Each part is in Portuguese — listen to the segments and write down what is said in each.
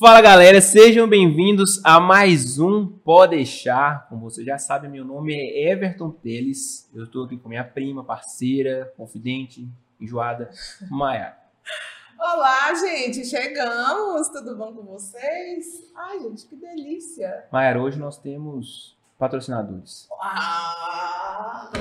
Fala galera, sejam bem-vindos a mais um Pode Deixar. Como você já sabe, meu nome é Everton Teles. Eu estou aqui com minha prima, parceira, confidente, enjoada, Maia. Olá, gente, chegamos. Tudo bom com vocês? Ai, gente, que delícia. Maia, hoje nós temos patrocinadores. Ah,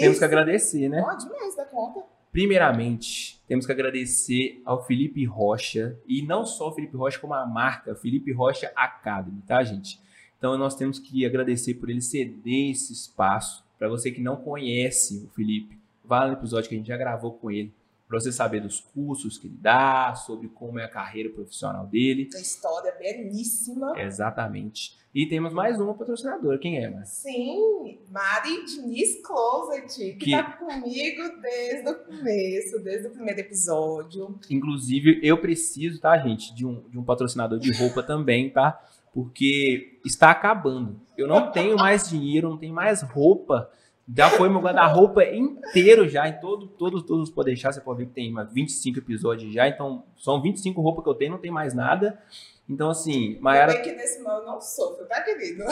Temos que agradecer, né? Ó, demais da conta. Primeiramente, temos que agradecer ao Felipe Rocha, e não só o Felipe Rocha, como a marca Felipe Rocha Academy, tá, gente? Então, nós temos que agradecer por ele ceder esse espaço. Para você que não conhece o Felipe, vá no episódio que a gente já gravou com ele, para você saber dos cursos que ele dá, sobre como é a carreira profissional dele. Essa história belíssima. Exatamente. E temos mais uma patrocinadora. Quem é, Mas? Sim, Mari Diniz Closet, que, Que- tá comigo desde o começo, desde o primeiro episódio. Inclusive, eu preciso, tá, gente, de um, de um patrocinador de roupa também, tá? Porque está acabando. Eu não tenho mais dinheiro, não tenho mais roupa. Já foi meu guarda-roupa inteiro já, em todo, todos, todos podem deixar. Você pode ver que tem umas 25 episódios já, então são 25 roupas que eu tenho, não tem mais nada. Então, assim, Mayara. bem que nesse mal eu não sofro, tá, querido?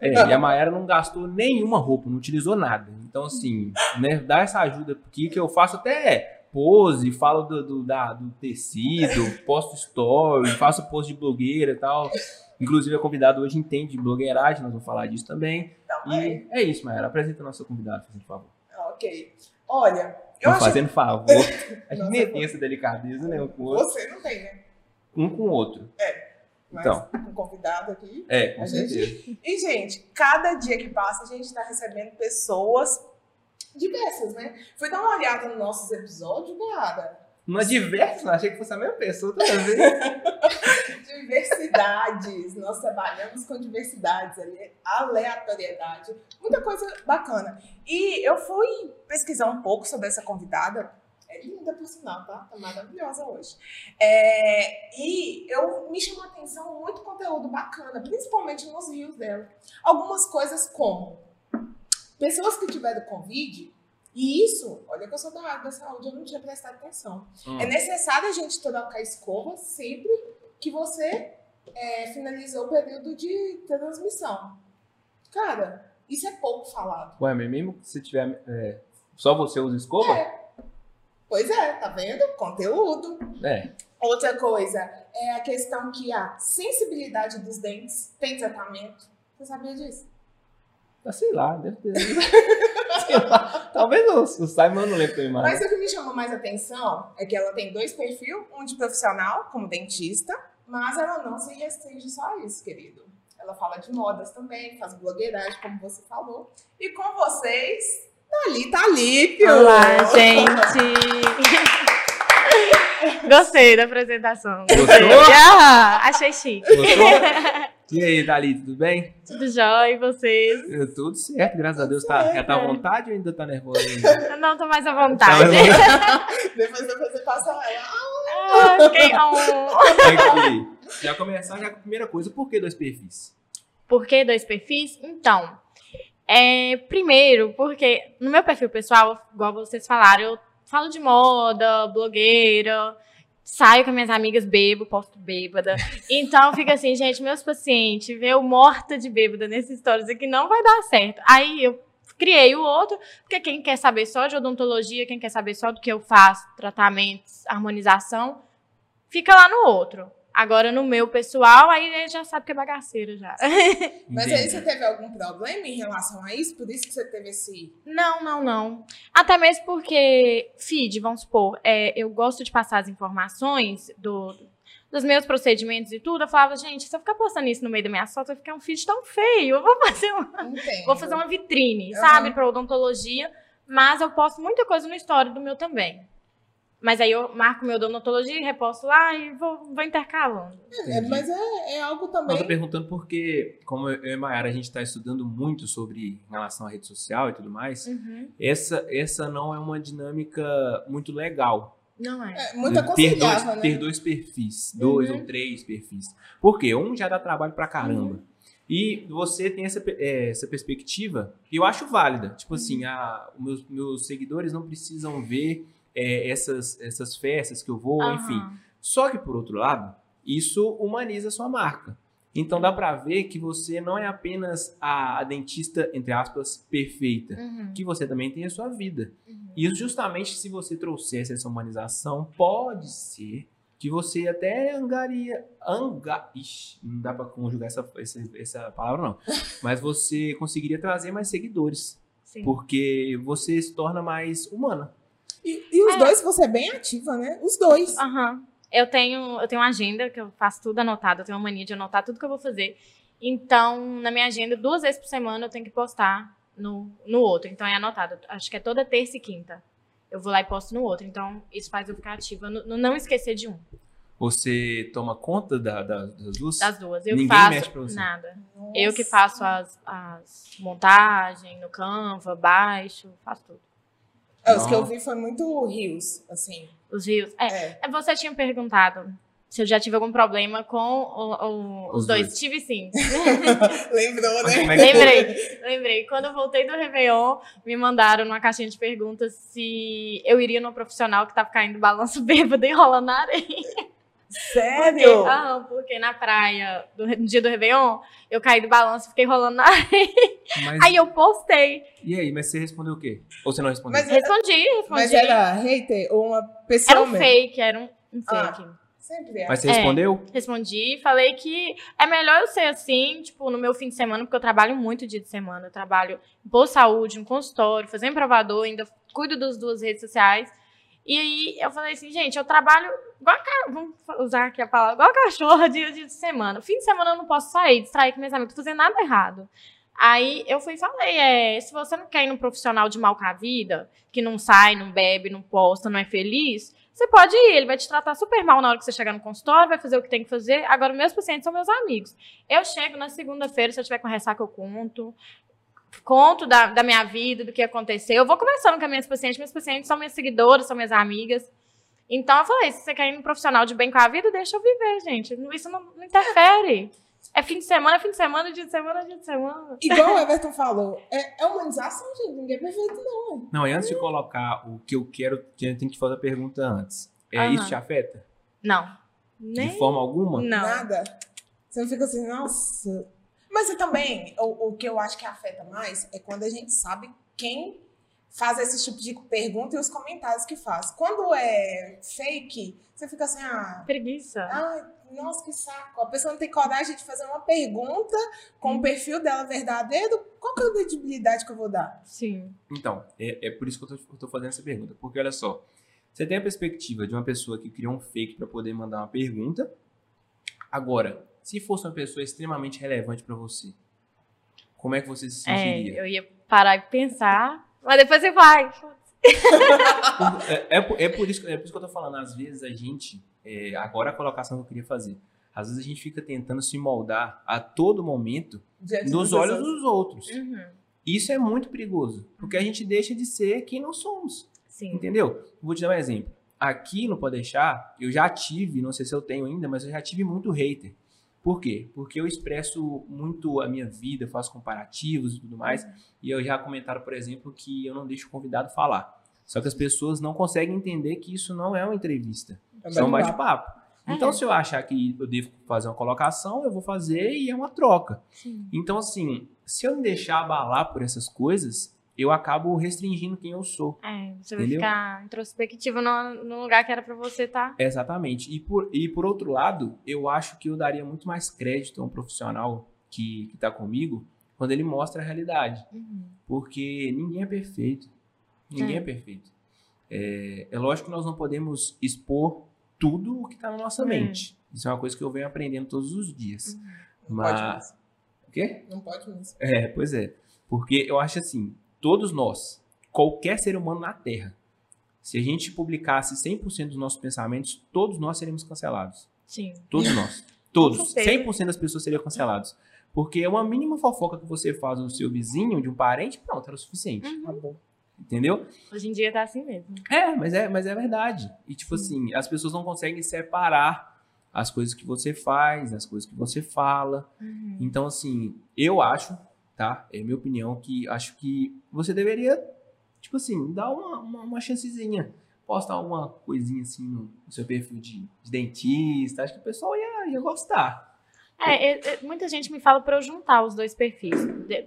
É, e a Mayara não gastou nenhuma roupa, não utilizou nada. Então, assim, né, dá essa ajuda aqui que eu faço até pose, falo do, do, da- do tecido, posto story, faço post de blogueira e tal. Inclusive, a convidada hoje entende de blogueiragem, nós vamos falar disso também. Então, é. E é isso, Mayara. Apresenta a nossa convidada, por favor. Ok. Olha, eu acho fazendo favor. A gente nem tem essa delicadeza, né? Um com o outro. Você não tem, né? Um com o outro. Mas Então. com convidado aqui. É, com A gente- certeza. E, gente, cada dia que passa, a gente está recebendo pessoas diversas, né? Fui dar uma olhada nos nossos episódios, Uma diversa, achei que fosse a mesma pessoa toda vez. Diversidades. Nós trabalhamos com diversidades, ale- aleatoriedade. Muita coisa bacana. E eu fui pesquisar um pouco sobre essa convidada. É linda, por sinal, tá? Tá maravilhosa hoje. É, e eu me chamou a atenção muito conteúdo bacana, principalmente nos rios dela. Algumas coisas como pessoas que tiveram Covid, e isso, olha que eu sou da área da saúde, eu não tinha prestado atenção. Hum. É necessário a gente trocar escova sempre que você é, finalizou o período de transmissão. Cara, isso é pouco falado. Ué, mas mesmo que você tiver. é, só você usa escova? Pois é, tá vendo? Conteúdo. É. Outra coisa é a questão que a sensibilidade dos dentes tem tratamento. Você sabia disso? Ah, sei lá, deve ter. Talvez o, o Simon não lembre mais. Mas o que me chamou mais atenção é que ela tem dois perfis, um de profissional, como dentista, mas ela não se restringe só a isso, querido. Ela fala de modas também, faz blogueiragem, como você falou. E com vocês, Thalita Alípio! Olá, gente! Gostei da apresentação. Gostou? Ah, achei chique. Gostou? E aí, Dali, tudo bem? Tudo jóia, e vocês? Eu, tudo certo, graças a Deus. Tá, já tá à vontade ou ainda tá nervosa ainda? Eu não tô mais à vontade. Depois da apresentação, ela. Ah, fiquei... Aqui, já começar já com a primeira coisa, por que dois perfis? Por que dois perfis? Então, é, primeiro, porque no meu perfil pessoal, igual vocês falaram, eu falo de moda, blogueira, saio com minhas amigas, bebo, posto bêbada. Então fica assim, gente, meus pacientes, eu morta de bêbada nessas histórias aqui não vai dar certo. Aí eu criei o outro, porque quem quer saber só de odontologia, quem quer saber só do que eu faço, tratamentos, harmonização, fica lá no outro. Agora no meu pessoal, aí ele já sabe que é bagaceira já. Mas aí você teve algum problema em relação a isso? Por isso que você teve esse. Não, não, não. Até mesmo porque, feed, vamos supor, é, eu gosto de passar as informações do, dos meus procedimentos e tudo. Eu falava, gente, se eu ficar postando isso no meio da minha foto, vai ficar um feed tão feio. Eu vou fazer, um- Entendo. vou fazer uma vitrine, Aham. sabe, para odontologia. Mas eu posto muita coisa no story do meu também. Mas aí eu marco meu odontologia, reposto lá e vou, vou intercalando. É, mas é, é algo também. eu tô perguntando porque, como eu e Mayara, a gente está estudando muito sobre em relação à rede social e tudo mais, Uhum. essa, essa não é uma dinâmica muito legal. Não é. É muito ter, dois, né? ter dois perfis, dois Uhum. ou três perfis. Por quê? Um já dá trabalho pra caramba. Uhum. E você tem essa, é, essa perspectiva que eu acho válida. Tipo Uhum. assim, a, os meus, meus seguidores não precisam ver é, essas, essas festas que eu vou, Aham. enfim. Só que, por outro lado, isso humaniza a sua marca. Então dá pra ver que você não é apenas a, a dentista, entre aspas, perfeita. Uhum. Que você também tem a sua vida. Uhum. E justamente se você trouxesse essa humanização, pode ser que você até angaria. Anga, ixi, não dá pra conjugar essa, essa, essa palavra, não. Mas você conseguiria trazer mais seguidores. Sim. Porque você se torna mais humana. E, e os É. dois, você é bem ativa, né? Os dois. Aham. Eu tenho, eu tenho uma agenda que eu faço tudo anotado, eu tenho uma mania de anotar tudo que eu vou fazer. Então, na minha agenda, duas vezes por semana eu tenho que postar no, no outro. Então é anotado. Acho que é toda terça e quinta. Eu vou lá e posto no outro. Então, isso faz eu ficar ativa. No, no não esquecer de um. Você toma conta da- da- das duas? Das duas. Eu Ninguém faço mexe pra você. nada. Eu que Nossa. faço as, as montagens no Canva, baixo, faço tudo. É, os que eu vi foi muito rios, assim. Os rios. É, É. É, Você tinha perguntado se eu já tive algum problema com o- o- os, Os dois. dois. Tive sim. Lembrou, né? como é lembrei, lembrei. Quando eu voltei do Réveillon, me mandaram numa caixinha de perguntas se eu iria numa profissional que tava caindo balanço bêbado e rolando na areia. Porque, Sério? ah, porque na praia, do, no dia do Réveillon, eu caí do balanço e fiquei rolando na areia. Mas, Aí eu postei. E aí, mas você respondeu o quê? Ou você não respondeu? Mas- Respondi, respondi. Mas era hater ou uma pessoa Era um mesmo? fake, era um, um Ah. fake. Sempre é. Mas você É. respondeu? Respondi, falei que é melhor eu ser assim, tipo, no meu fim de semana, porque eu trabalho muito dia de semana. Eu trabalho em de saúde, no consultório, fazendo provador, ainda cuido das duas redes sociais. E aí eu falei assim, gente, eu trabalho igual a vamos usar aqui a palavra, igual a cachorra dia, dia de semana. Fim de semana eu não posso sair, distrair com meus amigos, fazendo nada errado. Aí eu fui e falei, é, se você não quer ir num profissional de mal com a vida, que não sai, não bebe, não posta, não é feliz, você pode ir, ele vai te tratar super mal na hora que você chegar no consultório, vai fazer o que tem que fazer. Agora, meus pacientes são meus amigos. Eu chego na segunda-feira, se eu tiver com ressaca, eu conto. Conto da, da minha vida, do que aconteceu. Eu vou conversando com as minhas pacientes. Minhas pacientes são minhas seguidoras, são minhas amigas. Então, eu falei, se você quer ir num profissional de bem com a vida, deixa eu viver, gente. Isso não, não interfere. É fim de semana, é fim de semana, dia de semana, é dia de semana. Igual o Everton falou, é, é humanização, gente. Ninguém é perfeito, não. Não, e antes de colocar o que eu quero, eu tenho que fazer a pergunta antes. É Aham. isso te afeta? Não. De Nem. forma alguma? Não. Nada. Você não fica assim, nossa. Mas e também, o, o que eu acho que afeta mais é quando a gente sabe quem faz esse tipo de pergunta e os comentários que faz. Quando é fake, você fica assim, ah, Preguiça. Ai, nossa, que saco. A pessoa não tem coragem de fazer uma pergunta com o perfil dela verdadeiro. Qual que é a credibilidade que eu vou dar? Sim. Então, é, é por isso que eu tô, eu tô fazendo essa pergunta. Porque olha só, você tem a perspectiva de uma pessoa que criou um fake para poder mandar uma pergunta. Agora, se fosse uma pessoa extremamente relevante para você, como é que você se É, sentiria? eu ia parar e pensar, mas depois você vai. É, é por- é por isso, é por isso que eu tô falando. Às vezes a gente, é, agora a colocação que eu queria fazer, às vezes a gente fica tentando se moldar a todo momento Diante nos olhos pessoas? dos outros. Uhum. Isso é muito perigoso, porque a gente deixa de ser quem não somos. Sim. Entendeu? Vou te dar um exemplo. Aqui no Pode Deixar, eu já tive, não sei se eu tenho ainda, mas eu já tive muito hater. Por quê? Porque eu expresso muito a minha vida, faço comparativos e tudo mais. E eu já comentaram, por exemplo, que eu não deixo o convidado falar. Só que as pessoas não conseguem entender que isso não é uma entrevista. É Isso é um bate-papo. bate-papo. Então, É. se eu achar que eu devo fazer uma colocação, eu vou fazer e é uma troca. Sim. Então, assim, se eu me deixar abalar por essas coisas, eu acabo restringindo quem eu sou. É, você vai Entendeu? ficar introspectivo no, no lugar que era pra você tá. Exatamente. E por, e por outro lado, eu acho que eu daria muito mais crédito a um profissional que, que tá comigo quando ele mostra a realidade. Uhum. Porque ninguém é perfeito. Ninguém é, É. perfeito. É, é lógico que nós não podemos expor tudo o que tá na nossa É. mente. Isso é uma coisa que eu venho aprendendo todos os dias. Não pode Mas. mesmo. O quê? Não pode mesmo. É, pois é. Porque eu acho assim, todos nós, qualquer ser humano na Terra, se a gente publicasse 100% dos nossos pensamentos, todos nós seríamos cancelados. Sim. Todos nós. Todos. certeza. 100% das pessoas seriam cancelados. Porque uma mínima fofoca que você faz no seu vizinho, de um parente, pronto, era o suficiente. Uhum. Acabou. Entendeu? Hoje em dia tá assim mesmo. É, mas é, mas é verdade. E tipo assim, as pessoas não conseguem separar as coisas que você faz, as coisas que você fala. Uhum. Então, assim, eu acho, tá? É minha opinião, que acho que você deveria, tipo assim, dar uma, uma, uma chancezinha postar alguma coisinha assim no, no seu perfil de, de dentista, acho que o pessoal ia, ia gostar. É, é, é, muita gente me fala pra eu juntar os dois perfis. De-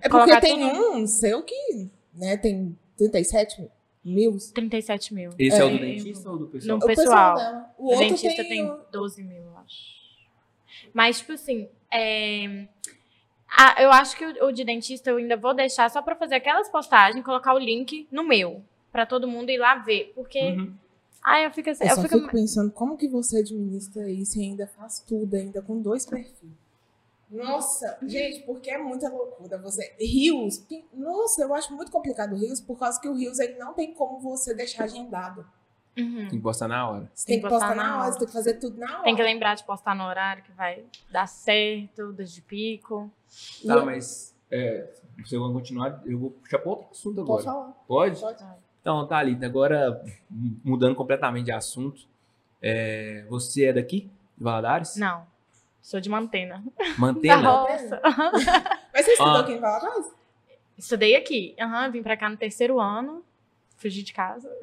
É porque tem tudo- um seu que, né, tem 37 mil. 37 mil. Esse é, o do É. dentista ou do pessoal? No- O pessoal. O O outro dentista tem, tem o- 12 mil, eu acho. Mas, tipo assim, é, a- eu acho que o, o de dentista eu ainda vou deixar só pra fazer aquelas postagens, colocar o link no meu, pra todo mundo ir lá ver. Porque, Uhum. ai, eu fico assim, Eu eu só fico, fico pensando como que você administra isso e ainda faz tudo, ainda com dois perfis. Nossa, gente, porque é muita loucura. Você. Rios, nossa, eu acho muito complicado o Rios, por causa que o Rios ele não tem como você deixar agendado. Uhum. Tem que postar na hora. Você tem, que postar, na hora, hora. você tem que fazer tudo na hora. Tem que lembrar de postar no horário que vai dar certo, desde pico. Tá, E- mas é, se você vai continuar, eu vou puxar para outro assunto Pode agora. falar. Pode? Pode. Então, Thalita, agora mudando completamente de assunto, é, você é daqui, de Valadares? Não, sou de Mantena. Da Mantena? roça. Mas você estudou Ah. aqui em Valadares? Estudei aqui. Aham, vim pra cá no terceiro ano. Fugi de casa.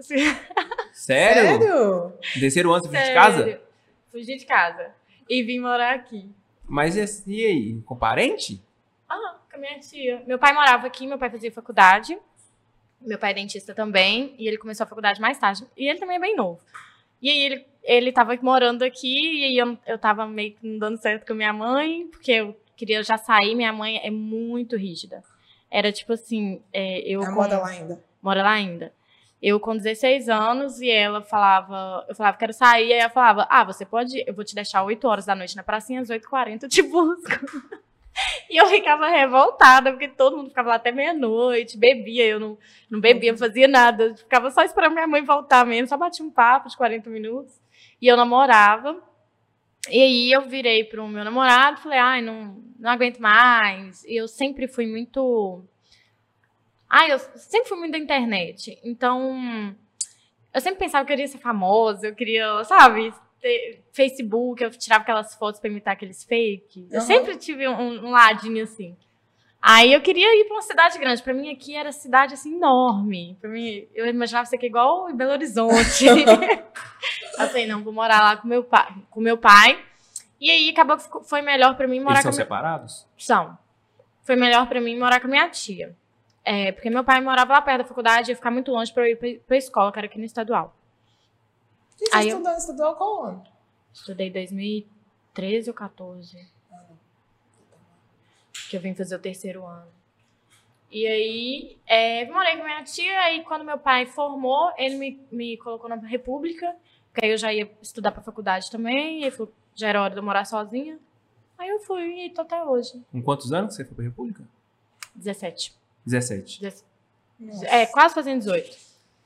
Sério? Sério? Terceiro ano você veio de casa? Fugi de casa. E vim morar aqui. Mas e aí, com parente? Ah, com a minha tia. Meu pai morava aqui, meu pai fazia faculdade. Meu pai é dentista também. E ele começou a faculdade mais tarde. E ele também é bem novo. E aí ele, ele tava morando aqui. E aí eu, eu tava meio que não dando certo com a minha mãe. Porque eu queria já sair. Minha mãe é muito rígida. Era tipo assim, é, eu A com- moda lá ainda. mora lá ainda. Eu com 16 anos e ela falava, eu falava, quero sair, aí ela falava, ah, você pode, eu vou te deixar 8 horas da noite na pracinha, às 8h40 eu te busco. e eu ficava revoltada, porque todo mundo ficava lá até meia-noite, bebia, eu não, não bebia, não fazia nada, eu ficava só esperando minha mãe voltar mesmo, só batia um papo de 40 minutos, e eu namorava. E aí eu virei pro meu namorado, falei, ai, não, não aguento mais. E eu sempre fui muito ah, eu sempre fui muito da internet. Então, eu sempre pensava que eu queria ser famosa, eu queria, sabe, ter Facebook, eu tirava aquelas fotos pra imitar aqueles fake. Eu sempre tive um, um ladinho assim. Aí eu queria ir pra uma cidade grande. Pra mim aqui era cidade assim enorme. Pra mim, eu imaginava ser aqui igual em Belo Horizonte. eu falei, não, vou morar lá com meu pai, com meu pai. E aí acabou que foi melhor pra mim morar Eles com são a minha separados? são. Foi melhor pra mim morar com a minha tia. É, porque meu pai morava lá perto da faculdade, ia ficar muito longe pra eu ir pra, pra escola, que era aqui no estadual. E você Aí eu- estudou, estudou qual ano? Estudei 2013 ou 14. Que eu vim fazer o terceiro ano. E aí, é, morei com minha tia, aí quando meu pai formou, ele me, me colocou na República, que aí eu já ia estudar pra faculdade também, e ele falou, já era hora de eu morar sozinha. Aí eu fui e tô até hoje. Com quantos anos você foi pra República? 17. 17. 17. Nossa. É, quase fazendo 18.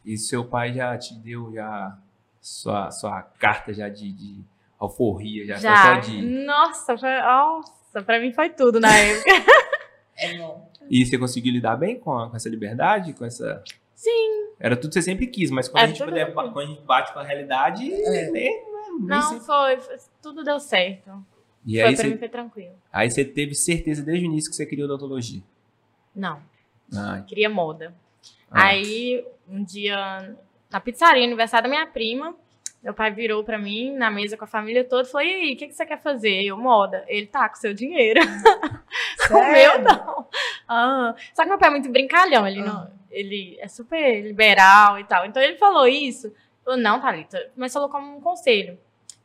E seu pai já te deu já sua, sua carta já de, de alforria, já, Já. foi só de... Nossa, foi, nossa, pra mim foi tudo na época. É bom. E você conseguiu lidar bem com, a- com essa liberdade, com essa... Sim. Era tudo que você sempre quis, mas quando, Era a, gente puder- quando a gente bate com a realidade, É. né, nem Não, sempre- foi, foi- Tudo deu certo. E foi aí pra você, mim foi tranquilo. aí você teve certeza desde o início que você queria odontologia. Não, Ah, queria moda. ah. Aí, um dia, na pizzaria, aniversário da minha prima, meu pai virou pra mim, na mesa com a família toda, e falou, e aí, o que, que você quer fazer? Eu, moda. Ele, tá, com seu dinheiro. O meu, não. Ah, só que meu pai é muito brincalhão, ele, Ah. não, ele é super liberal e tal. Então ele falou isso. Falou, não, Thalita, mas falou como um conselho.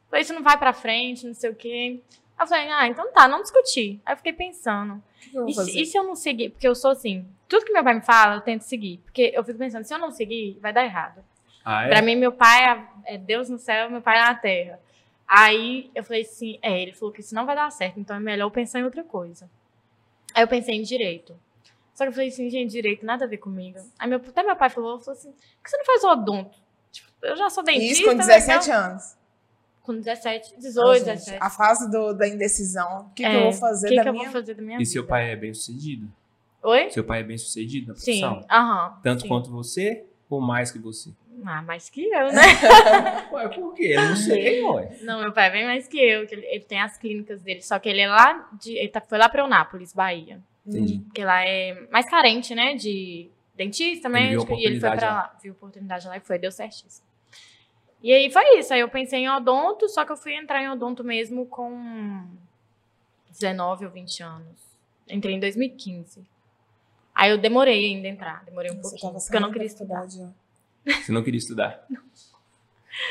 Falei, isso não vai pra frente, não sei o quê. Aí eu falei, ah, então tá, não discutir. Aí eu fiquei pensando, eu e se, e se eu não seguir? Porque eu sou assim, tudo que meu pai me fala, eu tento seguir. Porque eu fico pensando, se eu não seguir, vai dar errado. Ah, é? Pra mim, meu pai é- é Deus no céu, meu pai na terra. Aí eu falei assim, é, ele falou que isso não vai dar certo, então é melhor eu pensar em outra coisa. Aí eu pensei em direito. Só que eu falei assim, gente, direito nada a ver comigo. Aí meu, até meu pai falou, falou assim, por que você não faz odonto? Tipo, eu já sou dentista. Isso com né, 17 então- anos. Com 17, Ah, 18, gente, 17. A fase do- da indecisão. O que, que É, eu vou fazer O que, da que eu minha vou fazer da minha E vida? seu pai é bem sucedido? Oi? Seu pai é bem sucedido na Sim, profissão? aham. Tanto sim. quanto você ou mais que você? Ah, mais que eu, né? Ué, por quê? Eu não sei, ué. Não, meu pai é bem mais que eu, que ele, ele tem as clínicas dele, só que ele é lá de. Ele tá- foi lá pra Eunápolis, Bahia. Entendi. Porque lá é mais carente, né? De dentista, Ele médico, e ele foi pra lá. lá. Viu oportunidade lá e foi, deu certíssimo. E aí foi isso. Aí eu pensei em odonto, só que eu fui entrar em odonto mesmo com 19 ou 20 anos. Entrei em 2015. Aí eu demorei ainda a entrar, demorei um Você pouquinho, tava porque eu não queria da estudar. ó. Você não queria estudar.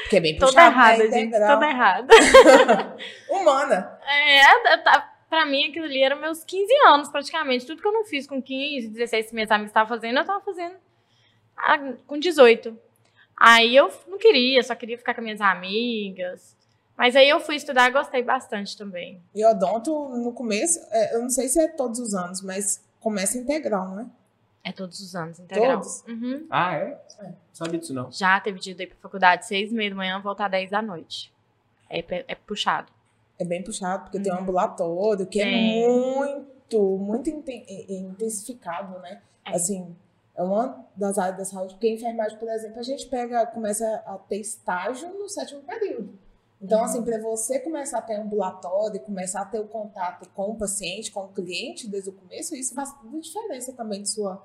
Porque é bem Toda puxado, errada, né? gente, toda errada. Humana. É, ta- pra mim aquilo ali era meus 15 anos praticamente. Tudo que eu não fiz com 15, 16 que minhas amigas estavam fazendo, eu tava fazendo ah, com 18. Aí eu não queria, só queria ficar com minhas amigas. Mas aí eu fui estudar e gostei bastante também. E odonto, no começo, é, eu não sei se é todos os anos, mas começa integral, não é? É todos os anos, integral. Todos? Uhum. Ah, é? É. Não sabia disso, não. Já teve dia de ir pra faculdade seis e meia da manhã, voltar 10 da noite. É, pe- é puxado. É bem puxado, porque tem um Uhum. ambulatório que é Tem. muito, muito inten- intensificado, né? É. Assim, é uma das áreas da saúde, porque a enfermagem, por exemplo, a gente pega, começa a ter estágio no sétimo período. Então, assim, para você começar a ter ambulatório, começar a ter o contato com o paciente, com o cliente desde o começo, isso faz toda diferença também de sua,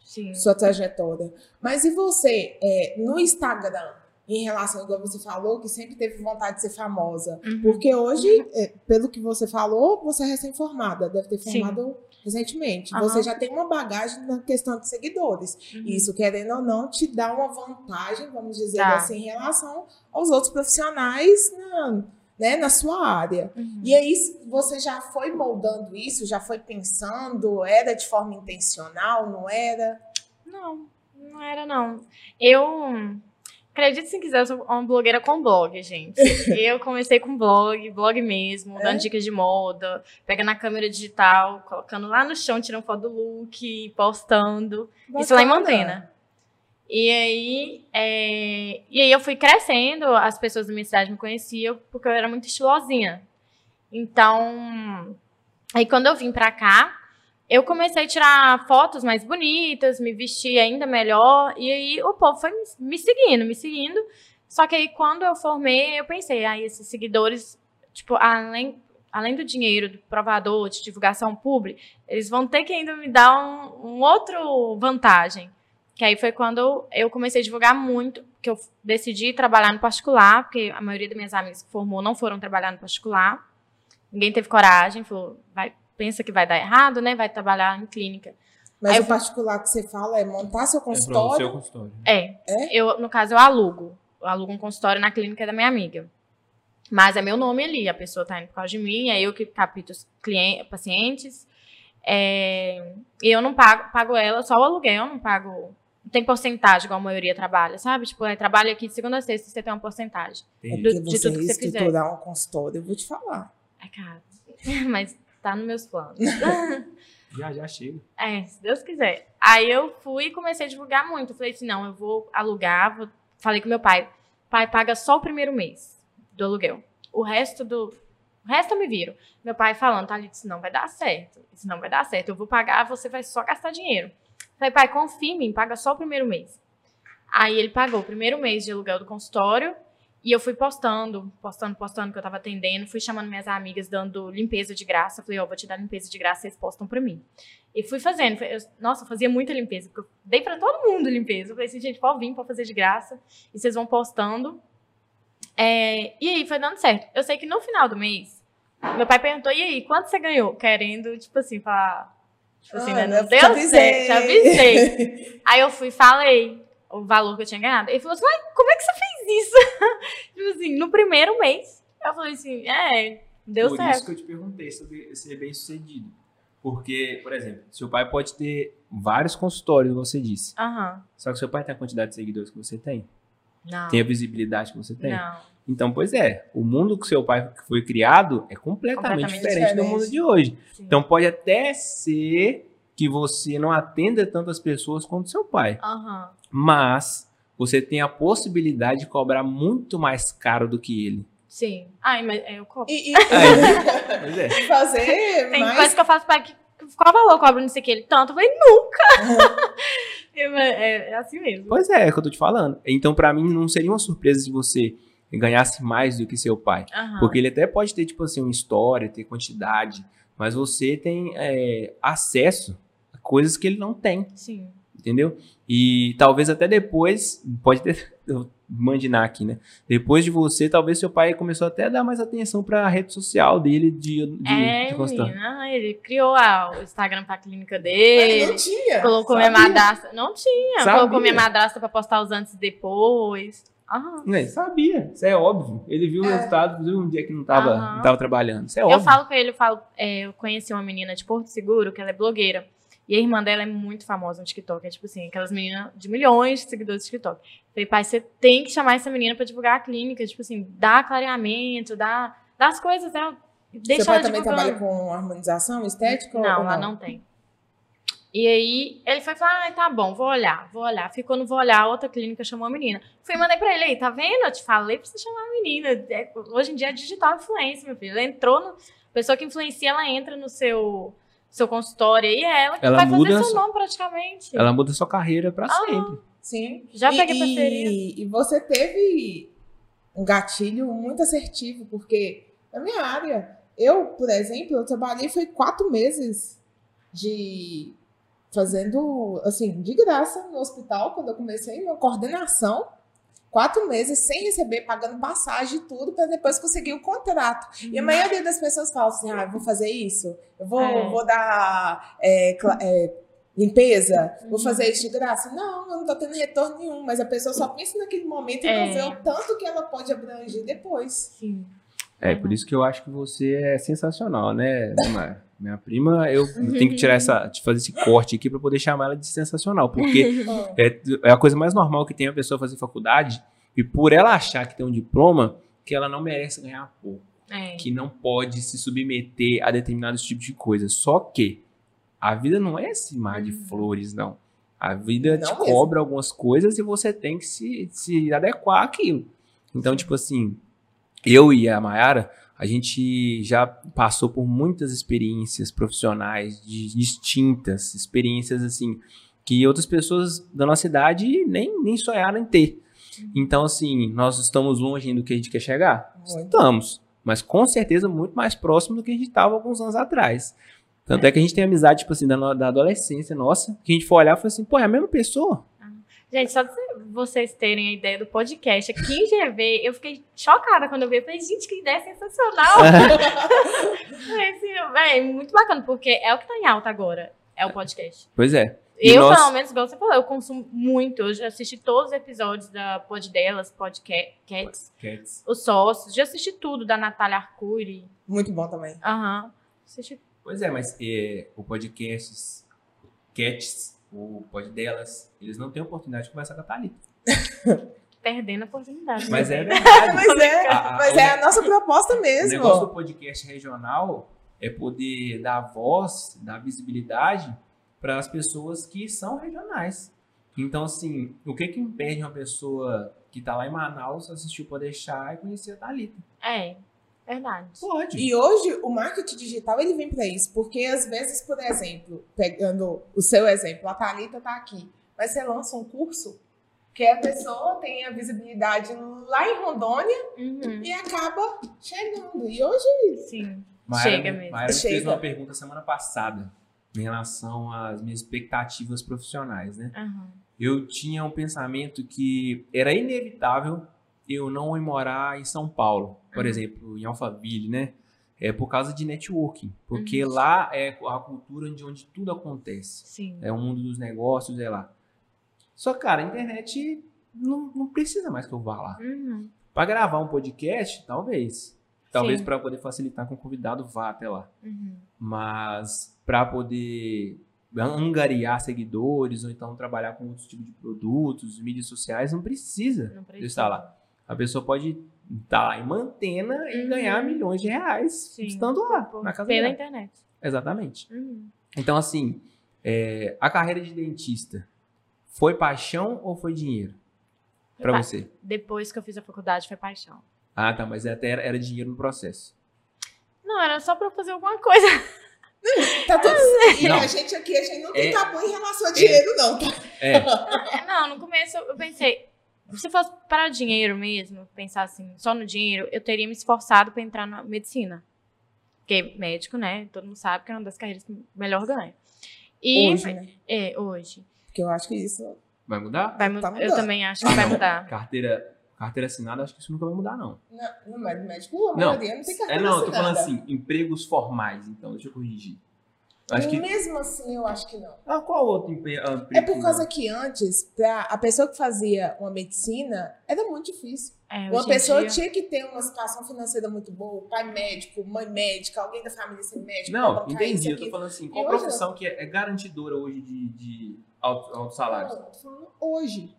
Sim. sua trajetória. Mas e você, é, no Instagram, em relação, igual você falou, que sempre teve vontade de ser famosa? Uhum. Porque hoje, é, pelo que você falou, você é recém-formada, deve ter Sim. formado recentemente. Aham. Você já tem uma bagagem na questão de seguidores. Uhum. Isso, querendo ou não, te dá uma vantagem, vamos dizer Tá. assim, em relação aos outros profissionais na, né, na sua área. Uhum. E aí, você já foi moldando isso? Já foi pensando? Era de forma intencional? Não era? Não, não era não. Eu acredito se quiser, eu sou uma blogueira com blog, gente. eu comecei com blog, blog mesmo, É? dando dicas de moda, pegando a câmera digital, colocando lá no chão, tirando foto do look, postando. Isso lá em Bacana. Montana. E aí, é, e aí eu fui crescendo, as pessoas da minha cidade me conheciam porque eu era muito estilosinha. Então, aí quando eu vim pra cá, eu comecei a tirar fotos mais bonitas, me vestir ainda melhor, e aí o povo foi me- seguindo, me seguindo. Só que aí quando eu formei, eu pensei, aí esses seguidores, tipo, além, além do dinheiro, do provador, de divulgação pública, eles vão ter que ainda me dar um, um outro vantagem. Que aí foi quando eu comecei a divulgar muito, que eu decidi trabalhar no particular, porque a maioria das minhas amigas que formou não foram trabalhar no particular. Ninguém teve coragem, falou, vai, pensa que vai dar errado, né? Vai trabalhar em clínica. Mas Aí o eu- particular que você fala é montar seu É para o seu consultório? consultório. É, eu, no caso, eu alugo. Eu alugo um consultório na clínica da minha amiga. Mas é meu nome ali, a pessoa tá indo por causa de mim, é eu que capto os clientes, pacientes. É, e eu não pago, pago ela, só o aluguel, eu não pago. Não tem porcentagem, igual a maioria trabalha, sabe? Tipo, é, trabalha aqui de segunda a sexta, você tem uma porcentagem. Do- Porque de você tudo que você fizer. estruturar um consultório, eu vou te falar. É caro. Mas tá nos meus planos. Já, já chega. É, se Deus quiser. Aí eu fui e comecei a divulgar muito. Eu falei assim, não, eu vou alugar. Vou... Falei com meu pai. Pai, paga só o primeiro mês do aluguel. O resto do... O resto eu me viro. Meu pai falando, tá, isso não vai dar certo. Isso não vai dar certo. Eu vou pagar, você vai só gastar dinheiro. Falei, pai, confia em mim, paga só o primeiro mês. Aí ele pagou o primeiro mês de aluguel do consultório. E eu fui postando, postando, postando que eu tava atendendo. Fui chamando minhas amigas, dando limpeza de graça. Falei, ó, vou te dar limpeza de graça, vocês postam pra mim. E fui fazendo. Eu- nossa, eu fazia muita limpeza, porque eu dei pra todo mundo limpeza. Eu falei assim, gente, pode vir, pode fazer de graça. E vocês vão postando. É, e aí foi dando certo. Eu sei que no final do mês, meu pai perguntou, e aí, quanto você ganhou? Querendo, tipo assim, falar. Tipo assim, né? Não eu deu certo, te avisei. Aí eu fui e falei o valor que eu tinha ganhado. Ele falou assim, uai, como é que você fez isso? tipo assim, no primeiro mês. Eu falei assim, é, deu Por certo. isso que eu te perguntei sobre ser bem sucedido. Porque, por exemplo, seu pai pode ter vários consultórios, você disse. Aham. Só que seu pai tem a quantidade de seguidores que você tem. Não. Tem a visibilidade que você tem. Não. Então, pois é, o mundo que seu pai foi criado é completamente, Completamente diferente, do diferente. mundo de hoje. Sim. Então, pode até ser que você não atenda tantas pessoas quanto seu pai. Aham. Mas você tem a possibilidade de cobrar muito mais caro do que ele. Sim. Ai, mas eu cobro. E, e Pois é. fazer Tem mais coisa que eu faço para que qual valor eu cobro nisso aqui? Ele tanto. Eu falei, nunca! Eu- é, é assim mesmo. Pois é, é o que eu tô te falando. Então, pra mim, não seria uma surpresa se você ganhasse mais do que seu pai. Aham. Porque ele até pode ter, tipo assim, uma história, ter quantidade, mas você tem é, acesso a coisas que ele não tem, Sim. Entendeu? E talvez até depois, pode ter, eu imaginar aqui, né? Depois de você, talvez seu pai começou até a dar mais atenção para a rede social dele de, de, é, de menina, ele criou a- o Instagram pra clínica dele. Não tinha. Colocou sabia? minha madrasta. Não tinha. Sabia. Colocou minha madrasta pra postar os antes e depois. Aham. Né, sabia, isso é óbvio. Ele viu o É. resultado, viu um dia que não tava, Aham. não tava trabalhando. Isso é Eu óbvio. falo com ele, eu falo, é, eu conheci uma menina de Porto Seguro, que ela é blogueira. E a irmã dela é muito famosa no TikTok. É tipo assim, aquelas meninas de milhões de seguidores no TikTok. Falei, pai, você tem que chamar essa menina pra divulgar a clínica. Tipo assim, dar clareamento, dar, dar as coisas, né? Deixa Seu pai ela também trabalha com harmonização estética? Não, ou lá não tem. E aí, ele foi falar, ah, tá bom, vou olhar, vou olhar. Ficou no vou olhar, outra clínica chamou a menina. Fui e mandei pra ele aí, tá vendo? Eu te falei pra você chamar a menina. É, hoje em dia é digital influência, meu filho. Ela entrou no... Pessoa que influencia, ela entra no seu, seu consultório e é ela que Ela vai muda fazer seu sua- nome praticamente. Ela muda sua carreira pra Ah, sempre. Sim. Já E- peguei e, parceria. E você teve um gatilho muito assertivo, porque na minha área, eu, por exemplo, eu trabalhei foi quatro meses de fazendo, assim, de graça no hospital, quando eu comecei uma coordenação. Quatro meses sem receber, pagando passagem e tudo, para depois conseguir o contrato. E a maioria das pessoas fala assim: ah, eu vou fazer isso, eu vou, É. vou dar é, é, limpeza, vou Uhum. fazer isso de graça. Não, eu não tô tendo retorno nenhum, mas a pessoa só pensa naquele momento e É. não vê o tanto que ela pode abranger depois. Sim. É, por isso que eu acho que você é sensacional, né, Mar? Minha prima, eu tenho que tirar essa, fazer esse corte aqui pra poder chamar ela de sensacional, porque é, é a coisa mais normal que tem a pessoa fazer faculdade e por ela achar que tem um diploma, que ela não merece ganhar pouco, É. que não pode se submeter a determinados tipos de coisas. Só que a vida não é esse mar de Uhum. flores, não. A vida Não te mesmo. cobra algumas coisas e você tem que se, se adequar àquilo. Então, tipo assim, eu e a Mayara, a gente já passou por muitas experiências profissionais de- distintas, experiências assim, que outras pessoas da nossa idade nem, nem sonharam em ter. Então, assim, nós estamos longe do que a gente quer chegar? Estamos. Mas com certeza muito mais próximo do que a gente estava alguns anos atrás. Tanto é. que a gente tem amizade, tipo assim, da, da adolescência nossa, que a gente for olhar e fala assim, pô, é a mesma pessoa. Gente, só vocês terem a ideia do podcast aqui em GV, eu fiquei chocada quando eu vi. Eu falei, gente, que ideia sensacional! Falei assim, é muito bacana, porque é o que tá em alta agora, é o podcast. Pois é. E Eu, nós- pelo menos, igual você falou, eu consumo muito. Eu já assisti todos os episódios da Pod Delas, Podcasts, Os Sócios. Já assisti tudo da Natália Arcuri. Muito bom também. Aham. Assisti Pois é, mas é, o podcast, Cats, o pod delas, eles não têm oportunidade de conversar com a Thalita. perdendo a oportunidade. Mas né? é verdade. Mas é, A- a- mas o é a nossa proposta O mesmo. negócio do podcast regional é poder dar voz, dar visibilidade para as pessoas que são regionais. Então, assim, o que que impede uma pessoa que tá lá em Manaus assistir o Podeixar e conhecer a Thalita? É, verdade. Pode. E hoje o marketing digital ele vem para isso, porque às vezes, por exemplo, pegando o seu exemplo, a Thalita tá aqui, mas você lança um curso que a pessoa tem a visibilidade lá em Rondônia Uhum. e acaba chegando. E hoje Sim. Mayara, Chega mesmo. Mayara me fez Chega. uma pergunta semana passada em relação às minhas expectativas profissionais, né? Aham. Eu tinha um pensamento que era inevitável eu não ir morar em São Paulo, por Uhum. exemplo, em Alphaville, né? É por causa de networking, porque Uhum. lá é a cultura de onde tudo acontece. Sim. É o mundo dos negócios, é lá. Só, cara, a internet não, não precisa mais que eu vá lá. Uhum. Para gravar um podcast, talvez. Talvez para poder facilitar com o convidado vá até lá. Uhum. Mas para poder angariar seguidores ou então trabalhar com outros tipos de produtos, mídias sociais, não precisa Não precisa. estar lá. A pessoa pode estar lá em Mantena e Uhum. ganhar milhões de reais Sim. estando lá, Por- na casa Pela dela. internet. Exatamente. Uhum. Então, assim, é, a carreira de dentista foi paixão ou foi dinheiro? Pra Pa- você? Depois que eu fiz a faculdade, foi paixão. Ah, tá, mas até era, era dinheiro no processo. Não, era só pra eu fazer alguma coisa. tá tudo certo. E Não. a gente aqui, a gente não tem É. tabu em relação a dinheiro, não. Tá? É, É, Não, no começo eu pensei, se fosse para dinheiro mesmo, pensar assim, só no dinheiro, eu teria me esforçado pra entrar na medicina. Porque médico, né? Todo mundo sabe que é uma das carreiras que melhor ganha. E, Hoje, né? É, hoje. Porque eu acho que isso. Vai mudar? Vai mu- Tá eu também acho que vai mudar. Carteira, carteira assinada, acho que isso nunca vai mudar, não. Não, não mas médico, a Não, maioria não tem É, carteira não, eu tô assinada. falando assim, empregos formais, então, deixa eu corrigir. Acho que. Mesmo assim, eu acho que não. Ah, qual outro ah, emprego? É por causa que antes, pra a pessoa que fazia uma medicina, era muito difícil. É, Uma pessoa dia- tinha que ter uma situação financeira muito boa, pai médico, mãe médica, alguém da família ser médico. Não, entendi. isso, Eu tô falando assim, qual hoje profissão que é, é garantidora hoje de, de alto, alto salário? Não, eu tô falando hoje.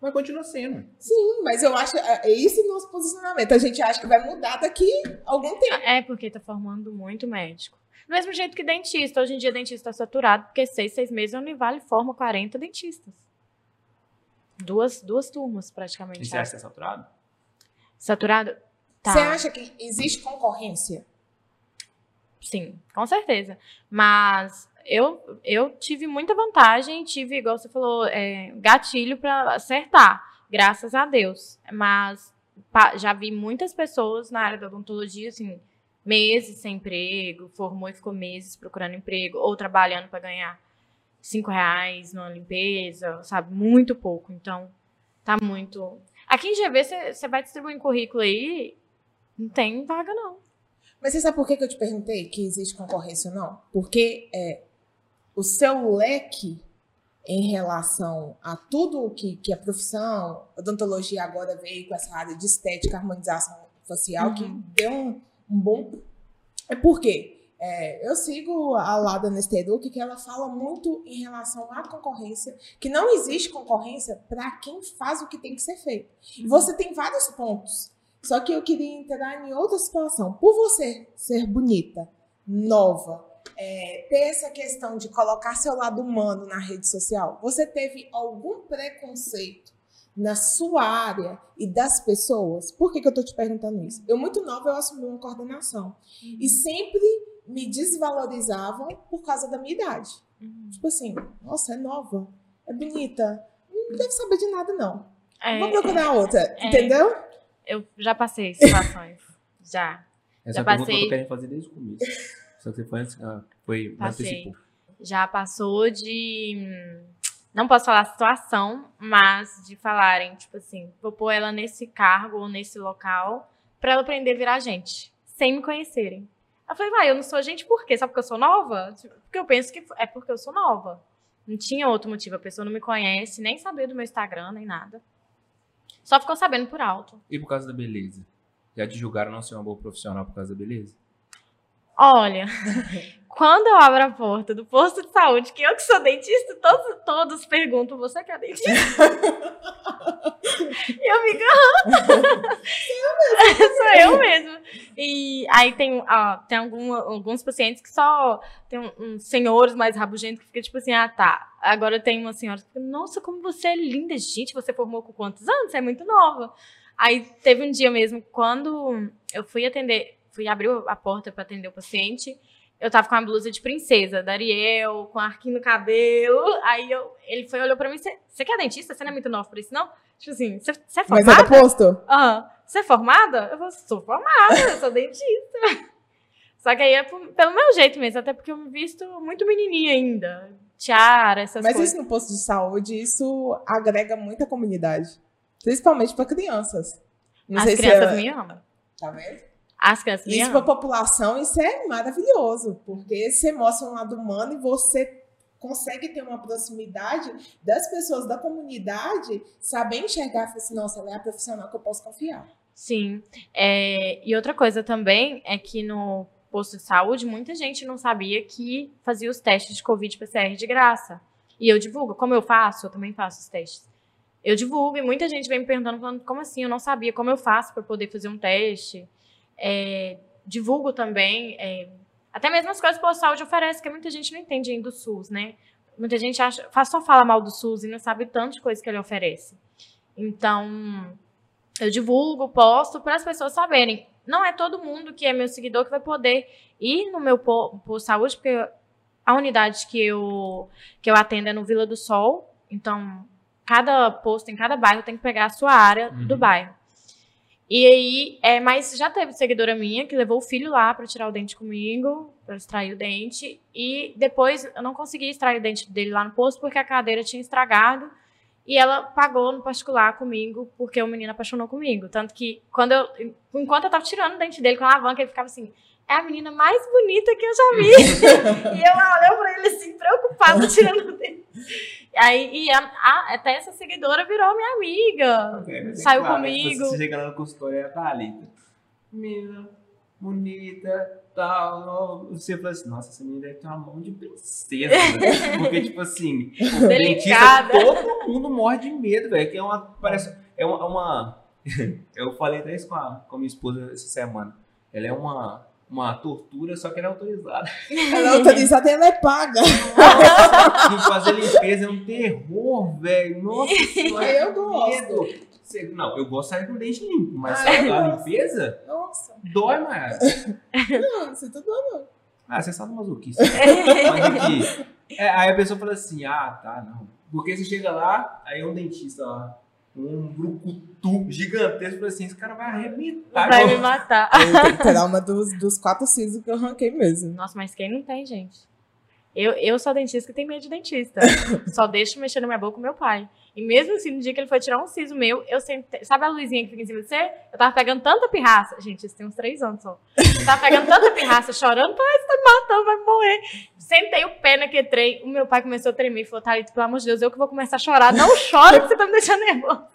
Mas continua sendo. Sim, mas eu acho é esse o nosso posicionamento. A gente acha que vai mudar daqui a algum tempo. É porque tá formando muito médico. Do mesmo jeito que dentista. Hoje em dia, dentista tá saturado, porque seis, seis meses a Univale forma 40 dentistas. Duas, duas turmas, praticamente. E você acha que é saturado? Saturado? Tá. Você acha que existe concorrência? Sim, com certeza. Mas eu, eu tive muita vantagem, tive, igual você falou, é, gatilho para acertar, graças a Deus. Mas já vi muitas pessoas na área da odontologia, assim, meses sem emprego, formou e ficou meses procurando emprego, ou trabalhando para ganhar cinco reais numa limpeza, sabe? Muito pouco. Então, tá muito. Aqui em GV, você vai distribuir um currículo aí, não tem vaga, não. Mas você sabe por que, que eu te perguntei que existe concorrência ou não? Porque é, o seu leque em relação a tudo que, que a profissão, odontologia agora veio com essa área de estética, harmonização facial, Uhum. que deu um, um bom. É por quê? É, eu sigo a Lada Nesteruc, que ela fala muito em relação à concorrência, que não existe concorrência para quem faz o que tem que ser feito. E você tem vários pontos. Só que eu queria entrar em outra situação. Por você ser bonita, nova, é, ter essa questão de colocar seu lado humano na rede social, você teve algum preconceito na sua área e das pessoas? Por que, que eu tô te perguntando isso? Eu, muito nova, eu assumi uma coordenação. E sempre me desvalorizavam por causa da minha idade. Tipo assim, nossa, é nova, é bonita, não deve saber de nada, não. É, Vou procurar outra, entendeu? eu já passei situações. já. Essa Já pergunta passei. eu tô querendo fazer desde o começo. Só que você foi antes. Ah, foi Passei. Já passou de. Não posso falar a situação, mas de falarem, tipo assim, vou pôr ela nesse cargo ou nesse local pra ela aprender a virar gente, sem me conhecerem. Eu falei, vai, eu não sou gente por quê? Só porque eu sou nova? Porque eu penso que é porque eu sou nova. Não tinha outro motivo. A pessoa não me conhece, nem sabia do meu Instagram, nem nada. Só ficou sabendo por alto. E por causa da beleza? Já te julgaram não ser uma boa profissional por causa da beleza? Olha, quando eu abro a porta do posto de saúde, que eu que sou dentista, todos, todos perguntam, você que é dentista? e eu fico, sou eu mesmo. E aí tem, ó, tem alguma- alguns pacientes que só tem um- uns senhores mais rabugentos que ficam tipo assim, ah tá. Agora tem uma senhora que fica, nossa, como você é linda, gente, você formou com quantos anos? Você é muito nova. Aí teve um dia mesmo, quando eu fui atender, fui abrir a porta para atender o paciente, eu tava com uma blusa de princesa, da Ariel, com arquinho no cabelo. Aí eu, ele foi olhou pra mim, você você que é dentista? Você não é muito nova pra isso, não? Tipo assim, você é Mas formada? é do posto? Aham. Você é formada? Eu falei, sou formada, eu sou dentista. Só que aí é pelo meu jeito mesmo, até porque eu me visto muito menininha ainda. Tiara, essas Mas coisas. isso no posto de saúde, isso agrega muita comunidade. Principalmente para crianças. Não As sei se crianças é- me amam. Tá vendo? As crianças Isso para a população, isso é maravilhoso. Porque você mostra um lado humano e você consegue ter uma proximidade das pessoas da comunidade, saber enxergar e falar assim, nossa, ela é a profissional que eu posso confiar. Sim. É, e outra coisa também é que no posto de saúde, muita gente não sabia que fazia os testes de Covid PCR de graça. E eu divulgo. Como eu faço, eu também faço os testes. Eu divulgo e muita gente vem me perguntando, falando, como assim? Eu não sabia como eu faço para poder fazer um teste. É, divulgo também. é, até mesmo as coisas que o saúde oferece, que muita gente não entende ainda do SUS, né? Muita gente acha, só fala mal do SUS e não sabe o tanto de coisa que ele oferece. Então, eu divulgo, posto para as pessoas saberem. Não é todo mundo que é meu seguidor que vai poder ir no meu po- posto de saúde, porque a unidade que eu, que eu atendo é no Vila do Sol. Então, cada posto em cada bairro tem que pegar a sua área Uhum. do bairro. E aí, é, mas já teve seguidora minha que levou o filho lá pra tirar o dente comigo, pra extrair o dente. E depois eu não consegui extrair o dente dele lá no posto porque a cadeira tinha estragado. E ela pagou no particular comigo porque o menino apaixonou comigo. Tanto que quando eu, enquanto eu tava tirando o dente dele com a alavanca, ele ficava assim: é a menina mais bonita que eu já vi. e eu olhei pra ele assim, preocupada, tirando o dente. Aí, e a, a, até essa seguidora virou minha amiga. É, Saiu claro, comigo. Você chega lá no consultório e é a Thalita. Menina, bonita, tal. Você fala assim, nossa, essa menina deve ter uma mão de princesa. né? Porque, tipo assim, o dentista, Delicada. todo mundo morre de medo, velho. Que é uma. Parece. É uma. uma- eu falei até isso com a, com a minha esposa essa semana. Ela é uma. Uma tortura, só que ela é autorizada. Ela é autorizada e ela é paga. E fazer limpeza é um terror, velho. Nossa senhora. Eu gosto. medo. Você- Não, eu gosto de sair com o dente limpo, mas Ah, limpeza Nossa. dói, Mayara. Não, isso tudo não. Ah, você sabe masoquista. Mas aqui, é, aí a pessoa fala assim, ah, tá, não. Porque você chega lá, aí é um dentista lá, um brucutu gigantesco, fala assim, esse cara vai arrebentar. Vai me matar. Eu tenho trauma dos, dos quatro sisos que eu arranquei mesmo. Nossa, mas quem não tem, gente? Eu, eu sou dentista que tem medo de dentista. Só deixo mexer na minha boca com meu pai. E mesmo assim, no dia que ele foi tirar um siso meu, eu sempre. Sabe a luzinha que fica em cima de você? Eu tava pegando tanta pirraça. Gente, isso tem uns três anos só. Eu tava pegando tanta pirraça, chorando, pai, você tá me matando, vai morrer. Sentei o pé naquele trem. O meu pai começou a tremer e falou: Thalita, pelo amor de Deus, eu que vou começar a chorar. Não chora que você tá me deixando nervosa.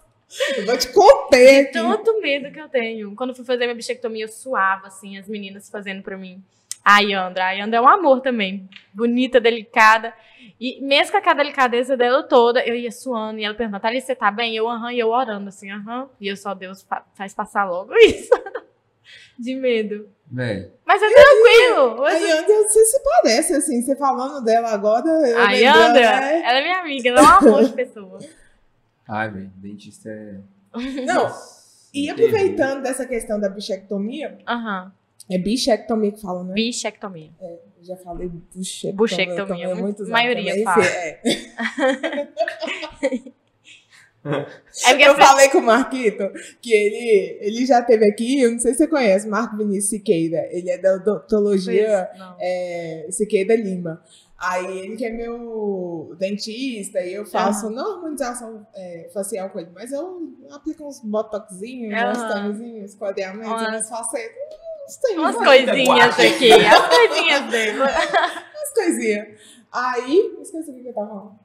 Eu vou te conter. Tanto medo que eu tenho. Quando eu fui fazer minha bichectomia, eu suava, assim, as meninas fazendo pra mim. A Yandra. A Yandra é um amor também. Bonita, delicada. E mesmo com aquela delicadeza dela toda, eu ia suando. E ela perguntava, Thalita, você tá bem? E eu, aham, e eu orando, assim, aham. E eu só, Deus, fa- faz passar logo isso. De medo. Mas é tranquilo. A Yandra, você se parece, assim, você falando dela agora. eu A Yandra, né? ela é minha amiga, ela é um amor de pessoa. ai, velho, dentista é... Não, e Terror. aproveitando dessa questão da bichectomia, Aham. É bichectomia que fala, né? Bichectomia. Eu já falei buchectomia. Buchectomia, há muito- anos maioria também, fala. é. É Eu falei com o Marquito que ele, ele já teve aqui, eu não sei se você conhece, Marco Vinícius Siqueira. Ele é da odontologia Não. é, Siqueira Lima. Aí ele que é meu dentista e eu faço não harmonização é, facial com ele, mas eu aplico uns botoxinhos, uns Aham. tamezinhos, esquadreamentos, Umas- facetas, uns tem Umas coisinhas aqui, as coisinhas dele. umas coisinhas. Aí, esqueci o que eu tava falando.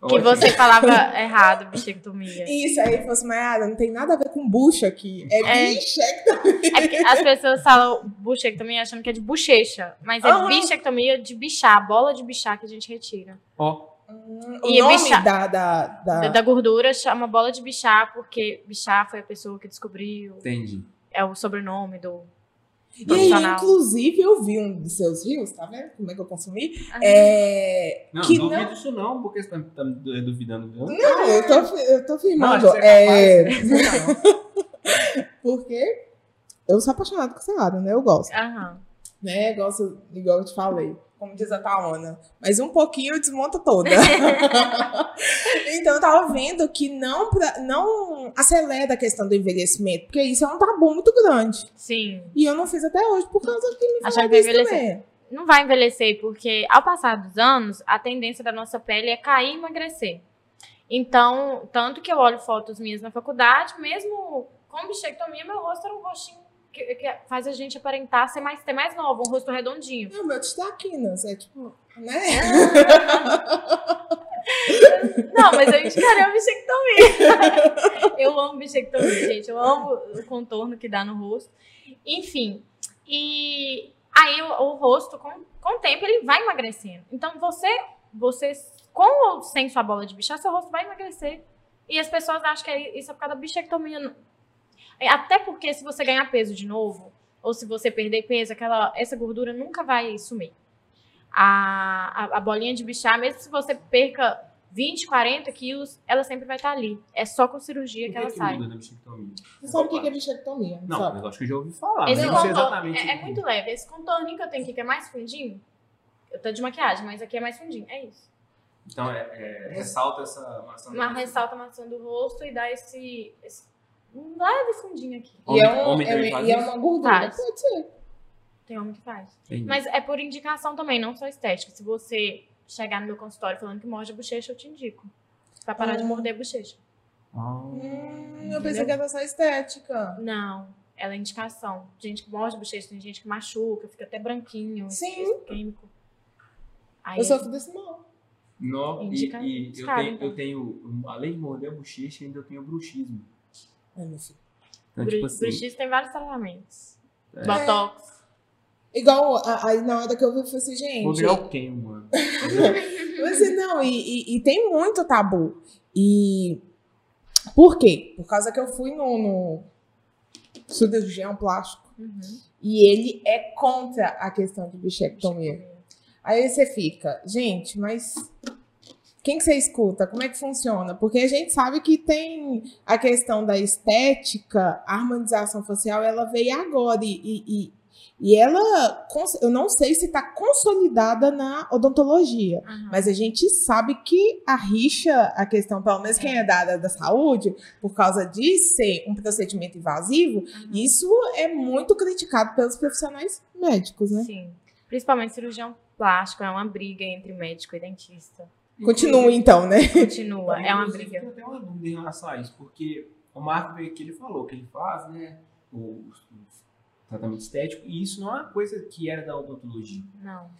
Que Ótimo. você falava errado, bichectomia. Isso, aí falou assim, Mayara, não tem nada a ver com bucho aqui. É, É. bichectomia. É porque as pessoas falam buchectomia achando que é de bochecha, mas é Aham. bichectomia de bichar, bola de bichar que a gente retira. Ó, O E nome bicha- da, da, da- Da, da gordura chama bola de bichar, porque bichar foi a pessoa que descobriu, entendi. é o sobrenome do E aí, inclusive, eu vi um dos seus rios, tá vendo como é que eu consumi? Ah, É, Não, que duvido não... isso não, porque você tá, tá me duvidando. Viu? Não, eu tô, eu tô Não, firmando. você é, é porque eu sou apaixonada com salada, né? Eu gosto. Aham. Né? Gosto, igual eu te falei. Como diz a Taona. Mas um pouquinho desmonta toda. então eu tava vendo que não, não acelera a questão do envelhecimento, porque isso é um tabu muito grande. Sim. E eu não fiz até hoje por causa que me falaram que vai isso envelhecer. também. Não vai envelhecer, porque ao passar dos anos, a tendência da nossa pele é cair e emagrecer. Então, tanto que eu olho fotos minhas na faculdade, mesmo com bichectomia, meu rosto era um rostinho que, que faz a gente aparentar ser mais, ser mais novo, um rosto redondinho. Não, meu destaquinas, é tipo, né? Não, mas eu indicaria a bichectomia. eu amo bichectomia, gente. Eu amo o contorno que dá no rosto. Enfim. E aí o, o rosto, com, com o tempo, ele vai emagrecendo. Então você, você, com ou sem sua bola de bichar, seu rosto vai emagrecer. E as pessoas acham que é- isso é por causa da bichectomia. É, Até porque se você ganhar peso de novo, ou se você perder peso, aquela, essa gordura nunca vai sumir. A, a, a bolinha de bichar, mesmo se você perca 20, 40 quilos, ela sempre vai estar ali. É só com cirurgia Por que ela que sai. muda na bichectomia? Você sabe o que que é bichectomia? Não, sabe? eu acho que eu já ouvi falar, mas Esse eu não sei contorno exatamente. é, é muito leve. Esse contorninho que eu tenho aqui, que é mais fundinho, eu tô de maquiagem, mas aqui é mais fundinho. É isso. Então, é, é, ressalta essa maçã. Uma ressalta a maçã do rosto e dá esse, esse leve fundinho aqui. E Homem- é, um, homem é, faz e é uma gordura. Faz. Pode ser. Tem homem que faz. Entendi. Mas é por indicação também, não só estética. Se você chegar no meu consultório falando que morde a bochecha, eu te indico. Pra parar de Ah. morder a bochecha. Ah, Hum, eu pensei que era só estética. Não, ela é indicação. Gente que morde a bochecha, tem gente que machuca, fica até branquinho. Sim. esse químico. Aí, Eu sofro desse mal. não, e, Indica- e eu, indicado, tenho, então. eu tenho, além de morder a bochecha, ainda eu tenho bruxismo. Filho. Então, tipo assim, bruxismo tem vários tratamentos. É. Botox. Igual, aí na hora que eu vi, eu falei assim, vou gente. virar o mano. Mas não, e, e- e tem muito tabu. E por quê? Por causa que eu fui no, no cirurgião plástico Uhum. e ele é contra a questão de bichectomia. Aí você fica, gente, mas quem que você escuta? Como é que funciona? Porque a gente sabe que tem a questão da estética, a harmonização facial, ela veio agora e, e, e- ela, eu não sei se está consolidada na odontologia. Aham. Mas a gente sabe que a rixa, a questão, pelo menos quem é da área da saúde, por causa de ser um procedimento invasivo, Aham. isso é muito criticado pelos profissionais médicos, né? Sim. Principalmente cirurgião plástico, é uma briga entre médico e dentista. Continua então, né? Continua, é uma briga. Eu tenho uma dúvida em relação a isso, porque o Marco veio aqui, ele falou que ele faz, né, o, o tratamento estético, e isso não é uma coisa que era da odontologia. Não.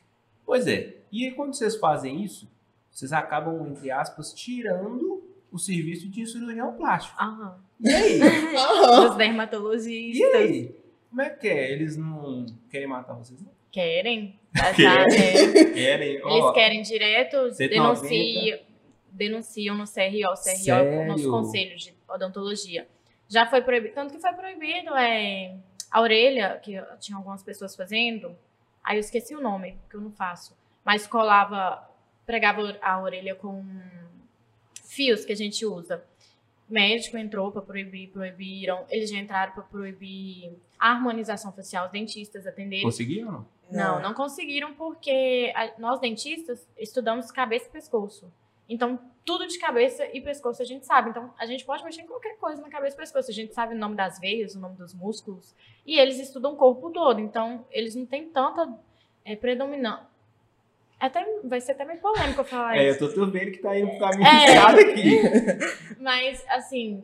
Pois é. E aí, quando vocês fazem isso, vocês acabam, entre aspas, tirando o serviço de cirurgião plástico. Aham. E aí? Aham. Os dermatologistas e aí? Como é que é? Eles não querem matar vocês, não? querem. Querem. Tá, é. Querem, Eles querem direto, 190. denunciam, denunciam no CRO, CRO Sério? nos conselhos de odontologia. Já foi proibido, tanto que foi proibido é, a orelha, que tinha algumas pessoas fazendo, aí eu esqueci o nome, que eu não faço, mas colava, pregava a orelha com fios que a gente usa. Médico entrou para proibir, proibiram, eles já entraram para proibir a harmonização facial, os dentistas atenderem. Conseguiram não? Não, não conseguiram porque a- nós dentistas estudamos cabeça e pescoço. Então, tudo de cabeça e pescoço a gente sabe. Então, a gente pode mexer em qualquer coisa na cabeça e pescoço. A gente sabe o nome das veias, o nome dos músculos. E eles estudam o corpo todo. Então, eles não têm tanta é, predominância. Até, vai ser até meio polêmico eu falar É, eu isso. tô, tô vendo que tá indo pro caminho É. aqui. Mas, assim,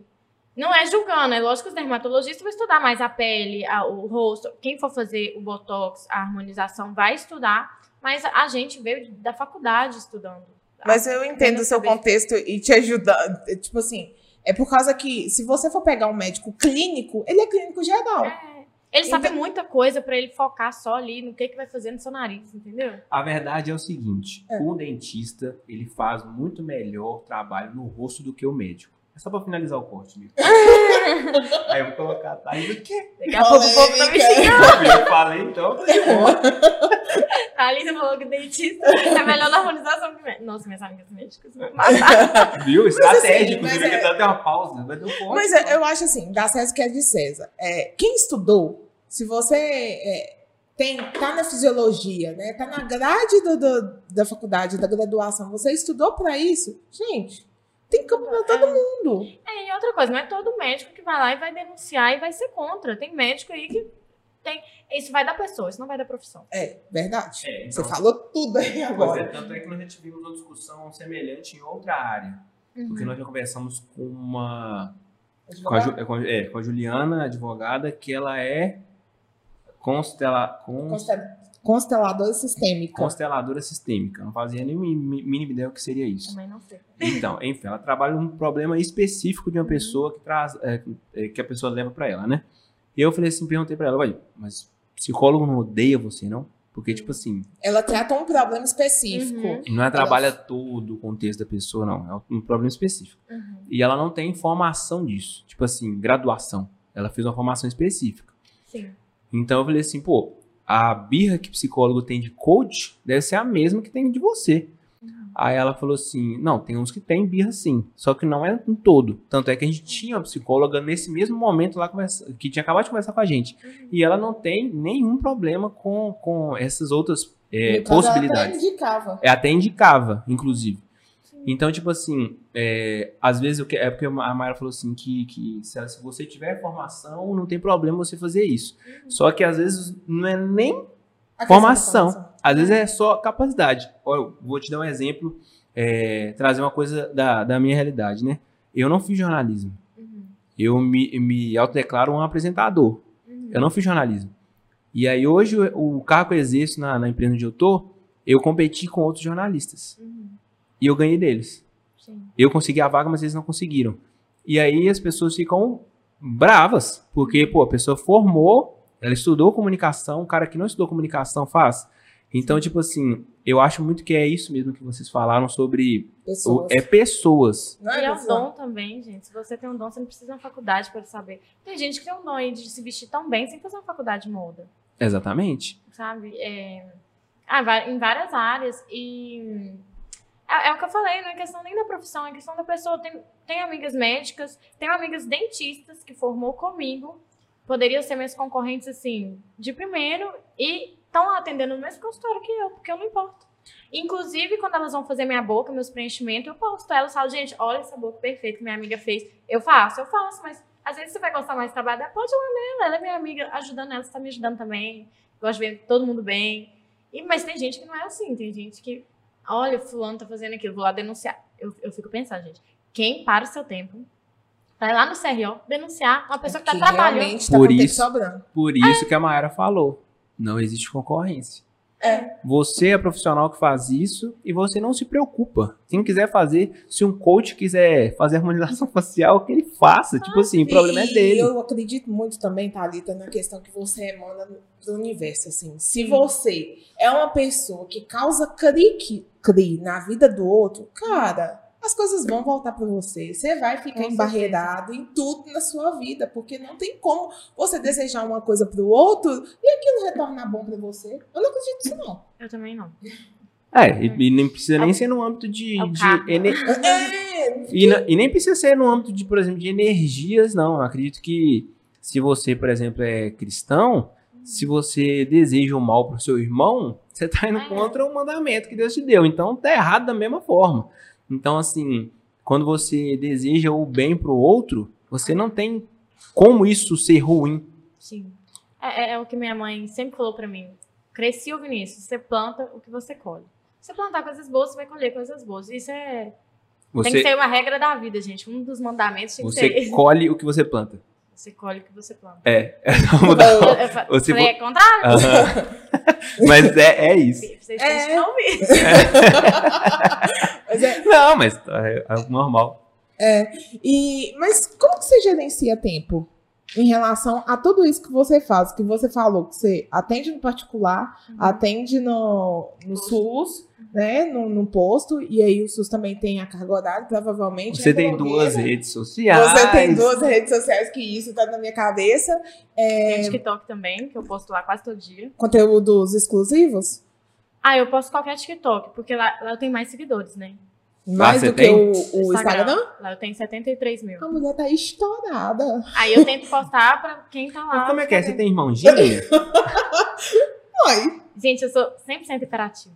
não é julgando. É lógico que os dermatologistas vão estudar mais a pele, a- o rosto. Quem for fazer o botox, a harmonização, vai estudar. Mas a gente veio da faculdade estudando. Mas eu entendo o seu saber. contexto e te ajudar. Tipo assim, é por causa que se você for pegar um médico clínico, ele é clínico geral. É. Ele sabe muita coisa pra ele focar só ali no que, que vai fazer no seu nariz, entendeu? A verdade é o seguinte: É. o dentista ele faz muito melhor trabalho no rosto do que o médico. É só pra finalizar o corte, amigo. Aí eu vou colocar a Thaís aqui. Daqui a pouco o povo tá me xingando. Eu falei, então, tá de boa. A Alisa falou que dentista é melhor na harmonização que médico. Nossa, minhas amigas médicas me mataram. Viu? Estratégico. mas viu que é- até uma pausa. Vai ter um corte. Mas é- eu acho assim, dá César que é de César. É, quem estudou, se você é, tem, tá na fisiologia, né? Tá na grade do, do- da faculdade, da graduação, você estudou pra isso, gente, tem campo pra todo mundo. É, e outra coisa, não é todo médico que vai lá e vai denunciar e vai ser contra. Tem médico aí que tem. Isso vai da pessoa, isso não vai da profissão. É, verdade. É, Você então, falou tudo aí Pois é, agora. tanto é que nós já tivemos uma discussão semelhante em outra área. Porque Uhum. nós já conversamos com uma. Com a, Ju- é, com a- é, com a Juliana, advogada, que ela é constela, cons- Constel- Consteladora sistêmica. consteladora sistêmica. Não fazia nem mínima ideia o que seria isso. Também não sei. Então, enfim, ela trabalha um problema específico de uma pessoa que traz, é, é, que a pessoa leva pra ela, né? E eu falei assim, perguntei pra ela, olha, mas psicólogo não odeia você, não? Porque, tipo assim, Ela trata um problema específico. Uhum. não é trabalha todo o contexto da pessoa, não. É um problema específico. Uhum. E ela não tem formação disso. Tipo assim, graduação. Ela fez uma formação específica. Sim. Então eu falei assim, pô, a birra que psicólogo tem de coach deve ser a mesma que tem de você. Aí ela falou assim, não, tem uns que tem birra sim, só que não é um todo. Tanto é que a gente tinha uma psicóloga nesse mesmo momento lá, que tinha acabado de conversar com a gente. E ela não tem nenhum problema com, com essas outras é, No caso, ela até possibilidades. indicava. É até indicava, inclusive. Então, tipo assim, é, às vezes eu que- é porque a Mayra falou assim que, que se, se você tiver formação, não tem problema você fazer isso. Só que às vezes não é nem Formação. formação. Às vezes é só capacidade. Eu vou te dar um exemplo, é, trazer uma coisa da, da minha realidade, né? Eu não fiz jornalismo. Uhum. Eu me, me autodeclaro um apresentador. Uhum. Eu não fiz jornalismo. E aí hoje o, o cargo que eu exerço na, na empresa onde eu tô, eu competi com outros jornalistas. Uhum. E eu ganhei deles. Sim. Eu consegui a vaga, mas eles não conseguiram. E aí as pessoas ficam bravas, porque, pô, a pessoa formou, ela estudou comunicação, o cara que não estudou comunicação faz. Então, tipo assim, eu acho muito que é isso mesmo que vocês falaram sobre o- Pessoas. é pessoas. Não E é um dom também, gente. Se você tem um dom, você não precisa de uma faculdade para saber. Tem gente que tem um dom aí de se vestir tão bem sem fazer uma faculdade de moda, Exatamente. sabe? É... Ah, em várias áreas. E é, é o que eu falei, não é questão nem da profissão, é questão da pessoa. Tem, tem amigas médicas, tem amigas dentistas que formou comigo, poderiam ser minhas concorrentes, assim, de primeiro, e estão atendendo no mesmo consultório que eu, porque eu não importo. Inclusive, quando elas vão fazer minha boca, meus preenchimentos, eu posto elas, falo, gente, olha essa boca perfeita que minha amiga fez. Eu faço, eu faço, mas às vezes você vai gostar mais do trabalho dela, pode lá nela, ela é minha amiga, ajudando ela, você tá me ajudando também. Gosto de ver todo mundo bem. E, mas tem gente que não é assim, tem gente que, olha, fulano tá fazendo aquilo, vou lá denunciar. Eu, eu fico pensando, gente, quem para o seu tempo, vai lá no CRO denunciar uma pessoa que tá Que trabalhando. tá Por isso- sobrando. Por isso que a Mayara falou. Não existe concorrência. É. Você é profissional que faz isso e você não se preocupa. Quem quiser fazer, se um coach quiser fazer harmonização facial, que ele faça. tipo assim, o problema é E dele. eu acredito muito também, Thalita, na questão que você emana do universo, assim. Se você é uma pessoa que causa na vida do outro, cara, as coisas vão voltar pra você. Você vai ficar Com embarreirado em tudo na sua vida, porque não tem como você desejar uma coisa pro outro e aquilo retornar bom pra você. Eu não acredito nisso, não. Eu também não. É, e, e nem precisa nem ser no âmbito de. É o de ener- É, e, na- e nem precisa ser no âmbito de, por exemplo, de energias, não. Eu acredito que se você, por exemplo, é cristão, se você deseja o mal pro seu irmão, você tá indo contra o mandamento que Deus te deu. Então tá errado da mesma forma. Então, assim, quando você deseja o bem pro outro, você não tem como isso ser ruim. Sim. É, é- é o que minha mãe sempre falou pra mim. Cresci ouvindo isso. Você planta o que você colhe. Se você plantar coisas boas, você vai colher coisas boas. Isso é. Tem que Você, ser uma regra da vida, gente. Um dos mandamentos tem que você ser esse. colhe o que você planta. Você colhe o que você planta. É. Vamos mudar. Eu, eu fa- Você falei, é contrário? Mas é, é isso. Vocês É. têm que ouvir. mas é, Não, mas é, é normal. E, mas como que você gerencia tempo em relação a tudo isso que você faz? Que você falou que você atende no particular, Uhum. atende no, no SUS, né? No, no posto, e aí o SUS também tem a carga horária, provavelmente. Você é tem blogueira. duas redes sociais. Você tem duas redes sociais, que isso tá na minha cabeça. Tem TikTok também, que eu posto lá quase todo dia. Conteúdos exclusivos? Ah, eu posto qualquer TikTok, porque lá, lá eu tenho mais seguidores, né? Mais você do que tem? o, o Instagram? Lá eu tenho 73 mil. A mulher tá estourada. Aí eu tento postar pra quem tá lá. Mas como é que é? Você tem irmão gêmeo? Oi. Gente, eu sou 100% imperativa.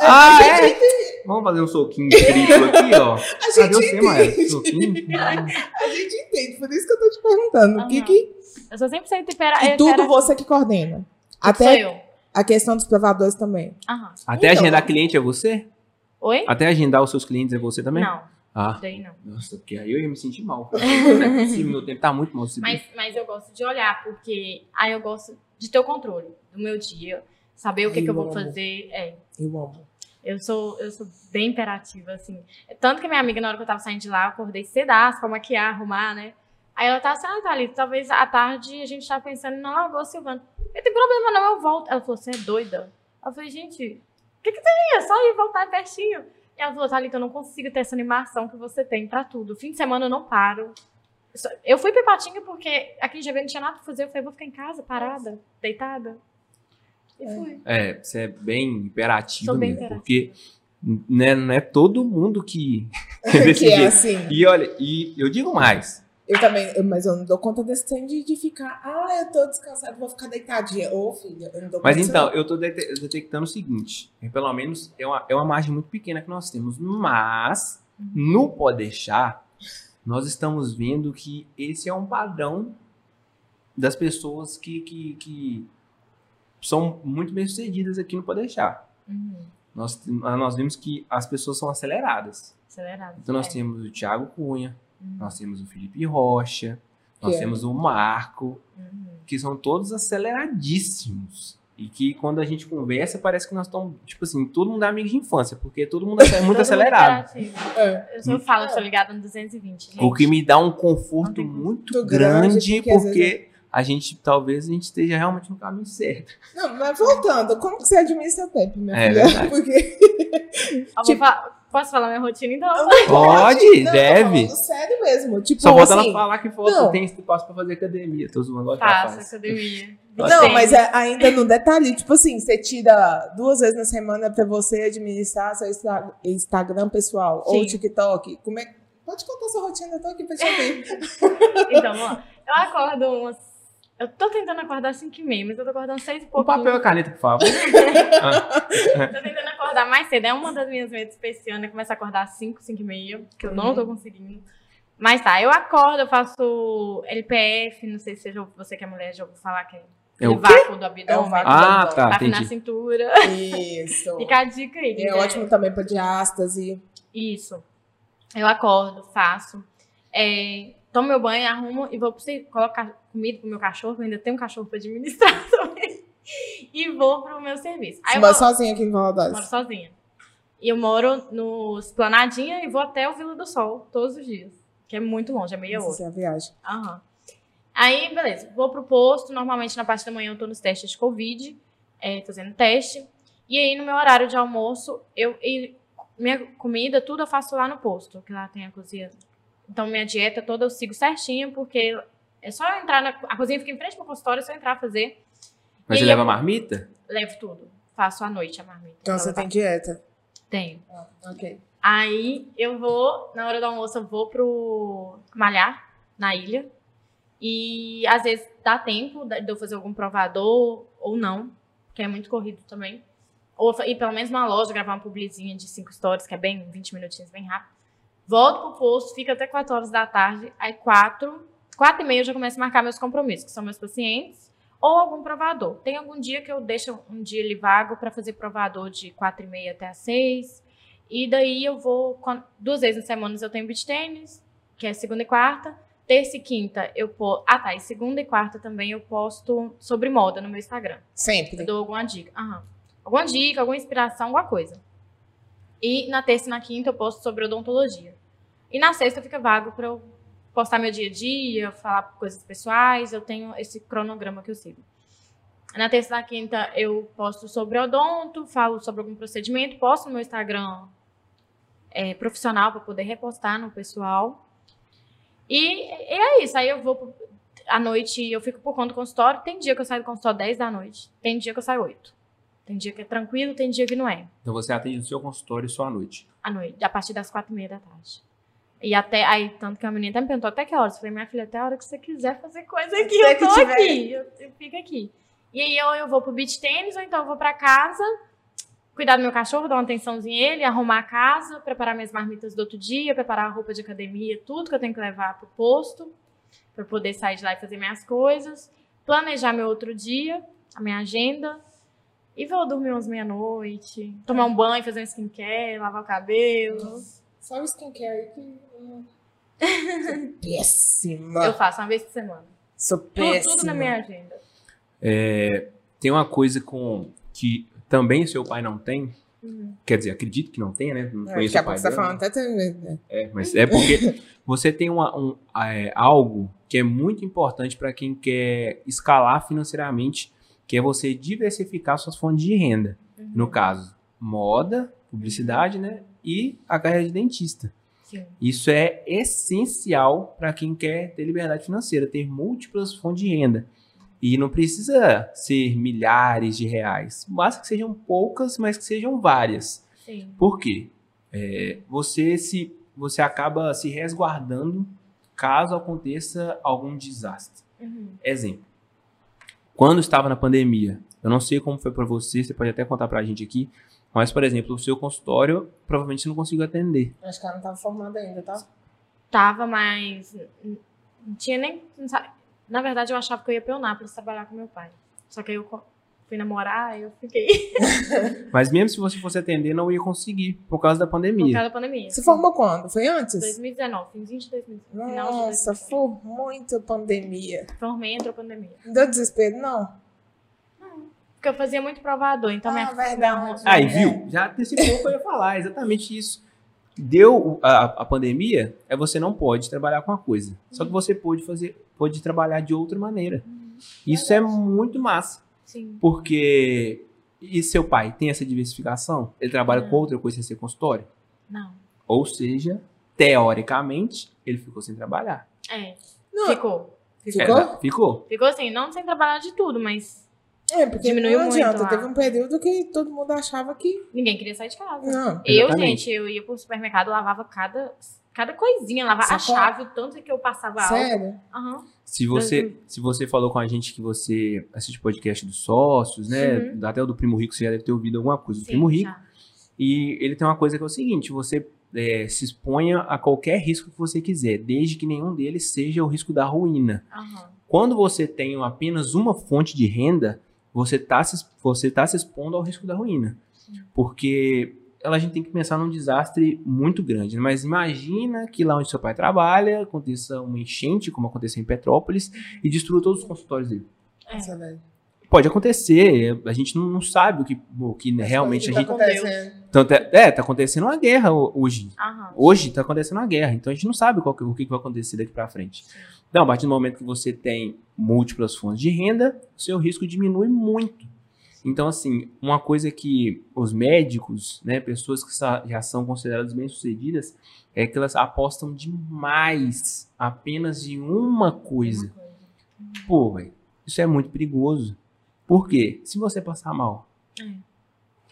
ah, é? Vamos fazer um soquinho triplo aqui, ó. A Cadê gente você, Maia? entende. Soquinho? A gente entende, por isso que eu tô te perguntando. O que que Eu sou 100% imperativa. E tudo você que coordena. Até Até sou eu. a questão dos provadores também. Aham. Até Então. agendar cliente é você? Oi? Até agendar os seus clientes é você também? Não, Ah, daí não. nossa, porque aí eu ia me sentir mal. Possível, meu tempo tá muito mal. Mas, mas eu gosto de olhar, porque aí eu gosto de ter o controle do meu dia, saber o que, Ai, que eu eu vou amo. fazer. É, Eu amo. eu sou, eu sou bem imperativa, assim. Tanto que minha amiga, na hora que eu tava saindo de lá, eu acordei cedaço pra maquiar, arrumar, né? Aí ela tava assim, ah, Thalita, talvez à tarde a gente tá pensando na Lagoa Silvana. Eu tem problema não, eu volto. Ela falou, você é doida? Eu falei, gente, que que tem? É só ir voltar pertinho. E ela falou, Thalita, eu não consigo ter essa animação que você tem pra tudo. Fim de semana eu não paro. Eu fui pra Ipatinga porque aqui em GV não tinha nada pra fazer. Eu falei, vou ficar em casa, parada, deitada. E fui. É, você é bem imperativo Sou bem mesmo. imperativa. Porque né, não é todo mundo que. que é assim. E olha, e eu digo mais. Eu também, eu- mas eu não dou conta desse trem de, de ficar, ah, eu tô descansado, vou ficar deitadinha. Ô, filha, eu não dou Mas conta disso, então, eu tô dete- detectando o seguinte: é, pelo menos é uma, é uma margem muito pequena que nós temos, mas no Pode Deixar, nós estamos vendo que esse é um padrão das pessoas que, que, que são muito bem sucedidas aqui no Pode Deixar. Uhum. Nós, nós vimos que as pessoas são aceleradas. Acelerado. Então nós É. temos o Thiago Cunha, Uhum. nós temos o Felipe Rocha, nós Que é? temos o Marco, Uhum. que são todos aceleradíssimos. E que quando a gente conversa, parece que nós estamos, tipo assim, todo mundo é amigo de infância, porque todo mundo é muito acelerado. mundo interativo. É. Eu só falo, eu sou ligada no 220, gente. O que me dá um conforto muito Muito grande, grande, porque a gente, talvez, a gente esteja realmente no caminho certo. Não, mas voltando, como que você administra tempo, minha É filha? verdade. Porque tipo- Posso falar minha rotina, então? Pode, Não, tô deve. falando sério mesmo. Tipo, Só falta assim, ela falar que falta, não. tem espaço pra fazer academia. Tô zoando, que ela Faço academia. Não, mas é ainda no detalhe, tipo assim, você tira duas vezes na semana pra você administrar seu Insta- Instagram pessoal ou Sim. TikTok. Como é... Pode contar sua rotina, eu tô aqui pra te ouvir. Então, vamos lá. Eu acordo umas... Eu tô tentando acordar às 5 e meia, mas eu tô acordando 6 e Um pouquinho. papel e a caneta, por favor. Tô tentando acordar mais cedo. É uma das minhas metas pra esse ano, é começar a acordar às 5, 5 e meia, que eu não tô conseguindo. Mas tá, eu acordo, eu faço LPF, não sei se você, que é mulher já ouviu falar que é, É o vácuo do É abdômen. o vácuo. Ah, tá, Vácuo na entendi. cintura. Isso. Fica a dica aí. É né? ótimo também pra diástase. Isso. Eu acordo, faço. É, tomo meu banho, arrumo e vou pro colocar comida pro meu cachorro. Eu ainda tenho um cachorro pra administrar também. E vou pro meu serviço. Aí Você mora sozinha aqui em moro Valadares. sozinha. E eu moro no Esplanadinha e vou até o Vila do Sol todos os dias. Que é muito longe, é meia hora. É a viagem. Aham. Aí, beleza. Vou pro posto. Normalmente, na parte da manhã, eu tô nos testes de Covid. É, tô fazendo teste. E aí, no meu horário de almoço, eu... minha comida, tudo eu faço lá no posto. Que lá tem a cozinha. Então, minha dieta toda eu sigo certinho, porque é só eu entrar na... A cozinha fica em frente pro consultório, é só entrar fazer. Mas E você leva eu- marmita? Levo tudo. Faço à noite a marmita. Então pra você levar. tem dieta. Tenho. Ah, ok. Aí eu vou, na hora do almoço, eu vou pro malhar na ilha. E às vezes dá tempo de eu fazer algum provador ou não, que é muito corrido também. Ou ir pelo menos numa loja, gravar uma publizinha de cinco stories, que é bem 20 minutinhos, bem rápido. Volto pro posto, fica até 4 horas da tarde. Aí 4, 4 e meia eu já começo a marcar meus compromissos, que são meus pacientes, ou algum provador. Tem algum dia que eu deixo um dia ali vago para fazer provador de 4 e meia até as 6. E daí eu vou, duas vezes na semana eu tenho beach tênis, que é segunda e quarta. Terça e quinta eu posto. Ah, tá. E segunda e quarta também eu posto sobre moda no meu Instagram. Sempre. Eu dou alguma dica. Aham. Alguma dica, alguma inspiração, alguma coisa. E na terça e na quinta eu posto sobre odontologia. E na sexta fica vago pra eu postar meu dia a dia, falar coisas pessoais. Eu tenho esse cronograma que eu sigo. Na terça e na quinta eu posto sobre odonto, falo sobre algum procedimento, posto no meu Instagram é, profissional para poder repostar no pessoal. E, e é isso. Aí eu vou à noite, eu fico por conta do consultório. Tem dia que eu saio do consultório 10 da noite. Tem dia que eu saio 8. Tem dia que é tranquilo, tem dia que não é. Então você atende no seu consultório só à noite. À noite, a partir das 4 e meia da tarde. E até, aí, tanto que a menina até me perguntou até que horas. Eu falei, minha filha, até a hora que você quiser fazer coisa aqui, eu tô tiver. aqui. Eu, eu fico aqui. E aí, ou eu vou pro beach tênis, ou então eu vou pra casa, cuidar do meu cachorro, dar uma atençãozinha a ele, arrumar a casa, preparar minhas marmitas do outro dia, preparar a roupa de academia, tudo que eu tenho que levar pro posto, pra eu poder sair de lá e fazer minhas coisas, planejar meu outro dia, a minha agenda, e vou dormir umas meia-noite, tomar um banho, fazer um skincare, lavar o cabelo. Só o skincare que. hum, sou Péssima. Eu faço uma vez por semana. Sou Tudo, péssima. tudo na minha agenda. Tem uma coisa com que também seu pai não tem. Uhum. Quer dizer, acredito que não tenha, né? Não É, conheço Daqui a o pai pouco você tá falando até. tem- É, mas é porque você tem uma- um, é, algo que é muito importante para quem quer escalar financeiramente, que é você diversificar suas fontes de renda. Uhum. No caso, moda, publicidade, né? E a carreira de dentista. Sim. Isso é essencial para quem quer ter liberdade financeira, ter múltiplas fontes de renda. E não precisa ser milhares de reais. Basta que sejam poucas, mas que sejam várias. Sim. Por quê? É, você se você acaba se resguardando caso aconteça algum desastre. Uhum. Exemplo. Quando estava na pandemia, eu não sei como foi para você, você pode até contar pra gente aqui, mas, por exemplo, o seu consultório provavelmente você não conseguiu atender. Acho que ela não tava formada ainda, tá? Tava, mas não tinha nem. não Na verdade, eu achava que eu ia Eunápolis trabalhar com meu pai. Só que aí eu fui namorar, aí eu fiquei Mas mesmo se você fosse atender, não ia conseguir, por causa da por pandemia. causa da pandemia. Você formou quando? Foi antes? 2019, finzinho de 2019. Final de Nossa, 2019. foi muita pandemia. Formei, entrou a pandemia. Não deu desespero, não? Porque eu fazia muito provador, então minha ah, verdade. Aí, É. viu? Já antecipou o que eu ia falar, exatamente isso. Deu a, a pandemia, é você não pode trabalhar com uma coisa. Só que você pode fazer, pode trabalhar de outra maneira. Isso é muito massa. Sim. Porque. E seu pai tem essa diversificação? Ele trabalha Não. com outra coisa sem ser consultório? Não. Ou seja, teoricamente, ele ficou sem trabalhar. É. Não, Ficou. Ficou? É, ficou. Ficou assim, não sem trabalhar de tudo, mas É, porque Diminuiu não muito adianta. lá. Teve um período que todo mundo achava que. ninguém queria sair de casa. Não. Eu, Exatamente. gente, eu ia pro supermercado, lavava cada, cada coisinha, lavava a Sacola? chave, o tanto que eu passava álcool. Sério? Aham. Se você, Uhum. se você falou com a gente que você assiste podcast dos sócios, né? Uhum. Até o do Primo Rico, você já deve ter ouvido alguma coisa do Sim, Primo Rico. já. E ele tem uma coisa que é o seguinte: você é, se exponha a qualquer risco que você quiser, desde que nenhum deles seja o risco da ruína. Aham. Quando você tem apenas uma fonte de renda, você está se, você tá se expondo ao risco da ruína. Porque ela, a gente tem que pensar num desastre muito grande. né? Mas imagina que lá onde seu pai trabalha aconteça uma enchente, como aconteceu em Petrópolis, e destrua todos os consultórios dele. É. Pode acontecer, a gente não, não sabe o que, o que realmente a Tá gente. acontecendo. Tanto é, é, tá acontecendo uma guerra ho- hoje. Aham. Hoje tá acontecendo uma guerra, então a gente não sabe que- o que vai acontecer daqui para frente. Então, a partir do momento que você tem múltiplas fontes de renda, o seu risco diminui muito. Então, assim, uma coisa que os médicos, né, pessoas que já são consideradas bem-sucedidas, é que elas apostam demais apenas em uma coisa. Pô, velho, isso é muito perigoso. Por quê? Se você passar mal, É.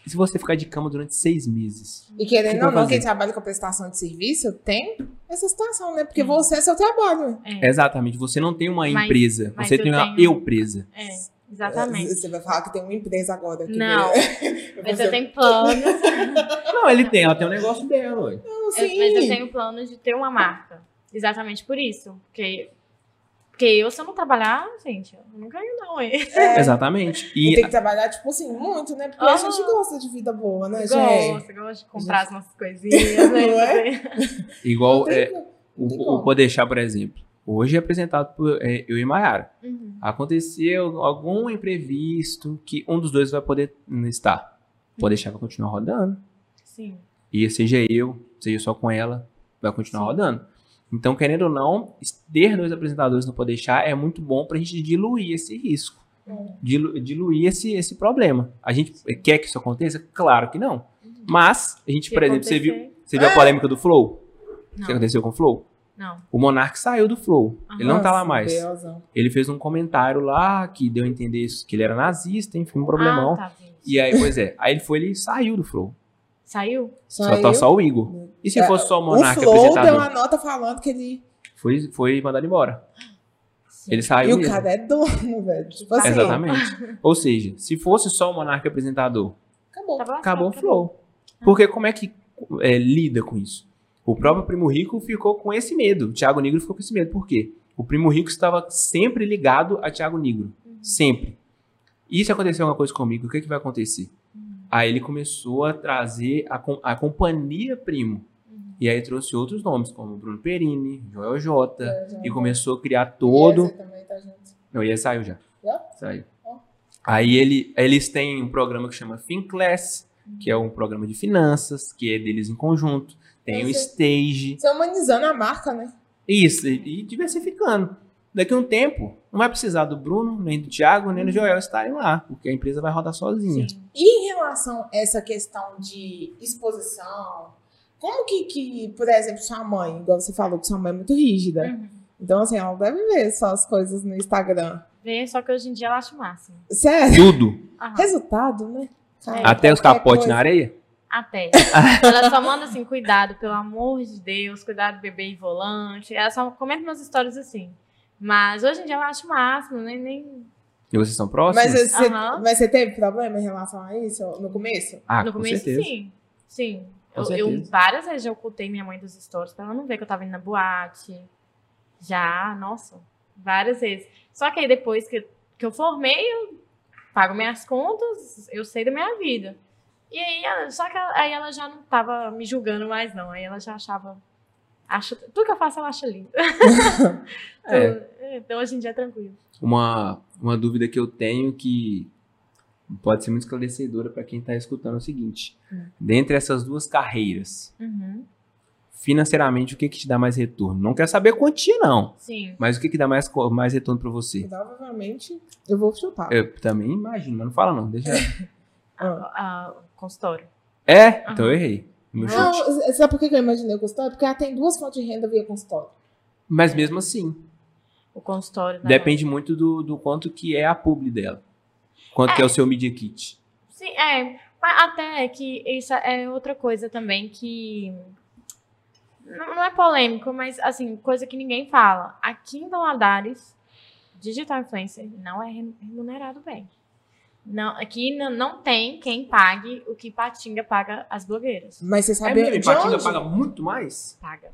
e se você ficar de cama durante seis meses, E querendo ou não, fazer? quem trabalha com prestação de serviço tem essa situação, né? Porque Hum. você é seu trabalho. É. Exatamente, você não tem uma Mas- empresa, mas você eu tem uma tenho- eu presa. É, exatamente. Você vai falar que tem uma empresa agora. Que Não. Mas eu tenho planos. Não, ele tem, ela tem um negócio dela. Não, eu- sim. mas eu tenho planos de ter uma marca. Exatamente por isso. Porque, porque eu, se eu não trabalhar, gente, eu não ganho, não. hein? É, Exatamente. e E tem que trabalhar, tipo assim, muito, né? Porque a gente gosta de vida boa, né, gente? Gosto, gosto de comprar as nossas coisinhas. né? Não é? igual é, como. o, como. Podeixar, por exemplo. Hoje é apresentado por é, eu e Mayara. Uhum. Aconteceu algum imprevisto que um dos dois vai poder não estar. Podeixar vai continuar rodando. Sim. E seja eu, seja só com ela, vai continuar Sim. rodando. Então, querendo ou não, ter dois apresentadores no Podeixar é muito bom pra gente diluir esse risco. Dilu- diluir esse, esse problema. A gente quer que isso aconteça? Claro que não. Mas, a gente, por exemplo, você viu, você viu a polêmica do Flow? O que Não, aconteceu com o Flow? não. O Monark saiu do Flow. Ele não tá lá mais. Deusão. Ele fez um comentário lá que deu a entender isso, que ele era nazista, enfim, um problemão. Ah, tá. E aí, pois é. Aí ele foi, ele saiu do Flow. Saiu? Só Saiu. tá só o Igor. E se É, fosse só o O Monark Flow deu apresentador? uma nota falando que ele. Foi, foi mandado embora. Ele e saiu o mesmo. cara é dono, velho. Tipo assim. Exatamente. Ou seja, se fosse só o Monark apresentador, Acabou. Tava acabou o Flow. Porque como é que é, lida com isso? O próprio Primo Rico ficou com esse medo. O Thiago Negro ficou com esse medo. Por quê? O Primo Rico estava sempre ligado a Thiago Negro. Uhum. Sempre. E se acontecer alguma coisa comigo, o que, que vai acontecer? Aí ele começou a trazer a, a companhia Primo. Uhum. E aí trouxe outros nomes, como Bruno Perini, Joel J. É, E começou a criar todo. Também tá junto. Não, e aí saiu já. Já? Saiu. Ó. Aí ele, eles têm um programa que chama FinClass, que é um programa de finanças, que é deles em conjunto. Tem o Esse- Stage. Você humanizando a marca, né? Isso, e, e diversificando. Daqui a um tempo, não vai precisar do Bruno, nem do Thiago, nem do Joel estarem lá, porque a empresa vai rodar sozinha. Sim. E em relação a essa questão de exposição, como que, que, por exemplo, sua mãe, igual você falou que sua mãe é muito rígida. Uhum. Então, assim, ela deve ver só as coisas no Instagram. Vê, só que hoje em dia eu acho o máximo. Sério? Tudo. Aham. Resultado, né? Cara, Até os capotes coisa. na areia. Até. ela só manda assim, cuidado, pelo amor de Deus, cuidado bebê e volante. Ela só comenta umas histórias assim. Mas hoje em dia eu acho o máximo, nem. nem... E vocês estão próximos? Mas você, Aham. mas você teve problema em relação a isso no começo? ah, no com começo, certeza. sim. Sim. Eu, eu várias vezes já ocultei minha mãe dos stories pra ela não ver que eu tava indo na boate. Já, nossa, várias vezes. Só que aí depois que, que eu formei, eu pago minhas contas, eu sei da minha vida. E aí, ela- só que ela- aí ela já não tava me julgando mais, não. Aí ela já achava. Acha, tudo que eu faço, ela acha lindo. É. Então, então, hoje em dia é tranquilo. Uma, uma dúvida que eu tenho que pode ser muito esclarecedora para quem está escutando é o seguinte: Hum. dentre essas duas carreiras, Uhum. financeiramente, o que, que te dá mais retorno? Não quero saber a quantia, não. Sim. Mas o que, que dá mais, mais retorno para você? Provavelmente eu vou chutar. Eu também imagino, mas não fala não. Deixa. Ah. A, consultório. É? Então Aham. eu errei. Meu chute. Não, sabe por que que eu imaginei o consultório? Porque ela tem duas fontes de renda via consultório. Mas mesmo assim, O consultório. né? depende muito do, do quanto que é a publi dela. Quanto que é o seu Media Kit. Sim, é. Mas até que isso é outra coisa também que. Não, é polêmico, mas assim, coisa que ninguém fala. Aqui em Valadares, digital influencer não é remunerado bem. Não, aqui não, não tem quem pague o que Patinga paga as blogueiras. Mas você É sabe mesmo, de Patinga onde? paga muito mais? Paga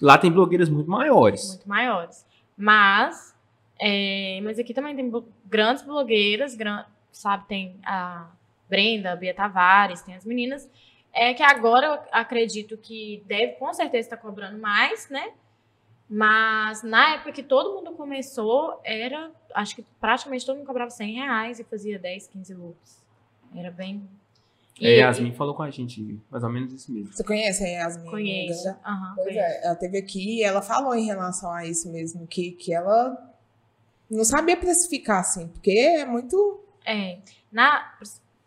Lá tem blogueiras muito maiores. muito maiores. Mas, é, mas aqui também tem grandes blogueiras, gran- sabe? Tem a Brenda, a Bia Tavares, tem as meninas. É que agora eu acredito que deve, com certeza, estar cobrando mais, né? Mas na época que todo mundo começou, era. Acho que praticamente todo mundo cobrava 100 reais e fazia 10, 15 looks. Era bem. É, E- Yasmin falou com a gente mais ou menos isso mesmo. Você conhece a Yasmin? Conheço. Ganga? Aham, Pois conheço. é, ela teve aqui e ela falou em relação a isso mesmo, que, que ela não sabia precificar, assim, porque é muito. É, na,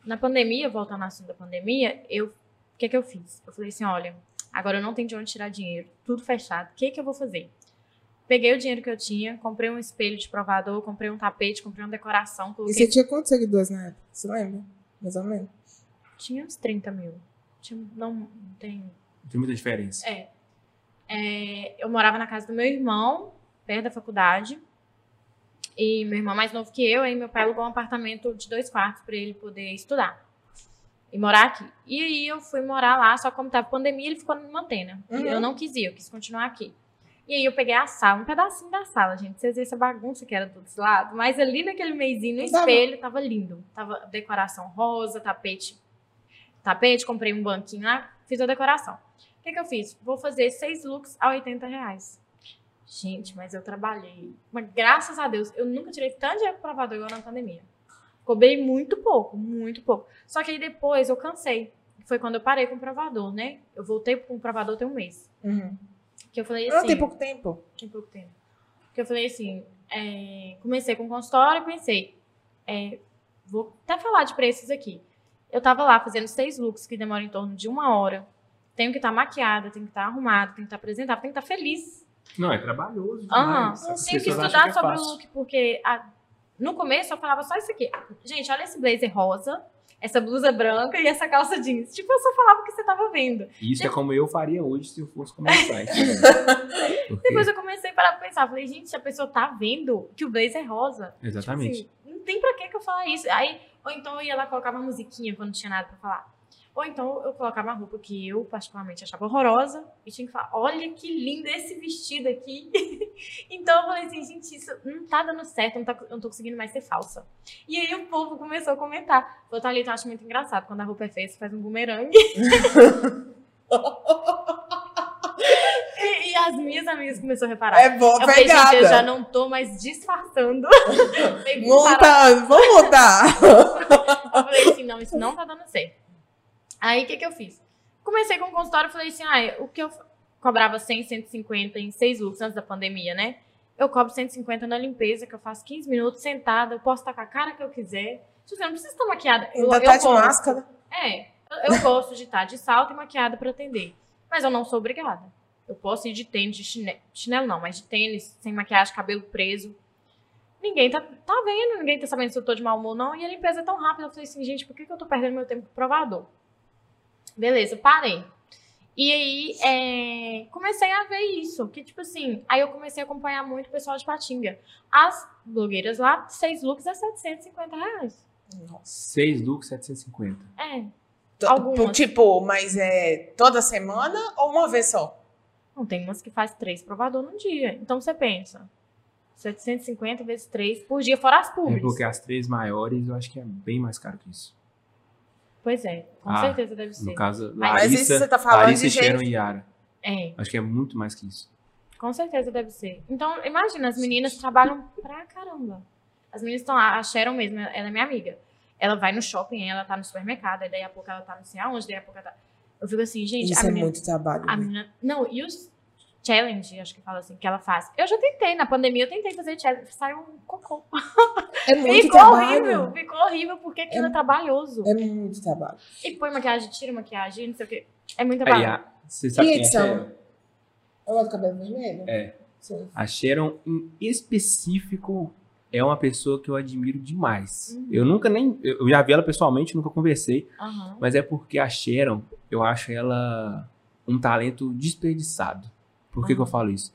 na pandemia, voltando ao assunto da pandemia, eu, o que que eu fiz? Eu falei assim, olha, agora eu não tenho de onde tirar dinheiro, tudo fechado, o que que eu vou fazer? Peguei o dinheiro que eu tinha, comprei um espelho de provador, comprei um tapete, comprei uma decoração, E coloquei... você tinha quantos seguidores na época? Você lembra? Mais ou menos. Tinha uns 30 mil. Tinha, não, não tem... Tem muita diferença. É. É, eu morava na casa do meu irmão, perto da faculdade. E meu irmão mais novo que eu, aí meu pai alugou um apartamento de dois quartos para ele poder estudar. E morar aqui. E aí eu fui morar lá, só que como tava pandemia, ele ficou mantendo. E Uhum. Eu não quis ir, eu quis continuar aqui. E aí eu peguei a sala, um pedacinho da sala, gente. Vocês veem essa bagunça que era do outro lado. Mas ali naquele meizinho, no espelho, tava lindo. Tava decoração rosa, tapete. Tapete, comprei um banquinho lá, fiz a decoração. O que, que eu fiz? Vou fazer seis looks a 80 reais. Gente, mas eu trabalhei. Mas graças a Deus, eu nunca tirei tanto dinheiro pro provador igual na pandemia. Cobrei muito pouco, muito pouco. Só que aí depois eu cansei. Foi quando eu parei com o provador, né? Eu voltei com o provador tem um mês. Uhum. Que eu falei Não, assim. tem pouco tempo. Tem pouco tempo. Que eu falei assim, é, comecei com consultório e pensei, é, vou até falar de preços aqui. Eu tava lá fazendo seis looks que demoram em torno de uma hora. Tenho que estar maquiada, tenho que estar arrumada, tenho que estar apresentável, tenho que estar feliz. Não, é trabalhoso Aham. demais. As Tenho que estudar é sobre fácil. o look, porque a- no começo eu falava só isso aqui. Gente, olha esse blazer rosa, essa blusa branca e essa calça jeans. Tipo, eu só falava o que você tava vendo. Isso é como eu faria hoje se eu fosse começar. Porque- Depois eu comecei a parar pra pensar. Falei, gente, a pessoa tá vendo que o blazer é rosa. Exatamente. Assim, não tem pra que que eu falar isso. Aí, ou então eu ia lá colocar uma musiquinha quando não tinha nada pra falar. Ou então eu colocava uma roupa que eu particularmente achava horrorosa e tinha que falar, olha que lindo esse vestido aqui. então eu falei assim, gente, isso não tá dando certo, eu não, tá, eu não tô conseguindo mais ser falsa. E aí o povo começou a comentar. Falou, Thalita, eu acho muito engraçado, quando a roupa é feia, você faz um bumerangue. e, e as minhas amigas começaram a reparar. É boa Eu falei, gente, eu já não tô mais disfarçando. Montando, vamos mudar. Eu falei assim, não, isso não tá dando certo. Aí, o que que eu fiz? Comecei com o consultório e falei assim, ah, o que eu cobrava 100, 150 em seis looks antes da pandemia, né? Eu cobro 150 na limpeza, que eu faço 15 minutos sentada, eu posso estar com a cara que eu quiser. Tipo assim, eu não preciso estar maquiada. Eu, Ainda eu tá de gosto. máscara. É, eu, eu gosto de estar de salto e maquiada pra atender. Mas eu não sou obrigada. Eu posso ir de tênis, de chinelo, chinelo não, mas de tênis, sem maquiagem, cabelo preso. Ninguém tá, tá vendo, ninguém tá sabendo se eu tô de mau humor ou não. E a limpeza é tão rápida. Eu falei assim, gente, por que, que eu tô perdendo meu tempo com o provador? Beleza, parei. E aí, é, comecei a ver isso, que tipo assim, aí eu comecei a acompanhar muito o pessoal de Patinga. As blogueiras lá, seis looks é 750 reais. Nossa. 6 looks, 750. É, T- Algumas. Tipo, mas é toda semana ou uma vez só? não tem umas que faz três provador num dia. Então você pensa, 750 vezes três por dia, fora as É públicas. porque as três maiores eu acho que é bem mais caro que isso. Pois é, com Ah, certeza deve ser. No caso, Mas Larissa, isso você tá falando Larissa de Sharon gente- e Yara. É, Acho que é muito mais que isso. com certeza deve ser. Então, imagina, as meninas trabalham pra caramba. As meninas estão lá, a Sharon mesmo, ela é minha amiga. Ela vai no shopping, ela tá no supermercado, aí daí a pouco ela tá não sei aonde, daí a pouco ela tá... Eu fico assim, gente, Isso a é muito trabalho. A né? Não, e os challenge, acho que fala assim, que ela faz. Eu já tentei, na pandemia eu tentei fazer challenge, saiu um cocô. É muito ficou trabalho. horrível, ficou horrível, porque aquilo é, trabalhoso. É muito trabalho. E põe maquiagem, tira maquiagem, não sei o quê. É muito trabalho. você sabe E quem é a edição? É o do cabelo vermelho? É. Sim. A Sharon, em específico, é uma pessoa que eu admiro demais. Uhum. Eu nunca nem. Eu já vi ela pessoalmente, nunca conversei. Aham. Mas é porque a Sharon, eu acho ela um talento desperdiçado. Por que, Aham. que eu falo isso?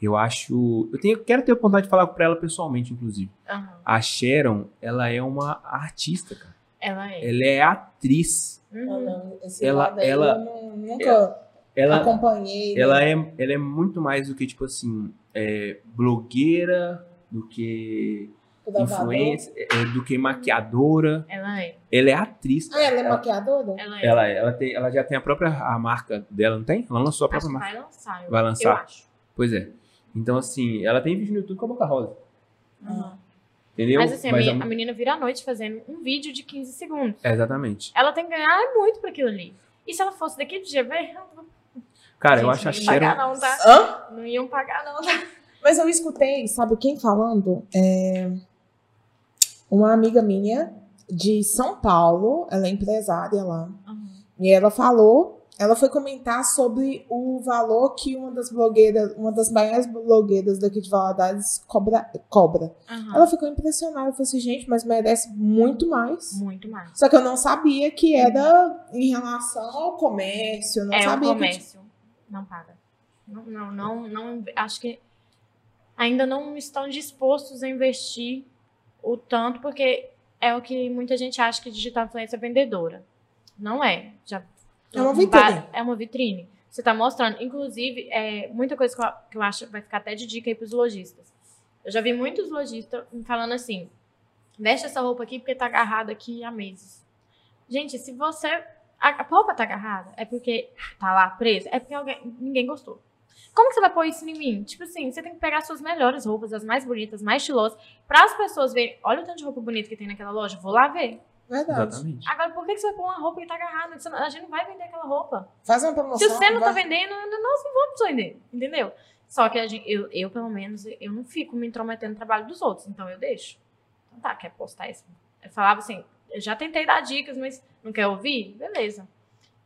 Eu acho. Eu tenho, quero ter a oportunidade de falar pra ela pessoalmente, inclusive. aham. A Sharon, ela é uma artista, cara. Ela é. Ela é atriz. Uhum. Ela- ela- eu não- nunca Ela, acompanhei. né? ela, é, ela é muito mais do que, tipo assim, é, blogueira, do que Influencer, é, do que maquiadora. Ela é. Ela é atriz. Ah, ela é maquiadora? Ela é. Ela, ela, tem, ela já tem a própria a marca dela, não tem? Ela lançou a própria marca. vai lançar. eu- Vai lançar? Eu acho. Pois é. Então, assim, ela tem vídeo no YouTube com a Boca Rosa. Aham. Entendeu? Mas assim, a, Mas menina, a- a menina vira à noite fazendo um vídeo de 15 segundos. É, exatamente. Ela tem que ganhar muito pra aquilo ali. E se ela fosse daqui do GV, Cara, eu gente, acho a não iam pagar Sharon. não, tá? Hã? Não iam pagar não, tá? Mas eu escutei, sabe quem falando? É uma amiga minha de São Paulo, ela é empresária lá. Aham. E ela falou, ela foi comentar sobre o valor que uma das blogueiras, uma das maiores blogueiras daqui de Valadares cobra. cobra. Aham. Ela ficou impressionada, falou assim, gente, mas merece muito mais. Muito mais. Só que eu não sabia que era em relação ao comércio, não é sabia o que comércio. Não paga. Não, não, não, não- Acho que ainda não estão dispostos a investir o tanto, porque é o que muita gente acha que digital influência é vendedora. Não é. Já, É uma vitrine. É uma vitrine. Você está mostrando. Inclusive, é, muita coisa que eu, que eu acho vai ficar até de dica aí para os lojistas. Eu já vi muitos lojistas falando assim: veste essa roupa aqui porque tá agarrada aqui há meses. Gente, se você. A, a roupa tá agarrada, é porque tá lá presa, é porque alguém, ninguém gostou. Como que você vai pôr isso em mim? Tipo assim, você tem que pegar suas melhores roupas, as mais bonitas, mais estilosas, para as pessoas verem. Olha o tanto de roupa bonita que tem naquela loja, vou lá ver. Verdade. Exatamente. Agora, por que você vai pôr uma roupa que tá agarrada? A gente não vai vender aquela roupa. Faz uma promoção. Se você não tá vai- vendendo, nós não vamos vender, entendeu? Só que a gente, eu, eu, pelo menos, eu não fico me intrometendo no trabalho dos outros, então eu deixo. Então tá, quer postar isso? Eu falava assim, eu já tentei dar dicas, mas não quer ouvir? Beleza.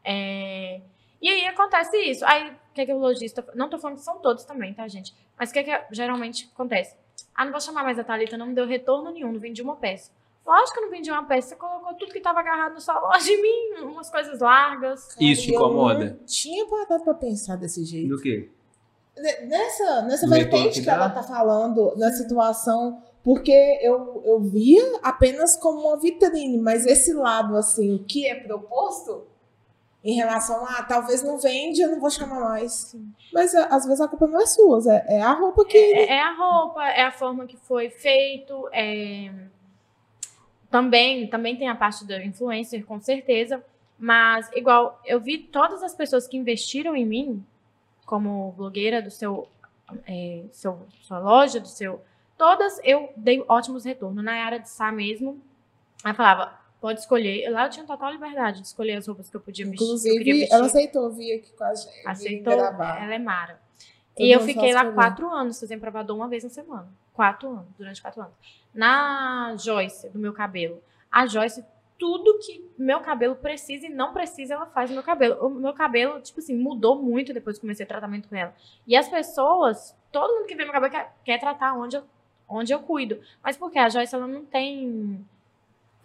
É, E aí acontece isso. Aí, o que, que o lojista. Não tô falando que são todos também, tá, gente? Mas o que, que geralmente acontece? Ah, não vou chamar mais a Thalita, não me deu retorno nenhum, não vendi uma peça. Lógico que eu não vendi uma peça, você colocou tudo que tava agarrado no sua loja em mim, umas coisas largas. Isso te E eu incomoda? não tinha parado pra pensar desse jeito. Do quê? Ne- Nessa, nessa Do vertente que ela tá falando, na situação, porque eu, eu via apenas como uma vitrine, mas esse lado, assim, o que é proposto em relação a talvez não vende, eu não vou chamar mais. Mas a- às vezes a culpa não é sua, é, é a roupa que. É, é a roupa, é a forma que foi feito. é, Também, também tem a parte do influencer, com certeza. Mas, igual, eu vi todas as pessoas que investiram em mim, como blogueira do seu, é, seu sua loja, do seu. Todas eu dei ótimos retornos. Na área de Sá mesmo, ela falava, pode escolher. Lá eu tinha total liberdade de escolher as roupas que eu podia vestir. que Inclusive, vestir. ela aceitou vir aqui com a gente. Aceitou, ela é Mara. Todo e eu fiquei lá quatro anos, fazendo provador uma vez na semana. Quatro anos, durante quatro anos. Na Joyce, do meu cabelo. A Joyce, tudo que meu cabelo precisa e não precisa, ela faz no meu cabelo. O meu cabelo, tipo assim, mudou muito depois que comecei o tratamento com ela. E as pessoas, todo mundo que vê meu cabelo quer, quer tratar onde eu, onde eu cuido. Mas por quê? A Joyce, ela não tem,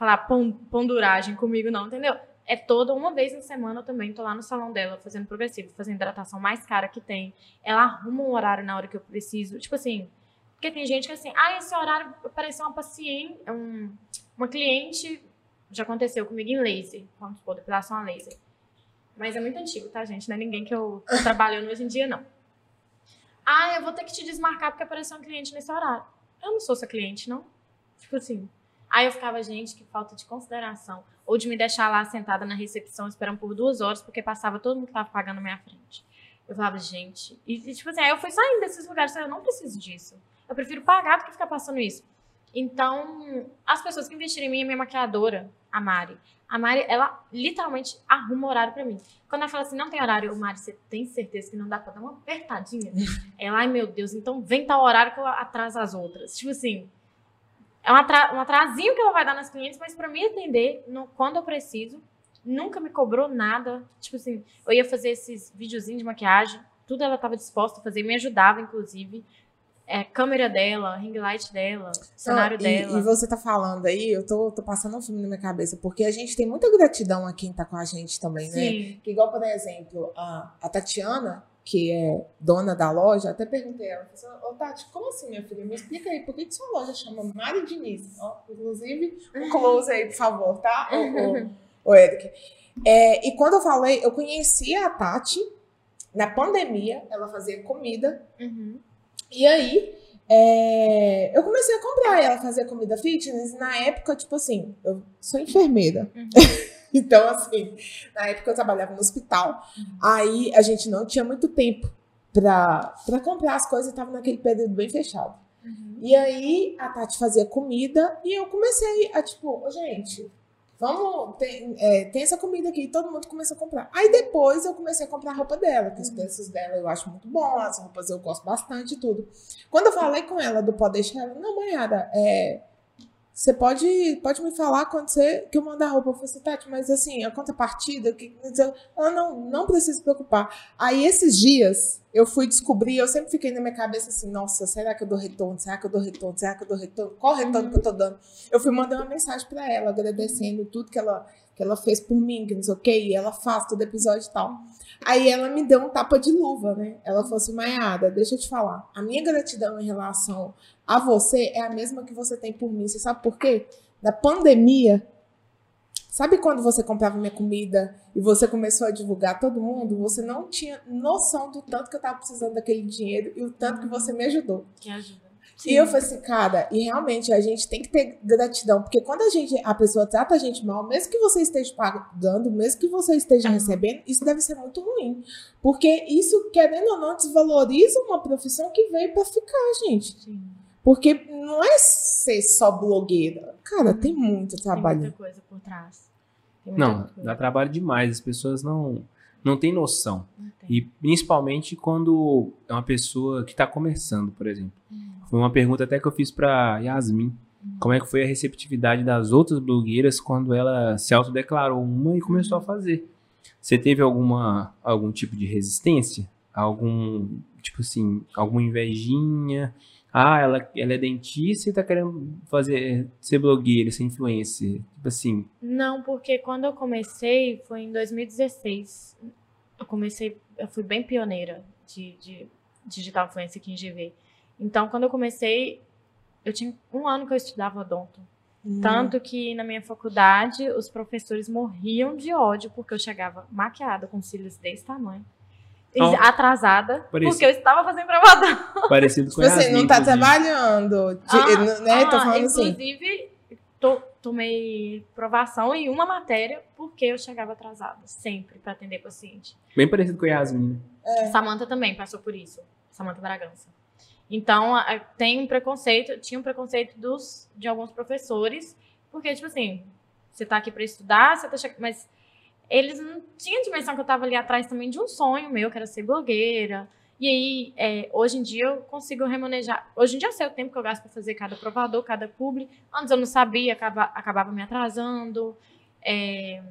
falar, pon- ponduragem comigo, não, entendeu? é toda uma vez na semana eu também tô lá no salão dela fazendo progressivo, fazendo hidratação mais cara que tem. Ela arruma um horário na hora que eu preciso. Tipo assim, porque tem gente que assim, ah, esse horário pareceu uma paciente, um, uma cliente, já aconteceu comigo em laser, vamos supor, depilação a laser. Mas é muito antigo, tá, gente? Não é ninguém que eu tô trabalhando hoje em dia, não. Ah, eu vou ter que te desmarcar porque apareceu um cliente nesse horário. Eu não sou sua cliente, não. Tipo assim. Aí eu ficava, gente, que falta de consideração. Ou de me deixar lá sentada na recepção esperando por duas horas, porque passava todo mundo que tava pagando na minha frente. Eu falava, gente. E, tipo assim, aí eu fui saindo desses lugares. Eu não preciso disso. Eu prefiro pagar do que ficar passando isso. Então, as pessoas que investiram em mim, a minha maquiadora, a Mari. A Mari, ela literalmente arruma horário pra mim. Quando ela fala assim, não tem horário, Mari, você tem certeza que não dá pra dar uma apertadinha? ela, ai meu Deus, então vem tal horário que eu atraso as outras. Tipo assim, é um, atra um atrasinho que ela vai dar nas clientes, mas para me atender no, quando eu preciso, nunca me cobrou nada. Tipo assim, eu ia fazer esses videozinhos de maquiagem, tudo ela estava disposta a fazer, me ajudava, inclusive. É, câmera dela, ring light dela, cenário e, dela. E você tá falando aí, eu tô, tô passando um filme na minha cabeça, porque a gente tem muita gratidão a quem tá com a gente também, né? Sim. Que igual, por exemplo, a, a Tatiana, que é dona da loja, até perguntei a ela, falei assim, ô Tati, como assim, minha filha? Me explica aí, por que, que sua loja chama Mari Diniz? Ó, inclusive, um close aí, por favor, tá? Ô, ô, ô Eric. É, e quando eu falei, eu conhecia a Tati na pandemia, ela fazia comida, Uhum. e aí é, eu comecei a comprar, ela fazia comida fitness, na época, tipo assim, eu sou enfermeira. Uhum. Então, assim, na época eu trabalhava no hospital. Aí a gente não tinha muito tempo pra, pra comprar as coisas, tava naquele período bem fechado. Uhum. E aí a Tati fazia comida e eu comecei a, tipo, "Ô, gente, vamos, tem, é, tem essa comida aqui, e todo mundo começou a comprar. Aí depois eu comecei a comprar a roupa dela, que os preços dela eu acho muito bom, as roupas eu gosto bastante e tudo. Quando eu falei com ela do pode deixar, ela, não, Mayara, é. Você pode, pode me falar quando você que eu mandar roupa. Eu falei assim, Tati, mas assim, a contrapartida, que, ela não, não precisa se preocupar. Aí esses dias eu fui descobrir, eu sempre fiquei na minha cabeça assim, nossa, será que eu dou retorno? Será que eu dou retorno? Será que eu dou retorno? Qual retorno que eu tô dando? Eu fui mandar uma mensagem pra ela, agradecendo tudo que ela, que ela fez por mim, que não sei o quê, e ela faz todo episódio e tal. Aí ela me deu um tapa de luva, né? Ela falou assim, Maiada, deixa eu te falar. A minha gratidão em relação a você é a mesma que você tem por mim. Você sabe por quê? Na pandemia, sabe quando você comprava minha comida e você começou a divulgar todo mundo? Você não tinha noção do tanto que eu tava precisando daquele dinheiro e o tanto que você me ajudou. Que ajuda. E eu falei assim, cara, e realmente a gente tem que ter gratidão, porque quando a gente, a pessoa trata a gente mal, mesmo que você esteja pagando, mesmo que você esteja Uhum. recebendo, isso deve ser muito ruim. Porque isso, querendo ou não, desvaloriza uma profissão que veio pra ficar, gente. Sim. Porque não é ser só blogueira. Cara, tem muito Tem trabalho. muita coisa por trás. Tem Não, coisa. dá trabalho demais. As pessoas não, não têm noção. Não tem. E principalmente quando é uma pessoa que está começando, por exemplo. Hum. Foi uma pergunta até que eu fiz para Yasmin. Como é que foi a receptividade das outras blogueiras quando ela se autodeclarou uma e começou a fazer? Você teve alguma algum tipo de resistência? Algum, tipo assim, alguma invejinha? Ah, ela, ela é dentista e tá querendo fazer ser blogueira, ser influencer. Tipo assim, Não, porque quando eu comecei foi em 2016. Eu comecei, eu fui bem pioneira de, de digital influencer aqui em GV. Então, quando eu comecei, eu tinha um ano que eu estudava odonto. Hum. Tanto que na minha faculdade os professores morriam de ódio porque eu chegava maquiada com cílios desse tamanho. e Oh. atrasada, isso. porque eu estava fazendo provadão. parecido com Tipo assim, Yasmin, não tá inclusive. trabalhando. de- Ah, né? Tô ah, falando assim. Inclusive, to- tomei provação em uma matéria porque eu chegava atrasada, sempre, para atender paciente. Bem parecido com a Yasmin. né? Samantha também passou por isso. Samantha Bragança. Então, a- tem um preconceito, tinha um preconceito dos, de alguns professores, porque, tipo assim, você tá aqui para estudar, você tá mas eles não tinham dimensão que eu tava ali atrás também de um sonho meu, que era ser blogueira. E aí, é, hoje em dia, eu consigo remanejar. Hoje em dia, eu sei o tempo que eu gasto para fazer cada provador, cada publi. Antes eu não sabia, acaba, acabava me atrasando. É,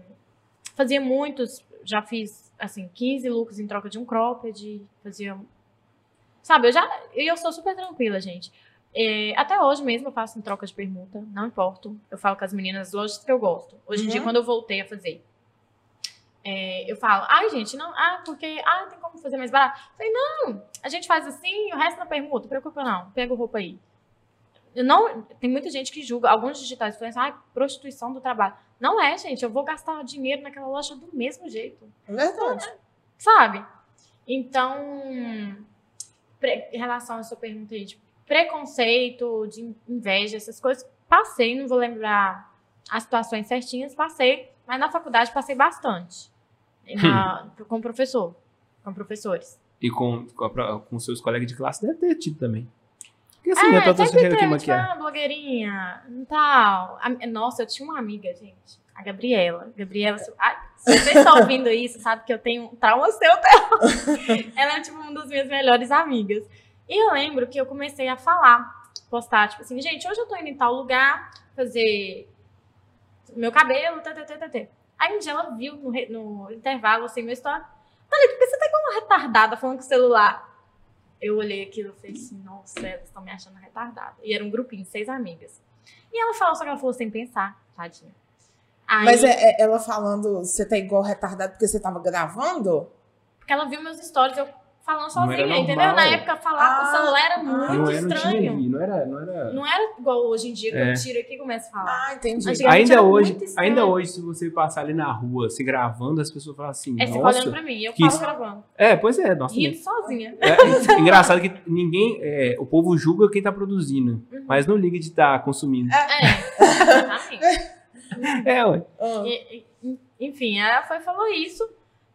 fazia muitos, já fiz, assim, 15 looks em troca de um cropped. Fazia. Sabe, eu já. Eu sou super tranquila, gente. É, até hoje mesmo eu faço em troca de permuta, não importo. Eu falo com as meninas, lógico que eu gosto. Hoje em Uhum. dia, quando eu voltei a fazer. é, eu falo, ai, gente, não, ah, porque, ah, tem como fazer mais barato. Eu falei, não, a gente faz assim, o resto não permuta, preocupa não, pega roupa aí. Eu não, tem muita gente que julga, alguns digitais assim, ah, prostituição do trabalho. Não é, gente, eu vou gastar dinheiro naquela loja do mesmo jeito. É verdade. Sabe? Então, em relação à sua pergunta aí, de preconceito, de inveja, essas coisas, passei, não vou lembrar as situações certinhas, passei, mas na faculdade passei bastante. Na- com o professor, com professores. E com, com, a- com seus colegas de classe deve ter tido também. Porque assim, né? Pra você É, aqui tem, tipo, maquiar. ah, blogueirinha, tal. A- Nossa, eu tinha uma amiga, gente, a Gabriela. Gabriela, se, ai, se vocês estão ouvindo isso, sabe que eu tenho um trauma seu dela. Ela é, tipo, uma das minhas melhores amigas. E eu lembro que eu comecei a falar, postar, tipo assim, gente, hoje eu tô indo em tal lugar fazer meu cabelo, tê. Aí um dia ela viu no, re- no intervalo, assim, meu story. Falei, por que você tá igual uma retardada falando com o celular? Eu olhei aquilo e falei assim, nossa, elas estão me achando retardada. E era um grupinho, seis amigas. E ela falou, só que ela falou sem pensar, tadinha. Aí, Mas é, é ela falando, você tá igual retardado porque você tava gravando? Porque ela viu meus stories, eu falando Não sozinha, entendeu? Na época, falar com Ah, o celular era ah. muito não, era, não tinha estranho. ali, não era, não era. Não era igual hoje em dia, que É. eu tiro aqui e começo a falar. Ah, entendi. Ainda hoje, ainda hoje, se você passar ali na rua, se gravando, as pessoas falam assim, Aí você olhando pra mim, eu falo isso- gravando. É, pois é, nossa. Rindo sozinha. É, engraçado que ninguém, é, o povo julga quem tá produzindo, Uhum. mas não liga de estar consumindo. É, exatamente. É, ué. Ah. E- enfim, ela foi e falou isso.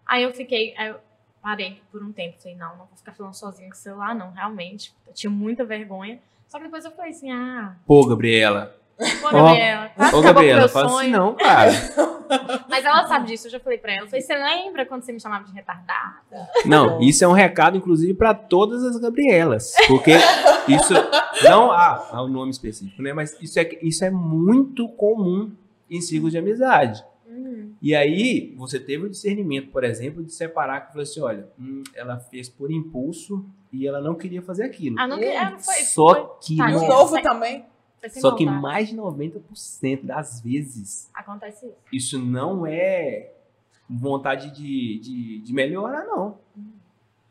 Aí eu fiquei, aí eu parei por um tempo. Falei, não, não vou ficar falando sozinha com o celular, não, realmente. Eu tinha muita vergonha. Só que depois eu falei assim, ah, Pô, Gabriela. pô, Gabriela, quase Ô, Gabriela, meu fala assim não, cara. Mas ela sabe disso, eu já falei pra ela. Eu falei, você lembra quando você me chamava de retardada? Não, isso é um recado, inclusive, pra todas as Gabrielas. Porque isso não há há um nome específico, né? Mas isso é, isso é muito comum em ciclos de amizade. Hum, E aí, você teve o discernimento, por exemplo, de separar que falou assim: olha, hum, ela fez por impulso e ela não queria fazer aquilo. ah, não, que- ah, não foi. Só foi, que, tá, o Sim. novo também? só que mais de 90% das vezes Acontece isso. isso não é vontade de, de, de melhorar, não.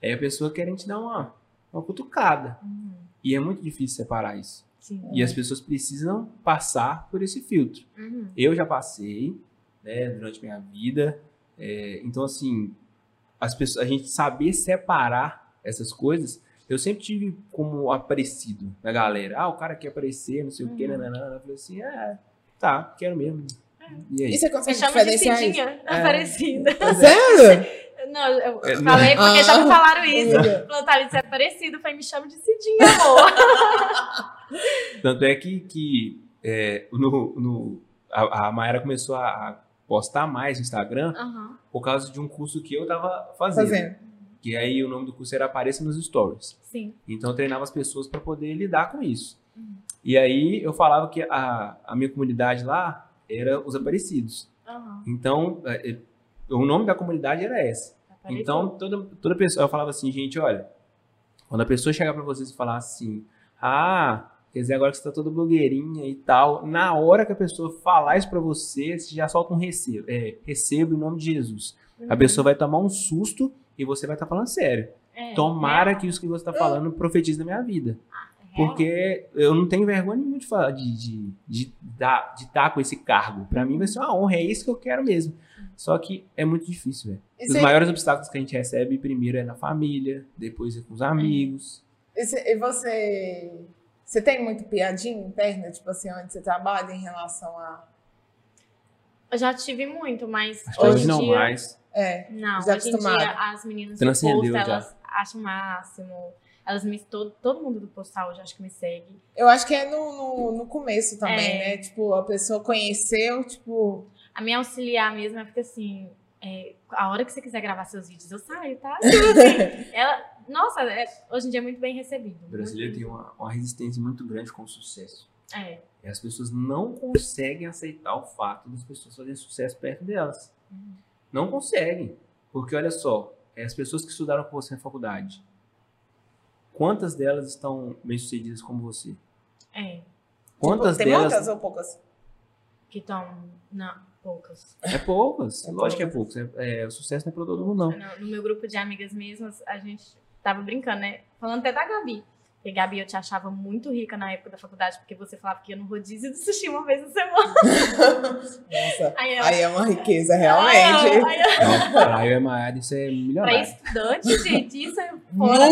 É a pessoa querendo te dar uma, uma cutucada. Hum, E é muito difícil separar isso. Sim. E as pessoas precisam passar por esse filtro. Uhum. Eu já passei, né, durante minha vida. É, então, assim, as pessoas, a gente saber separar essas coisas, eu sempre tive como aprecido da galera. Ah, o cara quer aparecer, não sei o quê, Uhum. nananana. Eu falei assim, é, tá, quero mesmo. E aí? E você consegue diferenciar isso? Cidinha, aparecida. Sério? Não, eu É, não. falei porque já me falaram isso. Amiga. Falou, Thalita, você é parecido. Falei, me chama de Cidinha, amor. Tanto é que, que é, no, no- a, a Mayara começou a, a postar mais no Instagram Aham. por causa de um curso que eu tava fazendo. Fazendo. Que aí o nome do curso era Apareça nos Stories. Sim. Então eu treinava as pessoas para poder lidar com isso. Uhum. E aí eu falava que a, a minha comunidade lá era os Aparecidos. Aham. Então é, é, o nome da comunidade era essa. Então toda, toda pessoa, eu falava assim, gente, olha, quando a pessoa chegar para vocês e falar assim, ah, quer dizer agora que você tá toda blogueirinha e tal, na hora que a pessoa falar isso para você, você já solta um recebo, é, recebo em nome de Jesus. A Uhum. pessoa vai tomar um susto e você vai estar falando sério. É, Tomara é, que isso que você está falando profetize na minha vida. Porque eu não tenho vergonha nenhuma de falar, de de de dar- de estar com esse cargo. Pra mim vai ser uma honra, é isso que eu quero mesmo. Só que é muito difícil, velho. Os maiores obstáculos que a gente recebe primeiro é na família, depois é com os amigos. E você- e você. Você tem muito piadinha interna, tipo assim, onde você trabalha em relação a. Eu já tive muito, mas Acho que hoje hoje não dia... mais. É. Não, Já hoje em dia as meninas Transcendeu post, já. elas acham o máximo. Elas me... Todo, todo mundo do postal hoje acho que me segue. Eu acho que é no, no, no começo também, É. né? Tipo, a pessoa conheceu, tipo. A minha auxiliar mesmo, ela fica assim... é, a hora que você quiser gravar seus vídeos, eu saio, tá? Assim, ela... Nossa, é- hoje em dia é muito bem recebido. O brasileiro tem uma, uma resistência muito grande com o sucesso. É. E as pessoas não conseguem aceitar o fato das pessoas fazerem sucesso perto delas. Uhum. Não conseguem. Porque olha só, é, as pessoas que estudaram com você na faculdade, quantas delas estão bem-sucedidas como você? É. Quantas tipo, tem delas muitas ou poucas? Que estão na Poucas. É poucas. É Lógico que é poucas. É, é, o sucesso não é pra todo mundo, não. No, no meu grupo de amigas mesmas, a gente tava brincando, né? Falando até da Gabi. Porque, Gabi, eu te achava muito rica na época da faculdade, porque você falava que ia no rodízio do sushi uma vez na semana. Nossa, Aí ela, aí é uma riqueza, realmente. aí eu- Não, Praia é maior, isso é pra milionário. estudante, gente, isso é fora. Não, É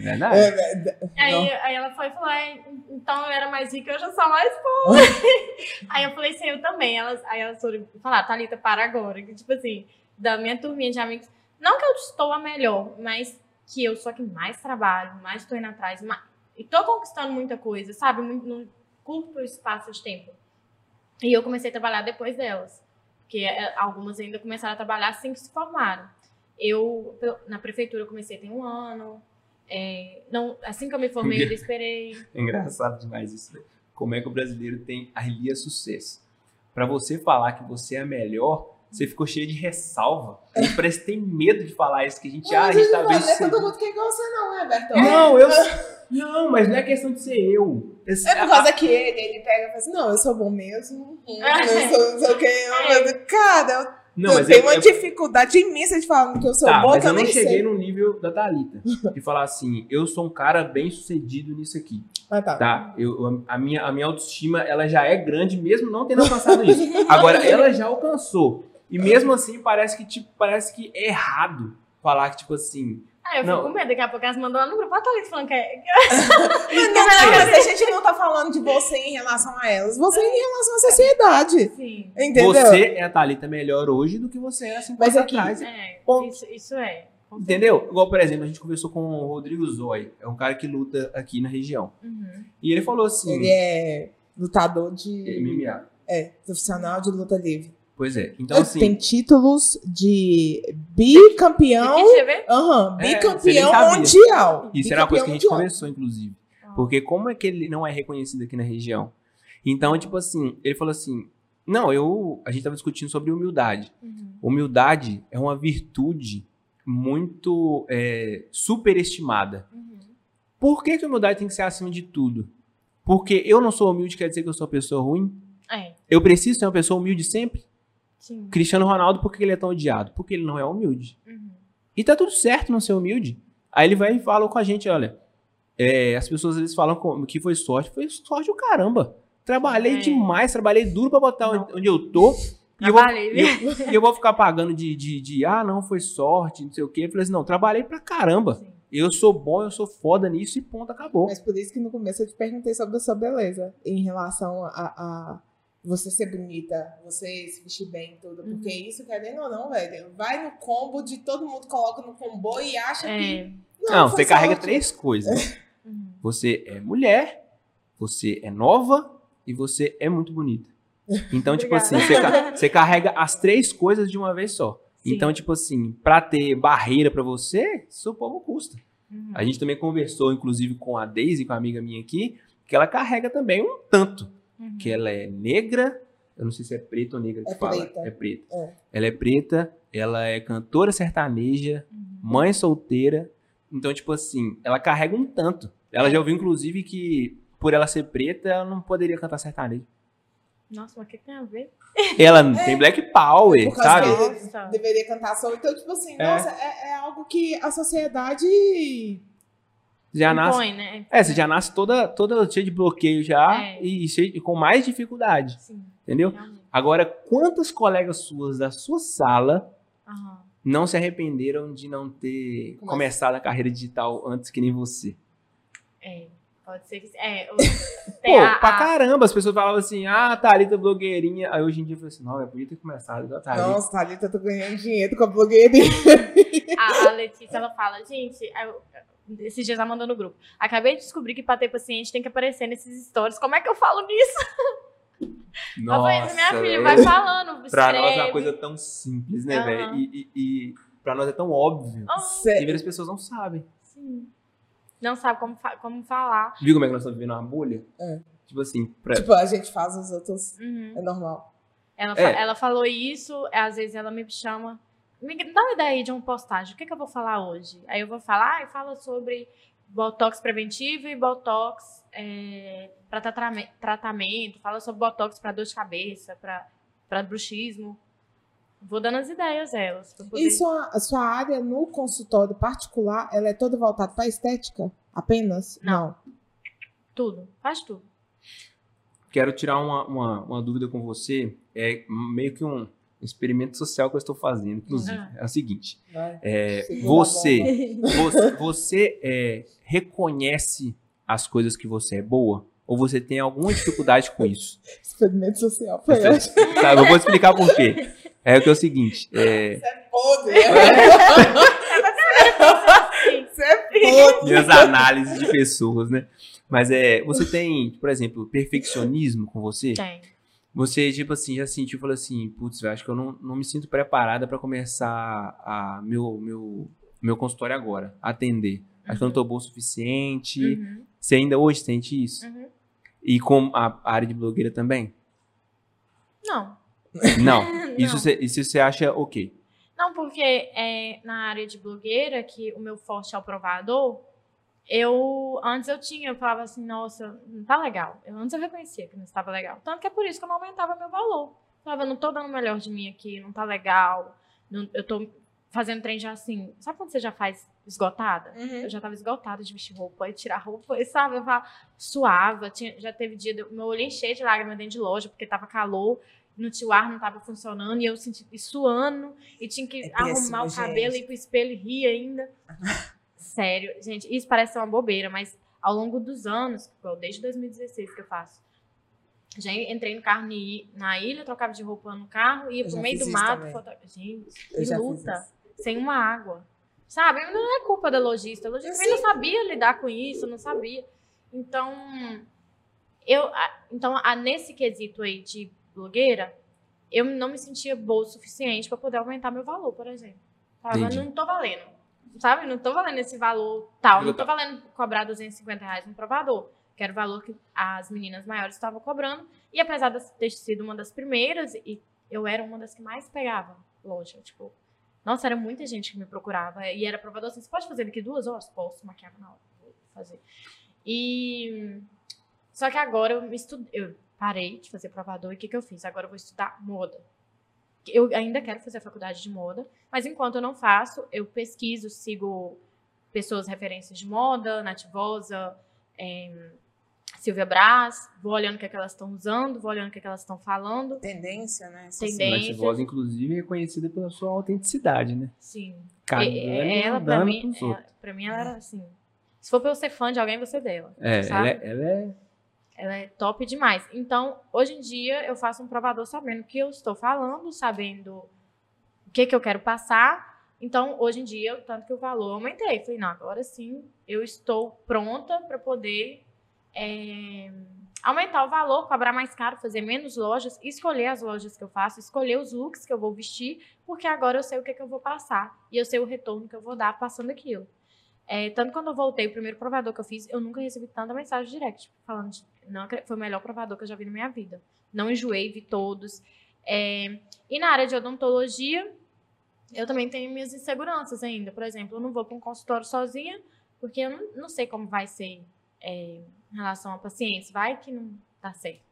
verdade. é, é, Aí, aí ela foi e falou, "É, então eu era mais rica, eu já sou mais pobre. aí eu falei, sim, eu também. Elas, aí elas foram falar, Thalita, para agora. Que, tipo assim, da minha turminha de amigos, não que eu estou a melhor, mas que eu sou a que mais trabalho, mais estou indo atrás, mais, e tô conquistando muita coisa, sabe? Muito, num curto espaço de tempo. E eu comecei a trabalhar depois delas. Porque é, algumas ainda começaram a trabalhar assim que se formaram. Eu, na prefeitura, eu comecei tem um ano. É, não, assim que eu me formei, eu esperei. É engraçado demais isso. né? Como é que o brasileiro tem arlia sucesso? Pra você falar que você é a melhor, você ficou cheio de ressalva. A parece que tem medo de falar isso, que a gente, ah, a gente tá não bem é todo mundo que é igual você, não, Everton. Não, eu. Não, mas não é questão de ser eu. Esse- É por causa que ele, ele pega e fala assim, não, eu sou bom mesmo. Ah, Eu sou não sei o que. É. Cara, eu, Não, eu mas tenho eu, uma eu, dificuldade imensa de falar que eu sou tá, bom, mas eu não cheguei sei. no nível da Thalita. De falar assim, eu sou um cara bem sucedido nisso aqui. Ah, tá. Tá? Eu, a, minha, a minha autoestima, ela já é grande, mesmo não tendo alcançado isso. Agora, ela já alcançou. E mesmo assim, parece que, tipo, parece que é errado falar que, tipo assim. Ah, eu Não. fico com medo, daqui a pouco elas mandam lá no grupo. A Thalita falando que é. Mas, não, mas a gente não tá falando de você em relação a elas, você em relação à sociedade. Sim. Entendeu? Você é a Thalita melhor hoje do que você era cinco Mas anos aqui- atrás. É, isso, isso é. Entendeu? Igual, por exemplo, a gente conversou com o Rodrigo Zói. É um cara que luta aqui na região. Uhum. E ele falou assim. Ele é lutador de. MMA. É, profissional de luta livre. Pois é. Então, assim. Tem títulos de bicampeão. Deixa eu ver. Aham, É, nem bicampeão sabia. mundial. Isso era uma coisa que a gente mundial. conversou, inclusive. Porque como é que ele não é reconhecido aqui na região? Então, tipo assim, ele falou assim: não, eu. A gente tava discutindo sobre humildade. Uhum. Humildade é uma virtude muito é, superestimada. Uhum. Por que, que a humildade tem que ser acima de tudo? Porque eu não sou humilde quer dizer que eu sou uma pessoa ruim? É, Eu preciso ser uma pessoa humilde sempre? Sim. Cristiano Ronaldo, por que ele é tão odiado? Porque ele não é humilde. Uhum. E tá tudo certo não ser humilde. Aí ele vai e fala com a gente, olha, é, as pessoas às vezes falam com- que foi sorte. Foi sorte o caramba. Trabalhei É. demais, trabalhei duro pra botar onde, onde eu tô. E eu, vou, Trabalhei, eu, e eu vou ficar pagando de, de, de, ah, não, foi sorte, não sei o quê. Eu falei assim, não, trabalhei pra caramba. Sim. Eu sou bom, eu sou foda nisso e ponto, acabou. Mas por isso que no começo eu te perguntei sobre a sua beleza. Em relação a, a você ser bonita, você se vestir bem e tudo. Uhum. Porque isso, querendo ou não, velho, vai no combo de todo mundo coloca no combo e acha que. É. Não, foi você carrega três coisas. Uhum. Você é mulher, você é nova e você é muito bonita. Então, tipo assim, você, ca- você carrega as três coisas de uma vez só. Sim. Então, tipo assim, pra ter barreira pra você, isso pouco custa. Uhum. A gente também conversou, inclusive, com a Daisy, com a amiga minha aqui, que ela carrega também um tanto. Uhum. Que ela é negra, eu não sei se é preta ou negra que É fala. preta. É preta. É. Ela é preta, ela é cantora sertaneja, Uhum. mãe solteira. Então, tipo assim, ela carrega um tanto. Ela já ouviu, inclusive, que por ela ser preta, ela não poderia cantar sertanejo. Nossa, mas o que tem a ver? Ela tem Black Power, Por causa sabe? deveria cantar só. Então, tipo assim, É. nossa, é, é algo que a sociedade. Já nasce. Impõe, né? É, você já nasce toda, toda cheia de bloqueio já É. e, cheia de- com mais dificuldade, Sim, entendeu? realmente. Agora, quantas colegas suas da sua sala Aham. não se arrependeram de não ter Como começado a carreira digital antes que nem você? É, pode ser que. É, Pô, a- pra a- caramba, as pessoas falavam assim, ah, Thalita blogueirinha. Aí hoje em dia eu falei assim, não, eu podia ter começado igual a Thalita. Nossa, Thalita, eu tô ganhando dinheiro com a blogueirinha. A, a Letícia, ela fala, gente, eu- esses dias ela mandou no grupo. Acabei de descobrir que pra ter paciente tem que aparecer nesses stories. Como é que eu falo nisso? eu falei, minha filha, velho. vai falando. Pra nós é uma coisa tão simples, né, Aham. velho? E, e, e pra nós é tão óbvio. Cê- E várias pessoas não sabem. sim. Não sabe como, fa- como falar. Viu como é que nós estamos vivendo uma bolha? É. Tipo assim, pra... Tipo, a gente faz os outros. Uhum. É normal. Ela, fa- É. ela falou isso, às vezes ela me chama. Me dá uma ideia aí de uma postagem. O que, que eu vou falar hoje? Aí eu vou falar, ah, fala sobre botox preventivo e botox é, para tratamento. Fala sobre botox para dor de cabeça. Para bruxismo. Vou dando as ideias elas. poder- E sua, a sua área no consultório particular, ela é toda voltada para estética? Apenas? Não. Tudo, faz tudo. Quero tirar uma, uma, uma dúvida com você. É meio que um experimento social que eu estou fazendo, inclusive. Ah. É o seguinte: é, você, você, você, é, reconhece as coisas que você é boa? Ou você tem alguma dificuldade com isso? Experimento social. Foi Você-. Sabe, eu vou explicar por quê. É que é o seguinte: é, Podre. Sim. Você é podre. minhas análises de pessoas, né? Mas é, você tem, por exemplo, perfeccionismo com você? Tem. Você, tipo assim, já sentiu, falou assim, putz, acho que eu não, não me sinto preparada para começar a meu, meu, meu consultório agora, atender. Acho que eu não tô boa o suficiente. Uhum, Você ainda hoje sente isso? uhum. E com a área de blogueira também? Não. Não. Isso Não. você, isso você acha ok. Não, porque é, na área de blogueira, que o meu forte é o provador, eu antes eu tinha, eu falava assim, nossa, não tá legal. Eu, antes eu reconhecia que não estava legal. Tanto que é por isso que eu não aumentava meu valor. Eu falava, eu não tô dando o melhor de mim aqui, não tá legal. não- eu tô fazendo trem já assim. Sabe quando você já faz esgotada? Uhum. Eu já tava esgotada de vestir roupa, e tirar roupa, e sabe? Eu falava, suava. Tinha, já teve dia, meu olho cheio de lágrimas dentro de loja, porque tava calor, no tio ar não tava funcionando, e eu senti e suando, e tinha que É péssimo, arrumar o gente. cabelo, ir pro espelho e rir ainda. Sério, gente, isso parece ser uma bobeira, mas ao longo dos anos, desde 2016 que eu faço, já entrei no carro na ilha, trocava de roupa no carro, ia pro meio do mato, foto... gente, Eu que luta sem uma água. Sabe? Não é culpa da lojista. A lojista também não sabia lidar com isso, não sabia. Então, eu, então nesse quesito aí de blogueira, eu não me sentia boa o suficiente para poder aumentar meu valor, por exemplo. Entendi. não tô valendo. Sabe? Não tô valendo esse valor tal. Não tô Tá. valendo cobrar 250 reais no provador. Que era o valor que as meninas maiores estavam cobrando. E apesar de ter sido uma das primeiras, e eu era uma das que mais pegava loja. Tipo, nossa, era muita gente que me procurava. E era provador assim, você pode fazer daqui duas horas? Posso, maquiava na hora. Vou fazer. E... Só que agora eu me estudei, eu parei de fazer provador e o que, que eu fiz? Agora eu vou estudar moda. Eu ainda quero fazer a faculdade de moda, mas enquanto eu não faço, eu pesquiso, sigo pessoas referências de moda, Nativosa, é, Silvia Brás, vou olhando o que, é que elas estão usando, vou olhando o que, é que elas estão falando. Tendência, né? Tendência. Nath Voz, inclusive, é conhecida pela sua autenticidade, né? Sim. Cagando E- ela, pra mim, ela, outros. pra mim, ela era assim. Se for pra eu ser fã de alguém, você dela. É, ela sabe? é, ela é Ela é top demais. Então, hoje em dia, eu faço um provador sabendo o que eu estou falando, sabendo o que, que eu quero passar. Então, hoje em dia, tanto que o valor eu aumentei. Falei, não, agora sim eu estou pronta para poder é, aumentar o valor, cobrar mais caro, fazer menos lojas, escolher as lojas que eu faço, escolher os looks que eu vou vestir, porque agora eu sei o que, que eu vou passar. E eu sei o retorno que eu vou dar passando aquilo. É, tanto quando eu voltei, o primeiro provador que eu fiz, eu nunca recebi tanta mensagem direct, falando de, não, acre- foi o melhor provador que eu já vi na minha vida. Não enjoei, vi todos. É, e na área de odontologia, eu também tenho minhas inseguranças ainda. Por exemplo, eu não vou para um consultório sozinha, porque eu não, não sei como vai ser é, em relação a pacientes. Vai que não dá certo.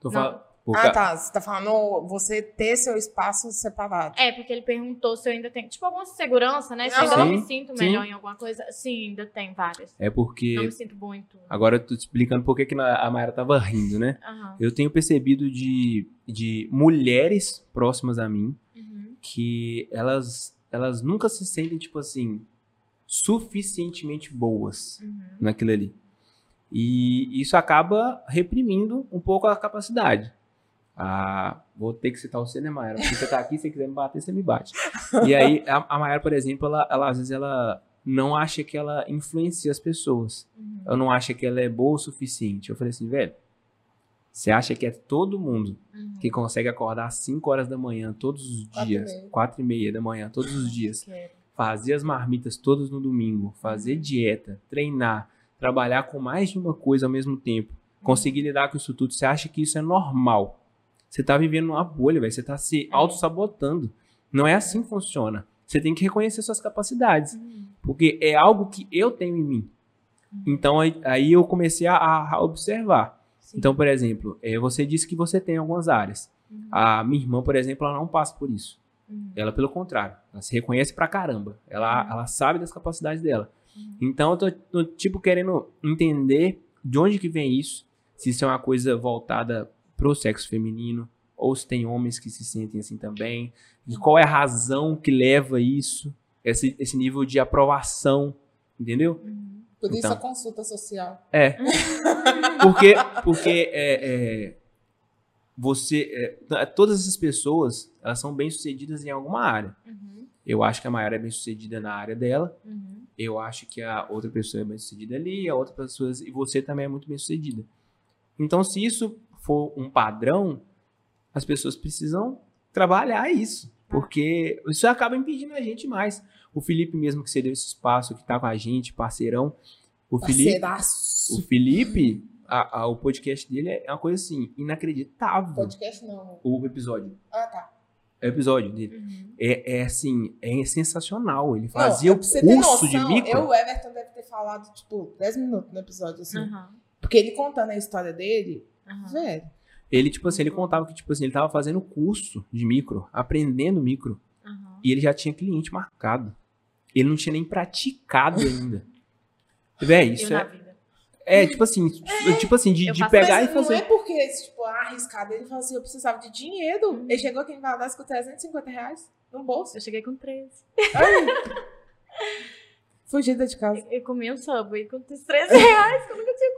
Tô Não. falando. Por Ah, ca- tá. Você tá falando você ter seu espaço separado. É, porque ele perguntou se eu ainda tenho, tipo, alguma segurança, né? Se eu ainda não me sinto sim. melhor em alguma coisa. Sim, ainda tem várias. É porque. Não me sinto bom em tudo. Agora eu tô te explicando por que que a Mayara tava rindo, né? Aham. Eu tenho percebido de, de mulheres próximas a mim Uhum. que elas, elas nunca se sentem, tipo assim, suficientemente boas Uhum. naquilo ali. E isso acaba reprimindo um pouco a capacidade. Ah, vou ter que citar você, né, Mayara? Porque você tá aqui, se você quiser me bater, você me bate. E aí, a, a Mayara, por exemplo, ela, ela, às vezes ela não acha que ela influencia as pessoas. Uhum. Ela não acha que ela é boa o suficiente. Eu falei assim, velho, você acha que é todo mundo Uhum. que consegue acordar às 5 horas da manhã todos os dias, meia. 4 e meia da manhã todos os dias, fazer as marmitas todas no domingo, fazer dieta, treinar, trabalhar com mais de uma coisa ao mesmo tempo, conseguir lidar com isso tudo, você acha que isso é normal? Você tá vivendo numa bolha, velho, você tá se auto-sabotando. Não é assim que funciona. Você tem que reconhecer suas capacidades, Uhum. porque é algo que eu tenho em mim. Então aí, aí eu comecei a, a observar. Sim. Então, por exemplo, eh, você disse que você tem algumas áreas. Uhum. A minha irmã, por exemplo, ela não passa por isso. Uhum. Ela, pelo contrário, ela se reconhece pra caramba. Ela, Uhum. ela sabe das capacidades dela. Uhum. Então, eu tô, tô, tipo, querendo entender de onde que vem isso. Se isso é uma coisa voltada pro sexo feminino, ou se tem homens que se sentem assim também. E qual é a razão que leva isso, esse, esse nível de aprovação, entendeu? Uhum. Por isso Então. a consulta social. É. Porque, porque é, é, você. é, todas essas pessoas, elas são bem-sucedidas em alguma área. Uhum. Eu acho que a Mayara é bem-sucedida na área dela. Uhum. Eu acho que a outra pessoa é bem-sucedida ali, a outra pessoa. E você também é muito bem-sucedida. Então, se isso for um padrão, as pessoas precisam trabalhar isso. Porque isso acaba impedindo a gente mais. O Felipe, mesmo que cedeu esse espaço, que tá com a gente, parceirão. O Felipe. Parceiraço. O Felipe, a- a- o podcast dele é uma coisa assim, inacreditável. Podcast não. O episódio. Ah, tá. O episódio dele. Uhum. É, é assim, é sensacional. Ele Não, fazia o pra você ter curso de noção, micro. Eu, o Everton deve ter falado, tipo, 10 minutos no episódio, assim. Uhum. Porque ele contando a história dele, Uhum. velho. Ele, tipo assim, ele contava que, tipo assim, ele tava fazendo curso de micro, aprendendo micro, Uhum. e ele já tinha cliente marcado. Ele não tinha nem praticado ainda. Véi, isso Eu é, é, tipo assim, tipo assim, de, Eu de faço pegar Mas e não fazer. é porque, tipo, arriscado. Ele falou assim, eu precisava de dinheiro. Uhum. Ele chegou aqui em Valadares com 350 reais no bolso. Eu cheguei com 13. Fugida de casa. Eu comi um Subway com os 13 reais, que eu nunca tinha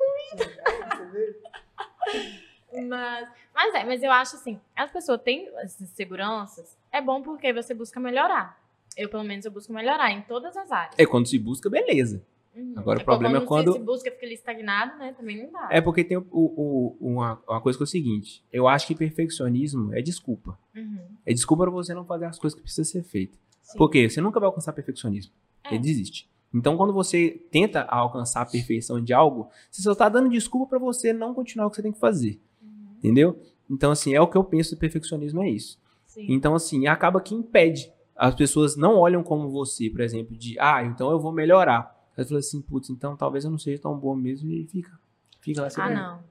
Mas, mas é, mas eu acho assim, as pessoas têm essas seguranças, é bom porque você busca melhorar. Eu, pelo menos, eu busco melhorar em todas as áreas. É quando se busca, beleza. Uhum. Agora, o problema é se- quando- Se busca fica ali estagnado, né? Também não dá. É porque tem o, o- uma, uma coisa que é o seguinte: eu acho que perfeccionismo é desculpa. Uhum. É desculpa pra você não fazer as coisas que precisam ser feitas. Sim. Por quê? Você nunca vai alcançar perfeccionismo. É. Ele desiste. Então, quando você tenta alcançar a perfeição de algo, você só tá dando desculpa pra você não continuar o que você tem que fazer. Uhum. Entendeu? Então, assim, é o que eu penso do perfeccionismo, é isso. Sim. Então, assim, acaba que impede. As pessoas não olham como você, por exemplo, de, ah, então eu vou melhorar. Aí fala assim, putz, então talvez eu não seja tão bom mesmo e fica. Fica lá se Ah, vendo. não.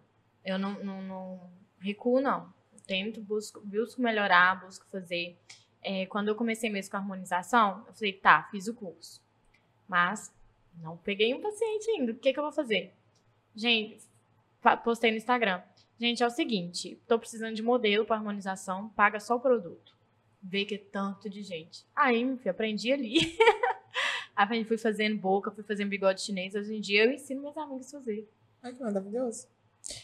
Eu não, não, não recuo, não. Eu tento, busco, busco melhorar, busco fazer. É, quando eu comecei mesmo com a harmonização, eu falei, tá, fiz o curso. Mas não peguei um paciente ainda. O que, que eu vou fazer? Gente, postei no Instagram. Gente, é o seguinte, tô precisando de modelo para harmonização, paga só o produto. Vê que é tanto de gente. Aí, meu filho, aprendi ali. Aí fui fazendo boca, fui fazendo bigode chinês. Hoje em dia eu ensino meus amigos a fazer. Ai, que maravilhoso.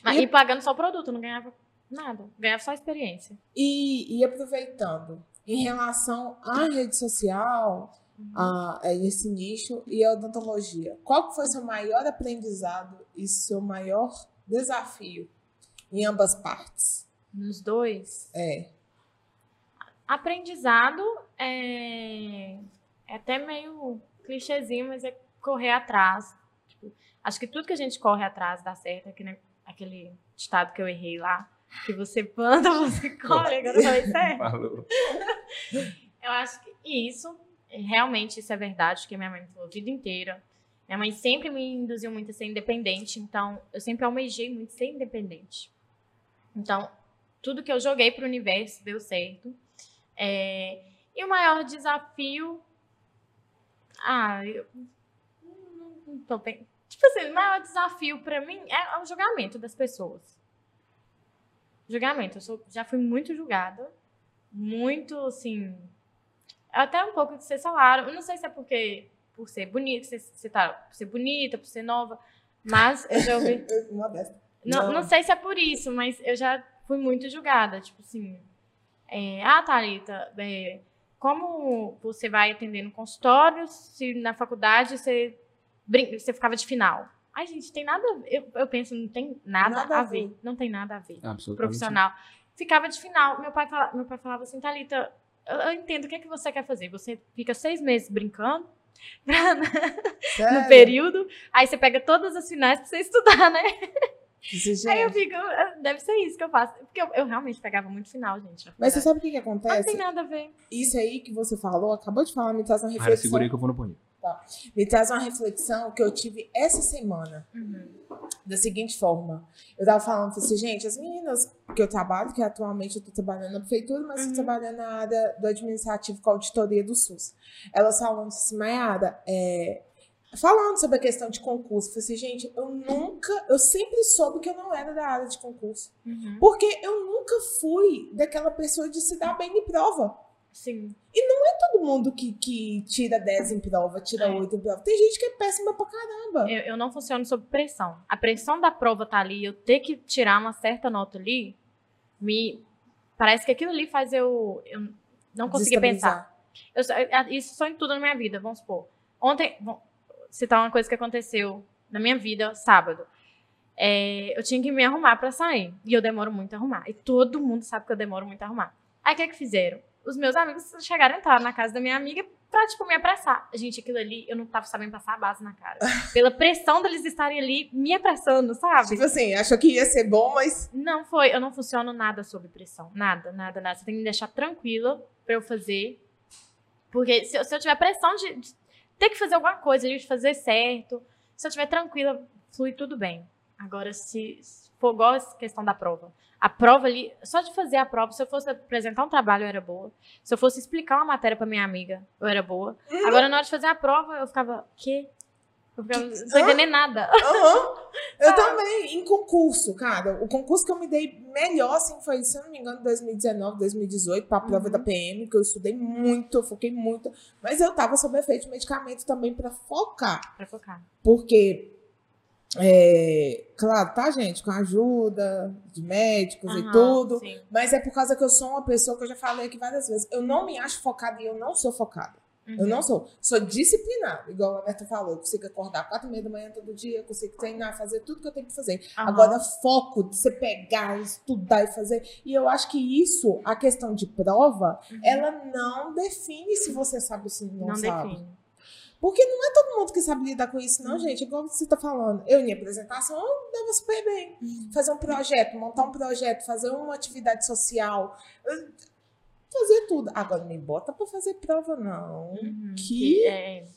Mas, E- e pagando só o produto, não ganhava nada. Ganhava só a experiência. E, e aproveitando, em relação à rede social, a, a esse nicho e a odontologia, qual que foi seu maior aprendizado e seu maior desafio em ambas partes? Nos dois. É. Aprendizado é, é até meio clichêzinho, mas é correr atrás. Tipo, acho que tudo que a gente corre atrás dá certo. Aquele, aquele ditado que eu errei lá. Que você planta, você colhe. Agora eu falei certo. Falou. Eu acho que isso, realmente, isso é verdade, que minha mãe me falou a vida inteira. Minha mãe sempre me induziu muito a ser independente, então eu sempre almejei muito ser independente. Então, tudo que eu joguei pro universo deu certo. É, E o maior desafio. Ah, eu. não- tô bem. Tipo assim, o maior desafio pra mim é o julgamento das pessoas. Julgamento. Eu sou- já fui muito julgada. Muito, assim. Até um pouco de ser salário. Eu não sei se é porque. Por ser bonita, tá, por ser bonita, por ser nova. Mas eu já ouvi. Não, Não. não sei se é por isso, mas eu já fui muito julgada. Tipo assim, é, ah, Thalita, é, como você vai atender no consultório se na faculdade você, brin- você ficava de final? Ai, gente, tem nada. a ver. Eu, eu penso, não tem nada, Nada a a ver. ver. Não tem nada a ver. Absolutamente. Profissional. Ficava de final. Meu pai, fala, meu pai falava assim, Thalita, eu, eu entendo o que, é que você quer fazer. Você fica seis meses brincando pra- no período, aí você pega todas as finais pra você estudar, né? Desse Aí eu fico, "Ah, deve ser isso que eu faço. Porque eu, eu realmente pegava muito final, gente. Mas você sabe o que, que Mas não tem acontece? nada a ver. Isso aí que você falou, acabou de falar, me traz uma reflexão. segura aí que eu vou no banheiro. Me traz uma reflexão que eu tive essa semana. Da seguinte forma. Eu tava falando assim, gente, as meninas que eu trabalho, que atualmente eu tô trabalhando na prefeitura, mas Uhum. tô trabalhando na área do administrativo com a auditoria do SUS. Elas falam assim, Mayara, é, falando sobre a questão de concurso, eu falei assim, gente, eu nunca, eu sempre soube que eu não era da área de concurso. Uhum. Porque eu nunca fui daquela pessoa de se dar bem em prova. Sim. Todo mundo que, que tira 10 em prova, tira É. 8 em prova. Tem gente que é péssima pra caramba. Eu, eu não funciono sob pressão. A pressão da prova tá ali, eu ter que tirar uma certa nota ali, me. Parece que aquilo ali faz eu, eu não conseguir pensar. Eu, só- eu- isso só em tudo na minha vida, vamos supor. Ontem, vou citar uma coisa que aconteceu na minha vida, sábado. É, eu tinha que me arrumar pra sair. E eu demoro muito a arrumar. E todo mundo sabe que eu demoro muito a arrumar. Aí o que é que fizeram? Os meus amigos chegaram a entrar na casa da minha amiga pra, tipo, me apressar. Gente, aquilo ali, eu não tava sabendo passar a base na cara. Pela pressão deles estarem ali me apressando, sabe? Tipo assim, achou que ia ser bom, mas Não foi, eu não funciono nada sob pressão. Nada, nada, nada. Você tem que me deixar tranquila pra eu fazer. Porque se, eu- se eu tiver pressão de, de ter que fazer alguma coisa, de fazer certo, se eu tiver tranquila, flui tudo bem. Agora, se for igual essa questão da prova. A prova ali, só de fazer a prova, se eu fosse apresentar um trabalho, eu era boa. Se eu fosse explicar uma matéria pra minha amiga, eu era boa. Agora, na hora de fazer a prova, eu ficava, quê? Eu ficava, não tô entendendo nada. Aham. Eu também, em concurso, cara. O concurso que eu me dei melhor, assim, foi, se eu não me engano, 2019, 2018, pra prova Uhum. da PM, que eu estudei muito, eu foquei muito. Mas eu tava sob efeito de medicamento também pra focar. Pra focar. Porque, é, claro, tá, gente? Com a ajuda de médicos e Aham, tudo. sim. Mas é por causa que eu sou uma pessoa que eu já falei aqui várias vezes. Eu não me acho focada e eu não sou focada. Eu Uhum. não sou. Sou disciplinada, igual a Neto falou. Eu consigo acordar quatro e meia da manhã todo dia, eu consigo treinar, fazer tudo que eu tenho que fazer. Aham. Agora, foco de você pegar, estudar e fazer. E eu acho que isso, a questão de prova, Uhum. ela não define se você sabe ou se não, não sabe. define. Porque não é todo mundo que sabe lidar com isso, não, gente. Igual você tá falando. Eu, em apresentação, eu dava super bem. Fazer um projeto, montar um projeto, fazer uma atividade social. Fazer tudo. Agora, me bota pra fazer prova, não. Uhum. Que- é,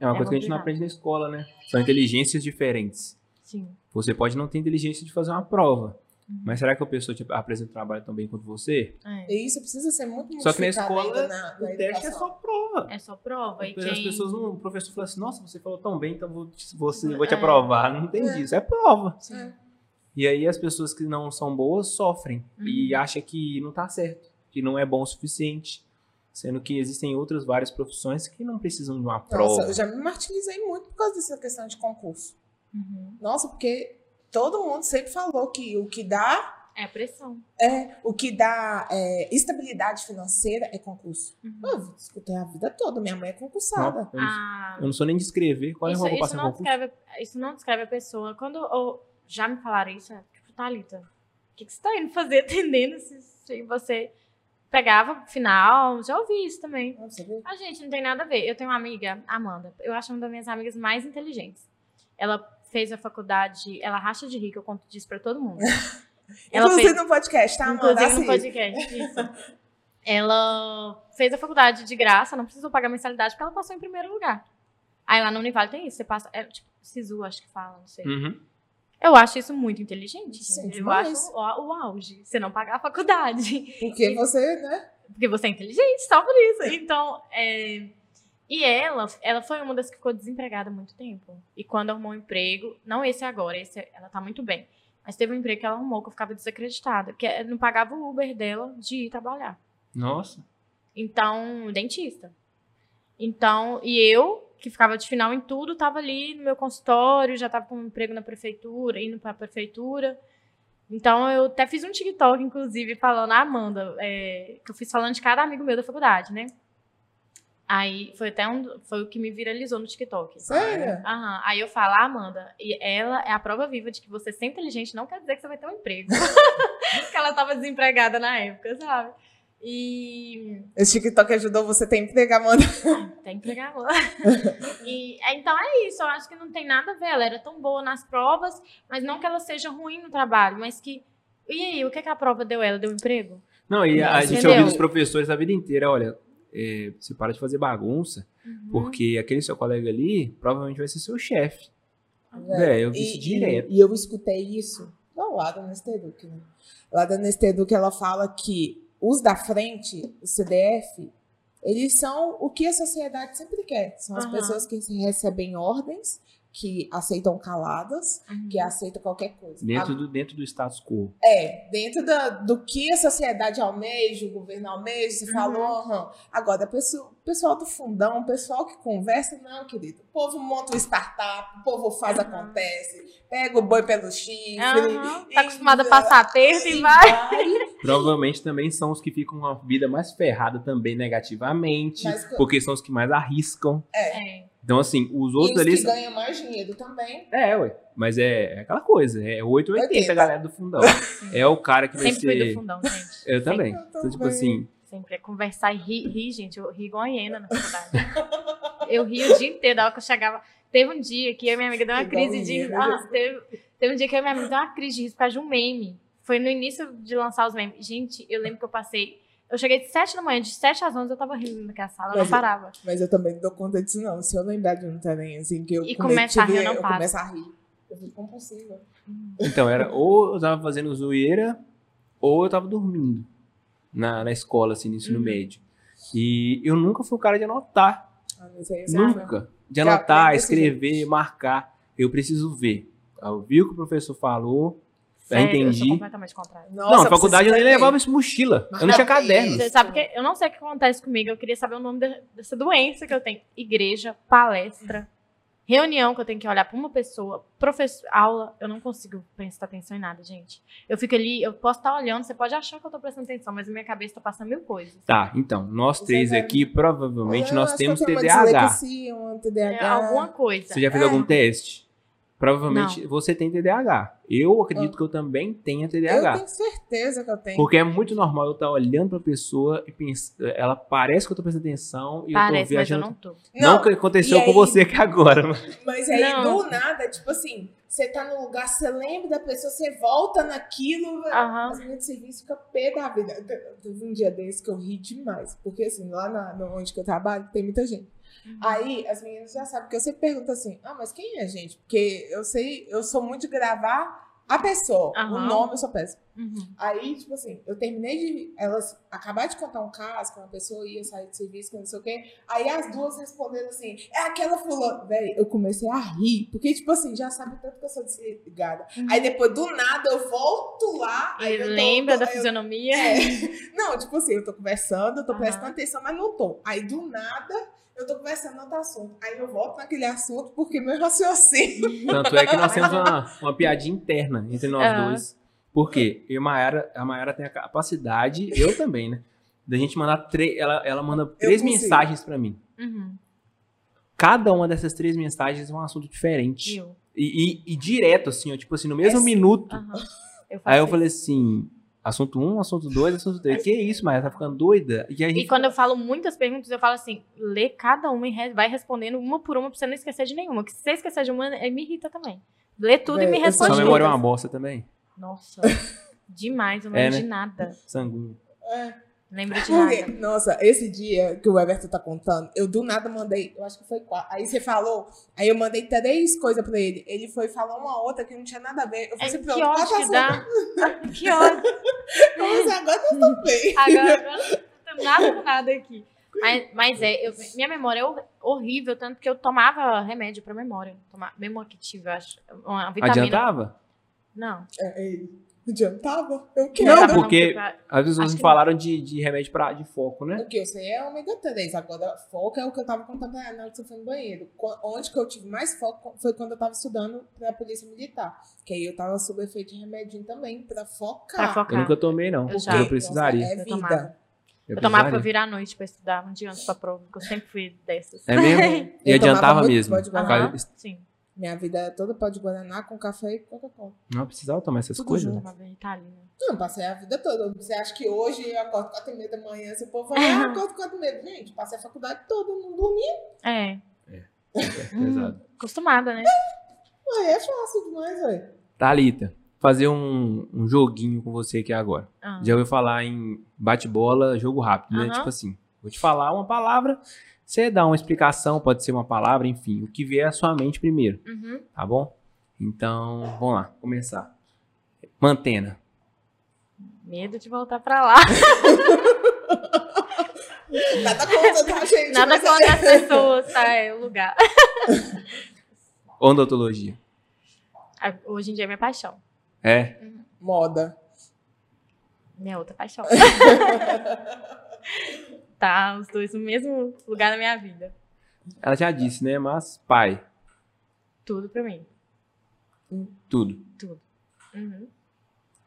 É uma É coisa que a gente não aprende na escola, né? São inteligências diferentes. sim. Você pode não ter inteligência de fazer uma prova. Uhum. Mas será que a pessoa te apresenta um trabalho tão bem quanto você? É. E isso precisa ser muito Só que na escola, na, na o teste é só prova. É só prova. E As quem... pessoas não, o professor fala assim, nossa, você falou tão bem, então vou, te- você, vou te É. aprovar. Não tem É. disso, é prova. É. E aí as pessoas que não são boas sofrem e Uhum. acham que não tá certo, que não é bom o suficiente. Sendo que existem outras várias profissões que não precisam de uma prova. Nossa, eu já me martirizei muito por causa dessa questão de concurso. Uhum. Nossa, porque todo mundo sempre falou que o que dá É pressão. é o que dá é, estabilidade financeira é concurso. Uhum. Eu escutei a vida toda, minha mãe é concursada. Não, eu, não, Ah, eu não sou nem de escrever. Qual é a isso, roupa isso, não descreve, isso não descreve a pessoa. Quando eu- já me falaram isso, é tipo, Thalita, o que, que você tá indo fazer atendendo se, se você pegava final? Já ouvi isso também. Vê? A gente não tem nada a ver. Eu tenho uma amiga, Amanda. Eu acho uma das minhas amigas mais inteligentes. Ela fez a faculdade, ela racha de rica, eu conto disso pra todo mundo. Ela Inclusive fez- no podcast, tá, Amanda? Inclusive no Assiste. podcast. Isso. Ela fez a faculdade de graça, não precisou pagar mensalidade, porque ela passou em primeiro lugar. Aí lá no Univale tem isso, você passa. É, tipo, Sisu, acho que fala, não sei. Uhum. Eu acho isso muito inteligente. Sim, eu acho o, o auge. Você não pagar a faculdade. Porque você, né? Porque você é inteligente, só por isso. Então, é... E ela, ela foi uma das que ficou desempregada há muito tempo. E quando arrumou um emprego, não esse agora, esse ela tá muito bem. Mas teve um emprego que ela arrumou que eu ficava desacreditada. Que é- não pagava o Uber dela de ir trabalhar. Nossa. Então, dentista. Então, e eu, que ficava de final em tudo, tava ali no meu consultório, já tava com um emprego na prefeitura, indo pra prefeitura. Então, eu até fiz um TikTok, inclusive, falando, a Amanda, é, que eu fiz falando de cada amigo meu da faculdade, né? Aí, foi até um, foi o que me viralizou no TikTok. Sério? Aham. Aí eu falo, ah, Amanda, e ela é a prova viva de que você ser inteligente não quer dizer que você vai ter um emprego. Porque ela tava desempregada na época, sabe? E Esse TikTok ajudou você a ter emprego, Amanda. tem que pegar lá. e, é, então é isso, eu acho que não tem nada a ver. Ela era tão boa nas provas, mas não que ela seja ruim no trabalho, mas que. E aí, o que, que a prova deu ela? Deu emprego? Não, e a Entendeu? gente ouviu dos professores a vida inteira, olha, é, você para de fazer bagunça, Uhum. porque aquele seu colega ali provavelmente vai ser seu chefe. É, eu vi isso E- direto. E, e eu escutei isso não, lá da Nesteduc, né? Lá da Nesteduc, ela fala que os da frente, o CDF, eles são o que a sociedade sempre quer. São as Aham. pessoas que recebem ordens, que aceitam caladas, Uhum. que aceitam qualquer coisa. Dentro A- do, dentro do status quo. É, dentro da- do que a sociedade almeja, o governo almeja, você Uhum. falou, aham. Agora, o pessoal, do fundão, o pessoal que conversa, não, querido. O povo monta uma startup, o povo faz, Uhum. acontece, pega o boi pelo chifre. Aham, e- Tá acostumada a passar aperto e e vai. Provavelmente também são os que ficam uma vida mais ferrada também negativamente, Mas porque são os que mais arriscam. É. Então, assim, os E outros os ali que ganham mais dinheiro também. É, ué. Mas é, é aquela coisa, é 880 80. a galera do fundão. É o cara que vai Sempre fui do ser. fundão, gente. Eu também. Eu Então, tipo também. assim, Sempre é conversar e rir, rir, gente. Eu ri igual a hiena na faculdade. eu ri o dia inteiro, da hora que eu chegava. Teve um dia que eu e minha amiga deu uma Igual crise de ah, teve, teve um dia que eu e minha amiga deu uma crise de riso por causa de um meme. Foi no início de lançar os memes. Gente, eu lembro que eu passei. Eu cheguei de 7 da manhã, de 7 às 11 eu tava rindo naquela sala, eu não Mas- parava. Mas eu também não dou conta disso, não. Se eu lembrar de um também, assim, que eu E come- começa a rir, eu não eu paro. começo a rir. Eu fico compulsiva. então era ou eu tava fazendo zoeira, ou eu tava dormindo na, na escola, assim, no ensino Uhum. médio. E eu nunca fui o cara de anotar. Ah, mas acha- Nunca. De anotar, escrever, marcar. Eu preciso ver. Eu vi o que o professor falou. Já Sério, Eu entendi. sou completamente contrária. Nossa, não, na faculdade eu nem levava isso mochila. Eu não tinha caderno. Você sabe que eu não sei o que acontece comigo. Eu queria saber o nome de- dessa doença que eu tenho. Igreja, palestra, reunião que eu tenho que olhar pra uma pessoa, professor, aula. Eu não consigo prestar atenção em nada, gente. Eu fico ali, eu posso estar olhando, você pode achar que eu tô prestando atenção, mas a minha cabeça tá passando mil coisas. Tá, então, nós Você três vai- aqui, provavelmente, Eu nós temos eu tenho uma TDAH. É, TDAH. alguma coisa. Você já fez É. algum teste? Provavelmente você tem TDAH. Eu acredito que eu também tenha Eu TDAH. tenho certeza que eu tenho. Porque é muito normal eu estar olhando pra pessoa e pensar, ela parece que eu tô prestando atenção e eu tô Parece, mas eu viajando. não tô. Não, que aconteceu e com aí- você aqui agora, mas Mas aí, Não. do nada, tipo assim, você tá no lugar, você lembra da pessoa, você volta naquilo, Aham. as minhas de serviço ficam pé da vida. Te- Teve um dia desse que eu ri demais. Porque assim, lá na, no- onde que eu trabalho, tem muita gente. Uhum. Aí as meninas já sabem que eu sempre pergunto assim: ah, mas quem é gente? Porque eu sei, eu sou muito de gravar a pessoa. O Aham. nome eu sou péssima. Uhum. Aí, tipo assim, eu terminei de. Elas acabaram de contar um caso que uma pessoa ia sair de serviço, que não sei o quê. Aí as duas responderam assim: é aquela fulana. Véi, eu comecei a rir. Porque, tipo assim, já sabe tanto que eu sou desligada. Uhum. Aí depois, do nada, eu volto lá. aí eu lembra tô- da eu- fisionomia. é. Não, tipo assim, eu tô conversando, eu tô prestando atenção, mas não tô. Aí do nada. Eu tô conversando em outro assunto. Aí eu volto naquele assunto porque meu raciocínio. tanto é que nós temos uma, uma piadinha interna entre nós Aham. dois. Por quê? Eu e a Mayara, a Mayara tem a capacidade, eu também, né? Da gente mandar três. Ela, ela manda três mensagens pra mim. Uhum. Cada uma dessas três mensagens é um assunto diferente. E, e- e direto, assim, ó, tipo assim, no mesmo É minuto. Aham. Eu Aí eu falei assim: assunto um, assunto dois, assunto três. Que isso, Mayara? Tá ficando doida? E, a gente E quando eu falo muitas perguntas, eu falo assim: lê cada uma e re- vai respondendo uma por uma pra você não esquecer de nenhuma. Que se você esquecer de uma, eh, me irrita também. Lê tudo e Véi, me eu responde. Sua memória é uma bosta também. Nossa, demais, eu não É, lembro né? de nada. Sangue. Lembro de nada. nossa, esse dia que o Everton tá contando, eu do nada mandei, eu acho que foi quatro. Aí você falou, aí eu mandei três coisas pra ele. Ele foi falar uma outra que não tinha nada a ver. Eu É, falei assim, que pronto, ódio quatro que dá. que ódio. assuntos, agora eu tô bem. Agora eu não tenho nada com nada aqui. Mas, mas é, eu- minha memória é hor- horrível, tanto que eu tomava remédio pra memória. Tomava, eu acho. Uma vitamina. Adiantava? Não. É, ele adiantava? Eu Não, quero. porque- foi pra- As pessoas Acho me que falaram de, de remédio pra, de foco, né? O que eu sei é ômega 3. Agora, foco é o que eu tava contando na hora que você foi no banheiro. Onde que eu tive mais foco foi quando eu tava estudando pra polícia militar. Que aí eu tava sob efeito de remedinho também, pra focar. Pra focar. Eu nunca tomei, não. Eu Eu, já. precisaria. Nossa, é Eu vida. tomava. Eu Eu tomava pra virar à noite pra estudar, um dia antes pra prova, porque eu sempre fui dessas. É mesmo? E Eu adiantava mesmo. causa- sim. Minha vida é toda pó de Guaraná com café e Coca-Cola. Não precisava tomar essas Tudo coisas. junto. né? Ritalina. Não, passei a vida toda. Você acha que hoje eu acordo 4 e meia da manhã, esse povo fala, ah, acordo 4 e meia. Gente, passei a faculdade toda, não dormi. É. É pesado. Acostumada, né? Ué, é fácil demais, ué. Thalita, fazer um, um joguinho com você aqui agora. Ah. Já ouviu falar em bate-bola, jogo rápido, né? Tipo assim, vou te falar uma palavra, você dá uma explicação, pode ser uma palavra, enfim, o que vier à sua mente primeiro, Uhum. tá bom? Então, vamos lá, começar. Mantena. Medo de voltar pra lá. Nada contra, tá, gente? Nada é- contra as pessoas, tá? É o lugar. Odontologia. Ah, Hoje em dia é minha paixão. É? Moda. Minha outra paixão. tá, os dois no mesmo lugar da minha vida. Ela já disse, né? Mas pai, Tudo pra mim. tudo. Tudo. Uhum.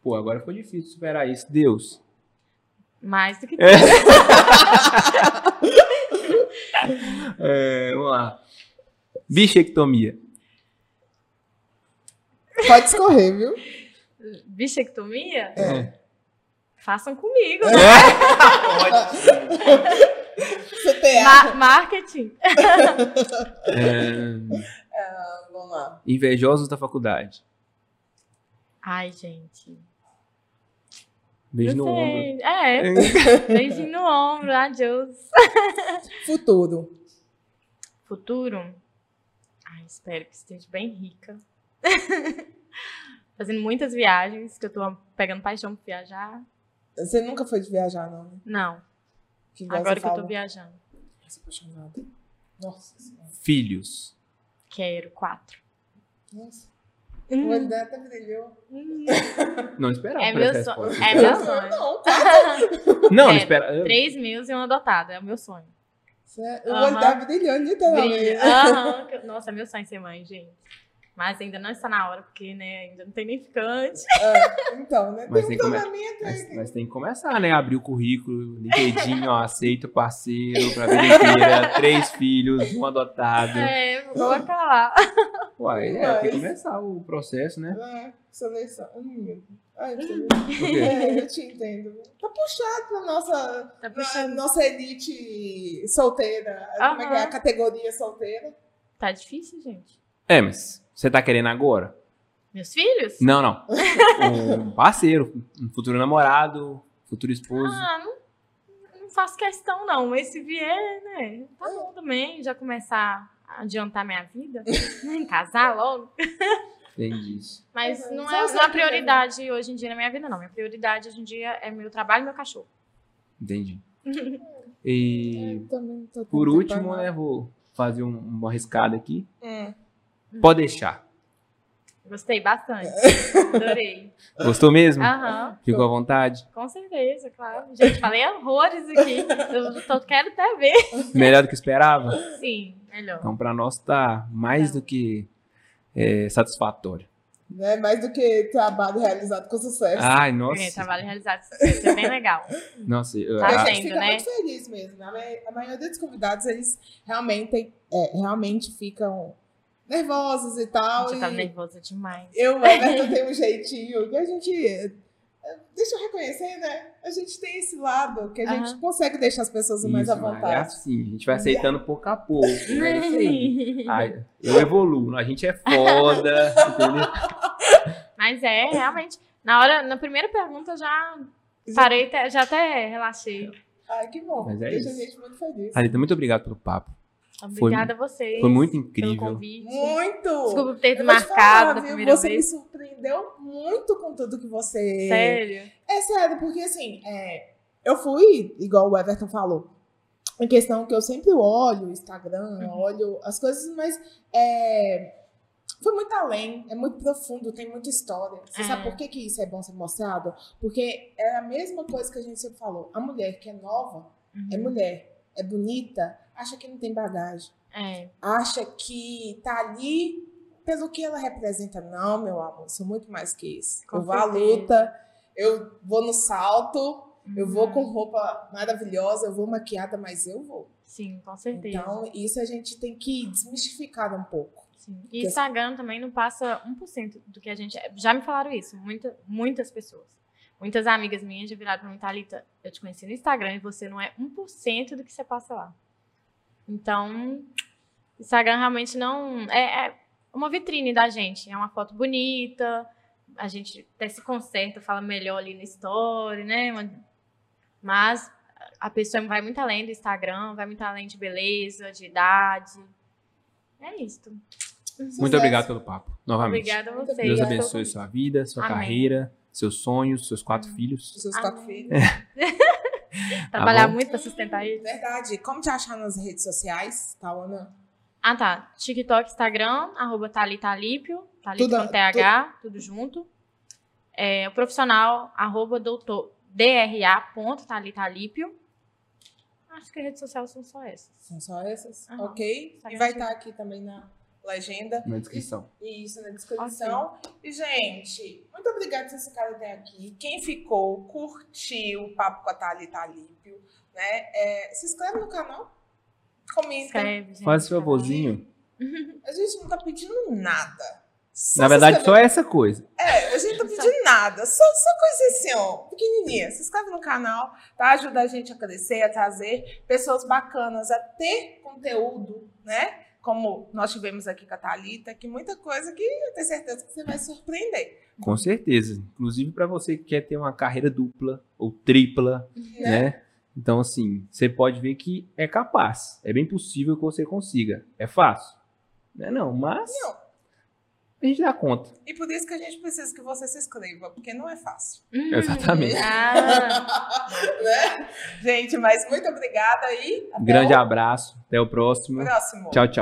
Pô, agora ficou difícil superar isso. Deus. Mais do que É. tudo. É, vamos lá. Bichectomia. Pode escorrer, viu? Bichectomia? É. Façam comigo. né? CTA. Ma- marketing. É, Ah, vamos lá. invejosos da faculdade. Ai, gente. Beijo no ombro. É, beijinho no ombro, adeus. Futuro. Futuro? Ai, espero que esteja bem rica. Fazendo muitas viagens, que eu tô pegando paixão por viajar. Você nunca foi de viajar, não? né? Não, Que agora que eu tô fala. viajando. Nossa, apaixonada. Nossa senhora. Filhos. Quero quatro. Nossa. Hum, O até brilhou. hum. Não esperava É meu sonho. É meu sonho. Não, quatro. Não, não É, espera. Três mil e uma adotada, é o meu sonho. Sério, O Aham. olho dela brilhou, literalmente. Brilha. Aham, que- Nossa, é meu sonho ser mãe, gente. Mas ainda não está na hora, porque, né, ainda não tem nem ficante. É, então, né? Mas tem um aí. Mas, mas tem que começar, né? Abrir o currículo, LinkedIn, ó, aceito parceiro pra vida inteira, três filhos, um adotado. É, vou colocar lá. Uai, é, tem que Mas- começar o processo, né? É, seleção. Hum, Ai, é, eu te entendo. Tá puxado pra nossa, Tá pra puxando. nossa elite solteira. Como é que é? A categoria solteira. Tá difícil, gente. É, mas você tá querendo agora? Meus filhos? Não, não. Um parceiro, um futuro namorado, futuro esposo. Ah, não, não faço questão, não. Mas se vier, né? Tá bom também. Já começar a adiantar minha vida. né, Casar logo. Entendi isso. Mas Uhum. não é, não é a também. prioridade hoje em dia na minha vida, não. Minha prioridade hoje em dia é meu trabalho e meu cachorro. Entendi. E Eu também tô por último, né, vou fazer um, uma arriscada aqui. Hum. Pode deixar. Gostei bastante. Adorei. Gostou mesmo? Aham, Ficou à vontade? com certeza, claro. Gente, falei horrores aqui. Eu tô, quero até ver. Melhor do que esperava? Sim, melhor. Então, pra nós tá mais do que é, satisfatório. Né? Mais do que trabalho realizado com sucesso. Ai, É, nossa. trabalho realizado, isso é bem legal. Nossa, eu- Tá a a- gente fica né? muito feliz mesmo. né? A maioria dos convidados, eles realmente, é, realmente ficam nervosos e tal. Gente, eu tava e nervosa demais. eu, o Everton, tem um jeitinho que a gente... é, Deixa eu reconhecer, né? A gente tem esse lado que a gente consegue deixar as pessoas mais Isso, à mas vontade. É assim, a gente vai aceitando pouco a pouco. É isso aí. Ai, eu evoluo, a gente é foda, entendeu? Mas é, realmente. Na hora, na primeira pergunta, eu já parei, já até relaxei. Ai, que bom. Mas é Deixa isso. a gente muito feliz. Thalita, muito obrigado pelo papo. Obrigada a vocês. Foi muito pelo incrível. convite. Muito! Desculpa por ter te desmarcado falar, viu? Você me vez. surpreendeu muito com tudo que você. Sério? É sério, porque assim, é, eu fui, igual o Everton falou, em questão que eu sempre olho o Instagram, Uhum. olho as coisas, mas é, foi muito além, é muito profundo, tem muita história. Você É. sabe por que, que isso é bom ser mostrado? Porque é a mesma coisa que a gente sempre falou. A mulher que é nova, é Uhum. mulher, é bonita, acha que não tem bagagem É. acha que tá ali pelo que ela representa. Não, meu amor, sou muito mais que isso. Com eu vou à luta, eu vou no salto, eu vou Uhum. com roupa maravilhosa, eu vou maquiada, mas eu vou. Sim, com certeza. Então, isso a gente tem que desmistificar um pouco. Sim. E Instagram também não passa 1% do que a gente. Já me falaram isso, muita, muitas pessoas. Muitas amigas minhas já viraram pra mim, Thalita, eu te conheci no Instagram e você não é 1% do que você passa lá. Então, Instagram realmente não. É, é uma vitrine da gente. É uma foto bonita, a gente até se conserta, fala melhor ali no story, né? Mas a pessoa vai muito além do Instagram, vai muito além de beleza, de idade. É isso. Muito Sucesso. obrigado pelo papo, novamente. Obrigada a Muito vocês. Deus abençoe sua vida, sua Amém. carreira, seus sonhos, seus quatro filhos. Os seus quatro Amém. filhos. Trabalhar bom? muito pra sustentar eles. Verdade. Como te achar nas redes sociais, Tawana? Ah, tá. TikTok, Instagram, arroba Thalita Alípio, Thalita Tudo- com TH, tudo junto. É, o profissional, arroba doutor. Acho que as redes sociais são só essas. São só essas? Aham. Ok. Instagram, E vai estar aqui também na legenda. Na descrição. E isso na descrição. E, gente, muito obrigada por vocês ficarem até aqui. Quem ficou, curtiu o papo com a Thalita Alípio, né? É, se inscreve no canal, comenta. Escreve. Faz esse favorzinho. A gente não tá pedindo nada. Só Na verdade, só essa coisa. É, a gente não tá pedindo nada. Só, só coisa assim, ó, pequenininha. Se inscreve no canal, tá? Ajuda a gente a crescer, a trazer pessoas bacanas, a ter conteúdo, né? Como nós tivemos aqui com a Thalita, que muita coisa que eu tenho certeza que você vai surpreender. Com certeza. Inclusive para você que quer ter uma carreira dupla ou tripla, Né? né? Então, assim, você pode ver que é capaz. É bem possível que você consiga. É fácil? Não é não, mas Não. a gente dá conta. E por isso que a gente precisa que você se inscreva, porque não é fácil. Hum, Exatamente. Ah, né? Gente, mas muito obrigada até Grande o abraço. Até o próximo. próximo. Tchau, tchau.